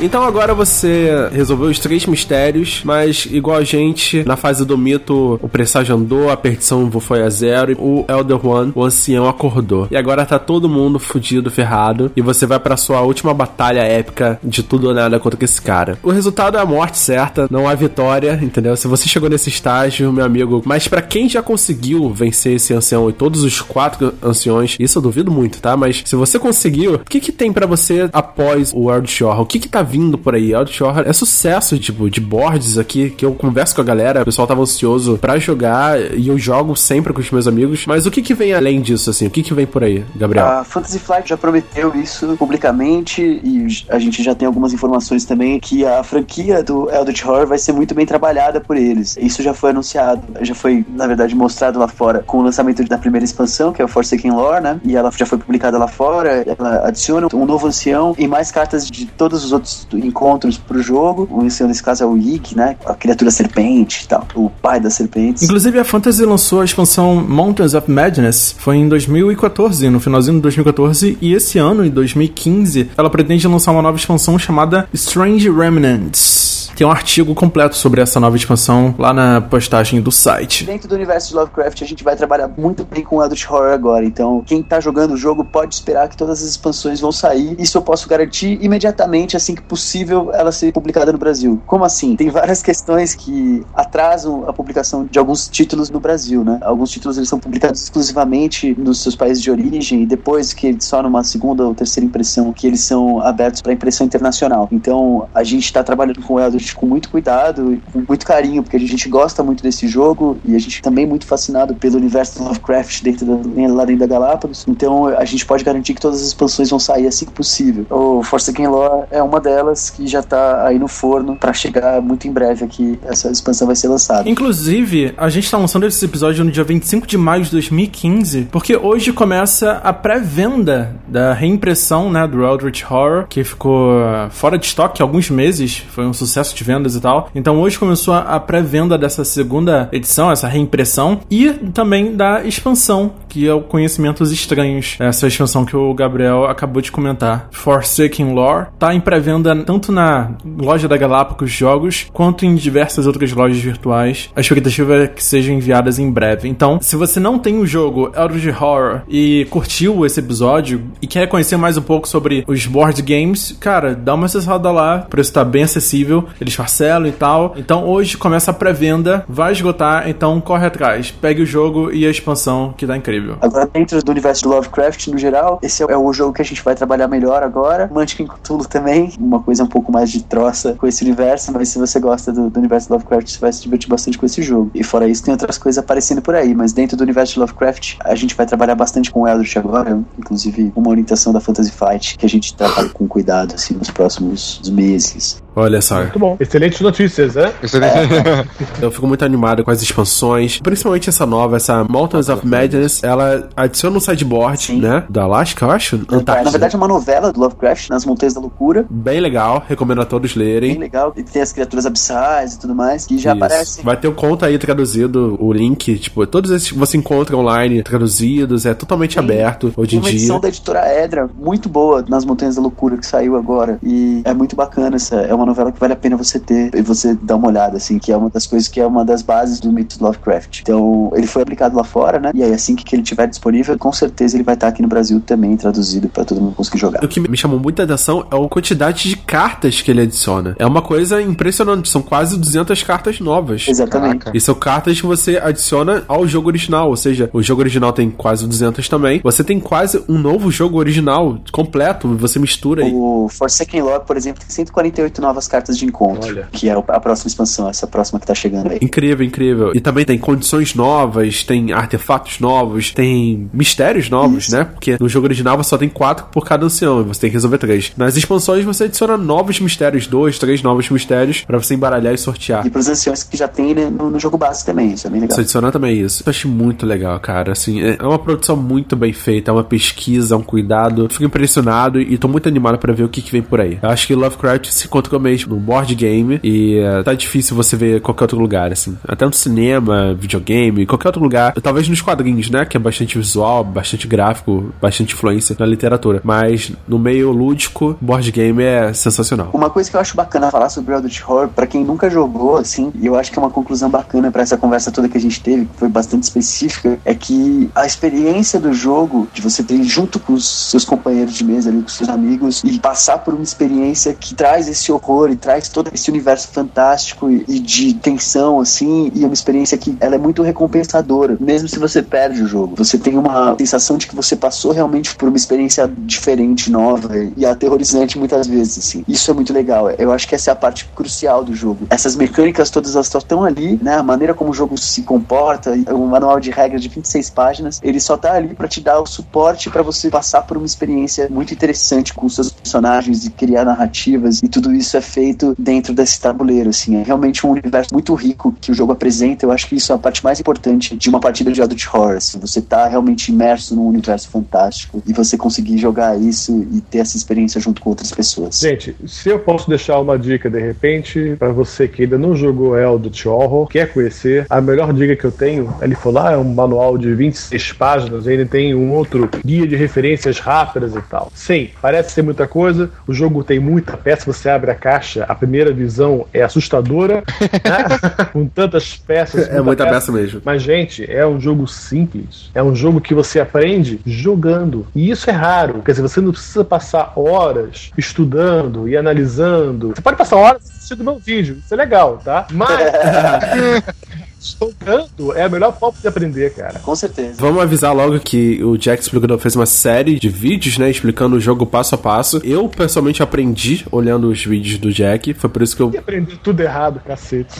S2: Então agora você resolveu os três mistérios, mas igual a gente, na fase do mito, o presságio andou, a perdição foi a zero, e o Elder One, o ancião, acordou. E agora tá todo mundo fudido, ferrado, e você vai pra sua última batalha épica de tudo ou nada contra esse cara. O resultado é a morte certa, não há vitória, entendeu? Se você chegou nesse estágio, meu amigo, mas pra quem já conseguiu vencer esse ancião e todos os quatro anciões, isso eu duvido muito, tá? Mas se você conseguiu, o que que tem pra você após o World Shore? O que que tá vindo por aí? World Shore é sucesso, tipo, de boards aqui, que eu converso com a galera, o pessoal tava ansioso pra jogar, e eu jogo sempre com os meus amigos, mas o que que vem além disso, assim? O que que vem por aí, Gabriel?
S1: A Fantasy Flight já prometeu isso publicamente e a gente já tem algumas informações também que a franquia do Eldritch Horror vai ser muito bem trabalhada por eles. Isso já foi anunciado, já foi, na verdade, mostrado lá fora com o lançamento da primeira expansão, que é o Forsaken Lore, né? E ela já foi publicada lá fora. Ela adiciona um novo ancião e mais cartas de todos os outros encontros pro jogo. O ancião, nesse caso, é o Ig, né? A criatura serpente e tal. O pai das serpentes.
S2: Inclusive, a Fantasy lançou a expansão Mountains of Madness. Foi em 2014, no finalzinho de 2014. E esse ano, em 2015, ela pretende lançar uma nova expansão chamada Strange Remnants. Tem um artigo completo sobre essa nova expansão lá na postagem do site.
S1: Dentro do universo de Lovecraft, a gente vai trabalhar muito bem com Eldritch Horror agora. Então, quem tá jogando o jogo pode esperar que todas as expansões vão sair. Isso eu posso garantir imediatamente, assim que possível, ela ser publicada no Brasil. Como assim? Tem várias questões que atrasam a publicação de alguns títulos no Brasil, né? Alguns títulos eles são publicados exclusivamente nos seus países de origem e depois que só numa segunda ou terceira impressão que eles são abertos para impressão internacional. Então, a gente está trabalhando com o Eldritch com muito cuidado e com muito carinho, porque a gente gosta muito desse jogo e a gente também é muito fascinado pelo universo do Lovecraft dentro da, lá dentro da Galápagos. Então, a gente pode garantir que todas as expansões vão sair assim que possível. O Forsaken Lore é uma delas que já tá aí no forno para chegar muito em breve aqui. Essa expansão vai ser lançada.
S2: Inclusive, a gente tá lançando esse episódio no dia 25 de maio de 2015, porque hoje começa a pré-venda da reimpressão, né, do Eldritch Horror, que ficou fora de estoque há alguns meses, foi um sucesso de vendas e tal. Então hoje começou a pré-venda dessa segunda edição, essa reimpressão, e também da expansão, que é o Conhecimentos Estranhos. Essa expansão que o Gabriel acabou de comentar. Forsaken Lore tá em pré-venda tanto na loja da Galápagos Jogos quanto em diversas outras lojas virtuais. A expectativa é que sejam enviadas em breve. Então, se você não tem o jogo Eldritch Horror e curtiu esse episódio e quer conhecer mais um pouco sobre os board games, cara, dá uma acessada lá. O preço tá bem acessível, eles parcelam e tal. Então, hoje começa a pré-venda, vai esgotar, então corre atrás. Pegue o jogo e a expansão que tá incrível.
S1: Agora, dentro do universo de Lovecraft, no geral, esse é o jogo que a gente vai trabalhar melhor agora. Munchkin Cthulhu também, uma coisa um pouco mais de troça com esse universo, mas se você gosta do, do universo de Lovecraft, você vai se divertir bastante com esse jogo. E fora isso, tem outras coisas aparecendo por aí, mas dentro do universo de Lovecraft, a gente vai trabalhar bastante com Eldritch agora, inclusive uma orientação da Fantasy Fight, que a gente trabalha com cuidado, assim, nos próximos meses.
S2: Olha só.
S4: Muito bom. Excelentes notícias, né?
S3: Excelente. [LAUGHS]
S2: Eu fico muito animado com as expansões, principalmente essa nova, essa Mountains of Madness. Ela adiciona um sideboard,
S1: Sim.
S2: né? Da Alaska, eu acho.
S1: Na
S2: Antártida.
S1: verdade, é uma novela do Lovecraft, Nas Montanhas da Loucura.
S2: Bem legal, recomendo a todos
S1: Bem
S2: lerem.
S1: legal. E tem as criaturas abissais e tudo mais, que já
S2: Isso.
S1: aparecem.
S2: Vai ter o conto aí traduzido, o link, tipo, todos esses que você encontra online traduzidos, é totalmente aberto hoje
S1: Tem
S2: em
S1: uma
S2: dia.
S1: edição da editora Edra, muito boa, Nas Montanhas da Loucura, que saiu agora. E é muito bacana essa. É uma novela que vale a pena você ter e você dar uma olhada, assim, que é uma das coisas que é uma das bases do mito do Lovecraft. Então, ele foi aplicado lá fora, né? E aí, assim que ele tiver disponível, com certeza ele vai estar aqui no Brasil também, traduzido pra todo mundo conseguir jogar.
S2: O que me chamou muita atenção é a quantidade de cartas que ele adiciona. É uma coisa impressionante, são quase 200 cartas novas.
S1: Exatamente.
S3: Caraca.
S2: E são cartas que você adiciona ao jogo original, ou seja, o jogo original tem quase 200 também. Você tem quase um novo jogo original completo, você mistura aí.
S1: O Forsaken Lore, por exemplo, tem 148 novas cartas de encontro.
S4: Olha.
S1: Que é a próxima expansão, essa próxima que tá chegando aí.
S2: Incrível, incrível. E também tem condições novas, tem artefatos novos, tem mistérios novos,
S1: Isso.
S2: né? Porque no jogo original você só tem quatro por cada ancião, e você tem que resolver três. Nas expansões você adiciona novos mistérios, dois, três novos mistérios pra você embaralhar e sortear.
S1: E pros anciões que já tem né, no, no jogo base também, isso é bem legal.
S2: Você adiciona também isso. Eu achei muito legal, cara. Assim, é uma produção muito bem feita, é uma pesquisa, é um cuidado. Fico impressionado e tô muito animado pra ver o que, que vem por aí. Eu acho que Lovecraft se encontrou mesmo num board game e é, tá difícil você ver em qualquer outro lugar, assim. Até no cinema, videogame, qualquer outro lugar. Talvez nos quadrinhos, né? Que é bastante visual, bastante gráfico, bastante influência na literatura. Mas no meio lúdico, board game é sensacional.
S1: Uma coisa que eu acho bacana falar sobre Eldritch Horror, pra quem nunca jogou, assim, e eu acho que é uma conclusão bacana pra essa conversa toda que a gente teve, que foi bastante específica, é que a experiência do jogo, de você ter junto com os seus companheiros de mesa ali, com seus amigos, e passar por uma experiência que traz esse horror e traz todo esse universo fantástico e, e de tensão, assim, e é uma experiência que ela é muito recompensadora, mesmo se você perde o jogo. Você tem uma sensação de que você passou realmente por uma experiência diferente, nova e aterrorizante muitas vezes, assim. Isso é muito legal. Eu acho que essa é a parte crucial do jogo. Essas mecânicas todas elas estão ali, né? A maneira como o jogo se comporta, o manual de regras de 26 páginas, ele só tá ali pra te dar o suporte pra você passar por uma experiência muito interessante com seus personagens e criar narrativas e tudo isso é feito dentro desse tabuleiro, assim. É realmente um universo muito rico que o jogo apresenta. Eu acho que isso é a parte mais importante de uma partida de Adult Horror, assim. Você tá realmente imerso num universo fantástico e você conseguir jogar isso e ter essa experiência junto com outras pessoas.
S4: Gente, se eu posso deixar uma dica de repente, pra você que ainda não jogou Eldritch Horror, quer conhecer, a melhor dica que eu tenho, ele falou, ah, é um manual de 26 páginas, ele tem um outro guia de referências rápidas e tal. Sim, parece ser muita coisa, o jogo tem muita peça, você abre a caixa, a primeira visão é assustadora, né? [LAUGHS] com tantas peças.
S2: É muita peça mesmo.
S4: Mas, gente, é um jogo simples. É um jogo que você aprende jogando. E isso é raro. Quer dizer, você não precisa passar horas estudando e analisando. Você pode passar horas assistindo meu vídeo. Isso é legal, tá? Mas. [LAUGHS] [LAUGHS] jogando é a melhor forma de aprender, cara.
S1: Com certeza.
S2: Vamos avisar logo que o Jack Explicador fez uma série de vídeos, né, explicando o jogo passo a passo. Eu, pessoalmente, aprendi olhando os vídeos do Jack. Foi por isso que eu
S4: E aprender tudo errado, cacete.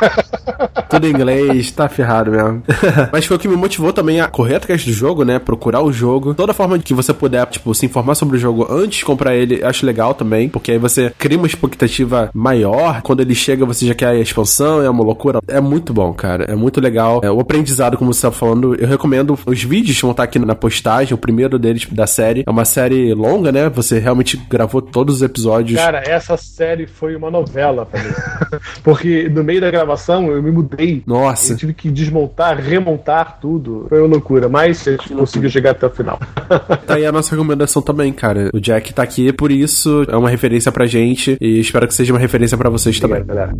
S4: [LAUGHS]
S2: Tudo em inglês, tá ferrado mesmo. [LAUGHS] Mas foi o que me motivou também a correr atrás do jogo, né? Procurar o jogo. Toda forma que você puder, tipo, se informar sobre o jogo antes de comprar ele, acho legal também. Porque aí você cria uma expectativa maior. Quando ele chega, você já quer a expansão, é uma loucura. É muito bom. Bom, cara. É muito legal. É, o aprendizado, como você tá falando, eu recomendo os vídeos vão estar aqui na postagem. O primeiro deles da série. É uma série longa, né? Você realmente gravou todos os episódios.
S4: Cara, essa série foi uma novela pra mim. [LAUGHS] Porque no meio da gravação eu me mudei.
S2: Nossa.
S4: Eu tive que desmontar, remontar tudo. Foi uma loucura, mas a gente conseguiu chegar até o final. [LAUGHS]
S2: Tá aí a nossa recomendação também, cara. O Jack tá aqui por isso, é uma referência pra gente e espero que seja uma referência pra vocês também.
S4: galera.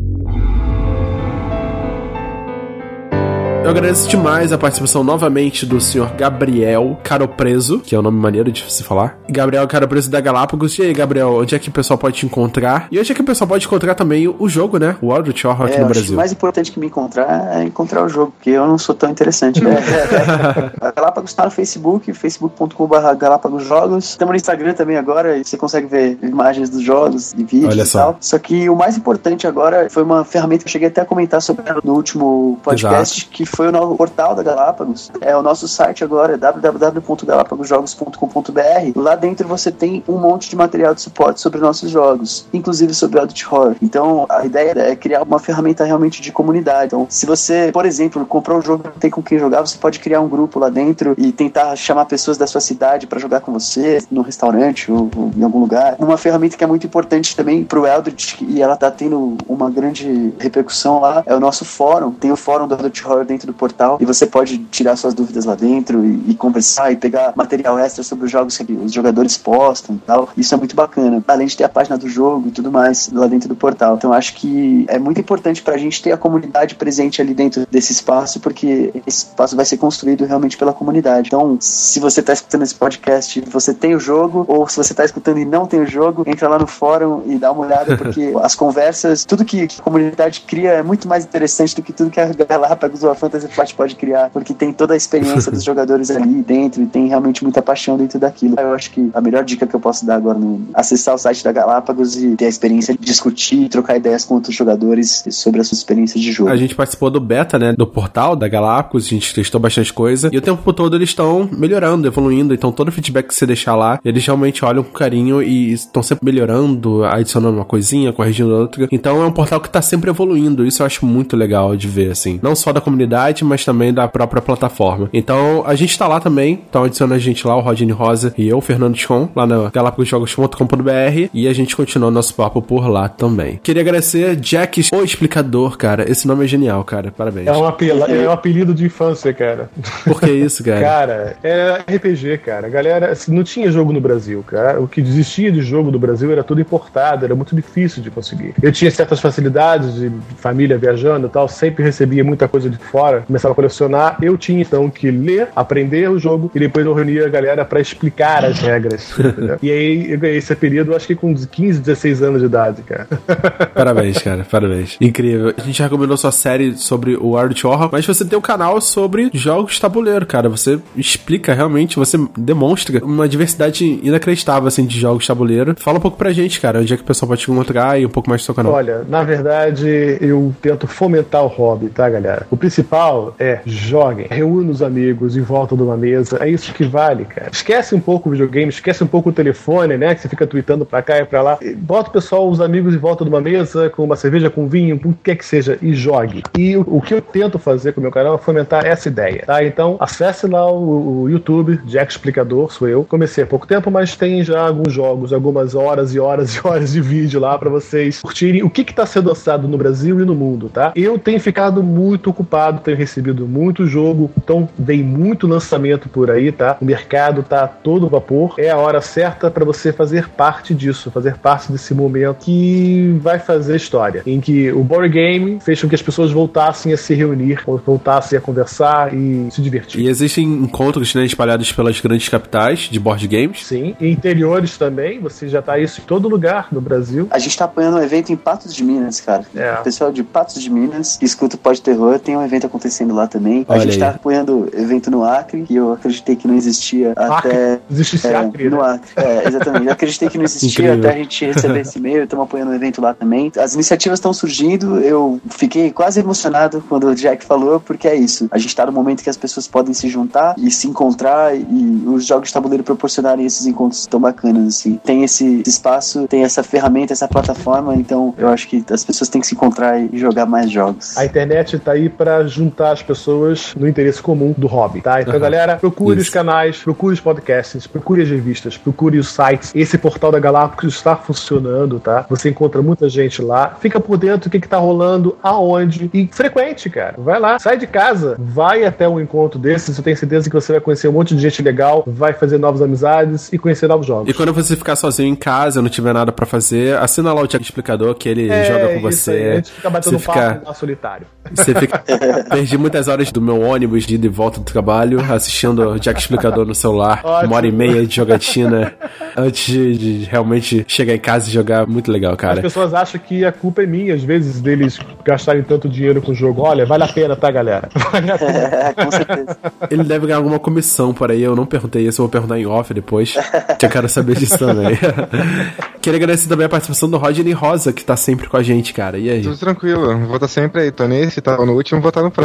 S2: Eu agradeço demais a participação novamente do senhor Gabriel Caropreso, que é o nome maneiro de se falar. Gabriel Caropreso da Galápagos. E aí, Gabriel, onde é que o pessoal pode te encontrar? E onde é que o pessoal pode encontrar também o jogo, né? O Wild Horror aqui
S1: É,
S2: no
S1: eu acho que
S2: Brasil.
S1: o mais importante que me encontrar é encontrar o jogo, porque eu não sou tão interessante. Né? [LAUGHS] a Galápagos tá no Facebook, facebook.com.br Galápagos Jogos. Estamos no Instagram também agora, e você consegue ver imagens dos jogos e vídeos
S2: Olha
S1: e
S2: só.
S1: tal. Só que o mais importante agora foi uma ferramenta que eu cheguei até a comentar sobre ela no último podcast, que foi o novo portal da Galápagos. É o nosso site agora, www.galapagosjogos.com.br. Lá dentro você tem um monte de material de suporte sobre nossos jogos, inclusive sobre Adult Horror. Então a ideia é criar uma ferramenta realmente de comunidade. Então, se você, por exemplo, comprou um jogo e não tem com quem jogar, você pode criar um grupo lá dentro e tentar chamar pessoas da sua cidade para jogar com você, no restaurante ou, ou em algum lugar. Uma ferramenta que é muito importante também pro Eldritch e ela tá tendo uma grande repercussão lá é o nosso fórum. Tem o fórum do Adult Horror dentro do portal e você pode tirar suas dúvidas lá dentro e, e conversar e pegar material extra sobre os jogos que os jogadores postam e tal. Isso é muito bacana. Além de ter a página do jogo e tudo mais lá dentro do portal. Então acho que é muito importante pra gente ter a comunidade presente ali dentro desse espaço, porque esse espaço vai ser construído realmente pela comunidade. Então, se você tá escutando esse podcast você tem o jogo, ou se você tá escutando e não tem o jogo, entra lá no fórum e dá uma olhada, porque [LAUGHS] as conversas, tudo que, que a comunidade cria é muito mais interessante do que tudo que a Galápagos ou a Fantasy Flight pode criar, porque tem toda a experiência [LAUGHS] dos jogadores ali dentro e tem realmente muita paixão dentro daquilo. Eu acho que a melhor dica que eu posso dar agora é acessar o site da Galápagos e ter a experiência de discutir e trocar ideias com outros jogadores sobre as suas experiências de jogo.
S2: A gente participou do beta, né, do portal da Galápagos, a gente testou bastante coisa, e o tempo todo eles estão melhorando, evoluindo, então todo feedback que você deixar lá, eles realmente olham com carinho e estão sempre melhorando, adicionando uma coisinha, corrigindo outra. Então é um portal que tá sempre evoluindo, isso eu acho muito legal de ver, assim. Não só da comunidade, mas também da própria plataforma. Então a gente tá lá também, então adiciona a gente lá, o Rodine Rosa e eu, o Fernando Chon, lá na galapagosjogos.com.br, e a gente continua nosso papo por lá também. Queria agradecer Jack, o explicador, cara, esse nome é genial, cara, parabéns.
S4: É um, apela, é um apelido de infância, cara.
S2: Por que isso, cara?
S4: Cara, é RPG, cara. Galera, assim, não tinha jogo no Brasil, cara. O que existia de jogo no Brasil era tudo importado, era muito difícil de conseguir. Eu tinha certas facilidades de família viajando e tal, sempre recebia muita coisa de fora, começava a colecionar. Eu tinha então que ler, aprender o jogo e depois eu reunia a galera pra explicar as regras. [LAUGHS] e aí eu ganhei esse apelido, acho que com 15, 16 anos de idade, cara. [LAUGHS]
S2: Parabéns, cara, parabéns. Incrível. A gente recomendou sua série sobre o Art Horror, mas você tem um canal sobre jogos de tabuleiro, cara. Você explica realmente, você demonstra uma diversidade inacreditável, assim, de jogos de tabuleiro. Fala um pouco pra gente, cara, onde é que o pessoal pode te encontrar e um pouco mais do seu canal.
S4: Olha, na verdade, eu tento fomentar o hobby, tá, galera? O principal é joguem, reúna os amigos em volta de uma mesa. É isso que vale, cara. Esquece um pouco o videogame, esquece um pouco o telefone, né? Que você fica tweetando pra cá e pra lá. E Bota o pessoal, os amigos em volta de uma mesa, com uma cerveja, com vinho, com o que quer que seja, e jogue. E o, o que eu tento fazer com o meu canal é fomentar essa ideia, tá? Então, acesse lá o, o YouTube, Jack Explicador, sou eu. Comecei há pouco tempo, mas tem já alguns jogos, algumas horas e horas e horas de vídeo lá pra vocês curtirem o que que tá sendo lançado no Brasil e no mundo, tá? Eu tenho ficado muito ocupado, tenho recebido muito jogo, então vem muito lançamento por aí, tá? O mercado tá todo vapor. É a hora certa pra você fazer parte disso, fazer parte desse momento que vai fazer história, em que o board game fez com que as pessoas voltassem a se reunir, voltassem a conversar e se divertir.
S2: E existem encontros né, espalhados pelas grandes capitais de board games.
S4: Sim, e interiores também, você já tá isso em todo lugar no Brasil.
S1: A gente tá apoiando um evento em Patos de Minas, cara.
S4: É.
S1: O pessoal de Patos de Minas que escuta o Pode Terror tem um evento acontecendo lá também. A
S2: Olha
S1: gente
S2: aí.
S1: tá apoiando evento no Acre, que eu acreditei que não existia até.
S4: Existe esse
S1: É,
S4: Acre,
S1: no
S4: né?
S1: Acre. É, exatamente. Eu acreditei que não [LAUGHS] existia
S2: Incrível.
S1: até a gente receber esse e-mail. Estamos apoiando o evento lá também. As iniciativas estão surgindo. Eu fiquei quase emocionado quando o Jack falou, porque é isso. A gente tá no momento que as pessoas podem se juntar e se encontrar e os jogos de tabuleiro proporcionarem esses encontros tão bacanas, assim. Tem esse espaço, tem essa ferramenta, essa plataforma, então eu acho que as pessoas têm que se encontrar e jogar mais jogos.
S4: A internet tá aí pra juntar as pessoas no interesse comum do hobby, tá? Então,
S2: Aham.
S4: galera, procure
S2: Isso.
S4: os canais, procure os podcasts, procure as revistas, procure os sites. Esse portal da Galápagos está funcionando, tá? Você encontra muita gente lá. Fica por dentro do que, que tá rolando, aonde. E frequente, cara. Vai lá, sai de casa, vai até um encontro desses. Eu tenho certeza que você vai conhecer um monte de gente legal, vai fazer novas amizades e conhecer novos jogos.
S2: E quando você ficar sozinho em casa, não tiver nada pra fazer, assina lá o Jack Explicador, que ele
S4: É,
S2: joga com
S4: isso aí. A
S2: você.
S4: gente fica batendo
S2: Você
S4: papo
S2: fica-
S4: lá solitário.
S2: Você fica. [LAUGHS] Perdi muitas horas do meu ônibus de ida e volta do trabalho assistindo o Jack Explicador no celular.
S4: Ótimo.
S2: Uma hora e meia de jogatina antes de, de realmente chegar em casa e jogar. Muito legal,
S4: As
S2: cara.
S4: pessoas acham que a culpa é minha, às vezes, deles gastarem tanto dinheiro com o jogo. Olha, vale a pena, tá, galera? [LAUGHS] Vale a pena.
S1: É, com certeza.
S2: Ele deve ganhar alguma comissão por aí. Eu não perguntei isso, eu vou perguntar em off depois. Que eu quero saber disso também. [LAUGHS] Queria agradecer também a participação do Rodney Rosa, que tá sempre com a gente, cara. E aí?
S3: Tudo tranquilo, vou estar sempre aí. Tô nesse, tá no último, vou estar no próximo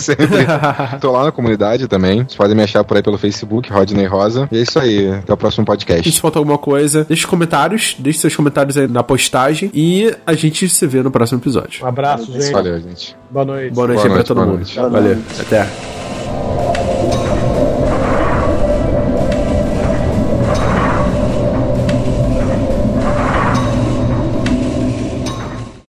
S3: sempre. [LAUGHS] [LAUGHS] Tô lá na comunidade também. Vocês podem me achar por aí pelo Facebook, Rodney Rosa. E é isso aí, até o próximo
S2: E
S3: podcast.
S2: se faltou alguma coisa, deixe os comentários, deixe seus comentários aí na postagem e a gente se vê no próximo episódio.
S4: Um abraço, gente.
S3: Valeu, gente.
S4: Boa noite.
S2: Boa noite
S3: Boa
S2: aí pra
S3: noite,
S2: todo
S3: boa
S2: mundo.
S3: noite.
S2: Valeu,
S1: noite.
S2: até.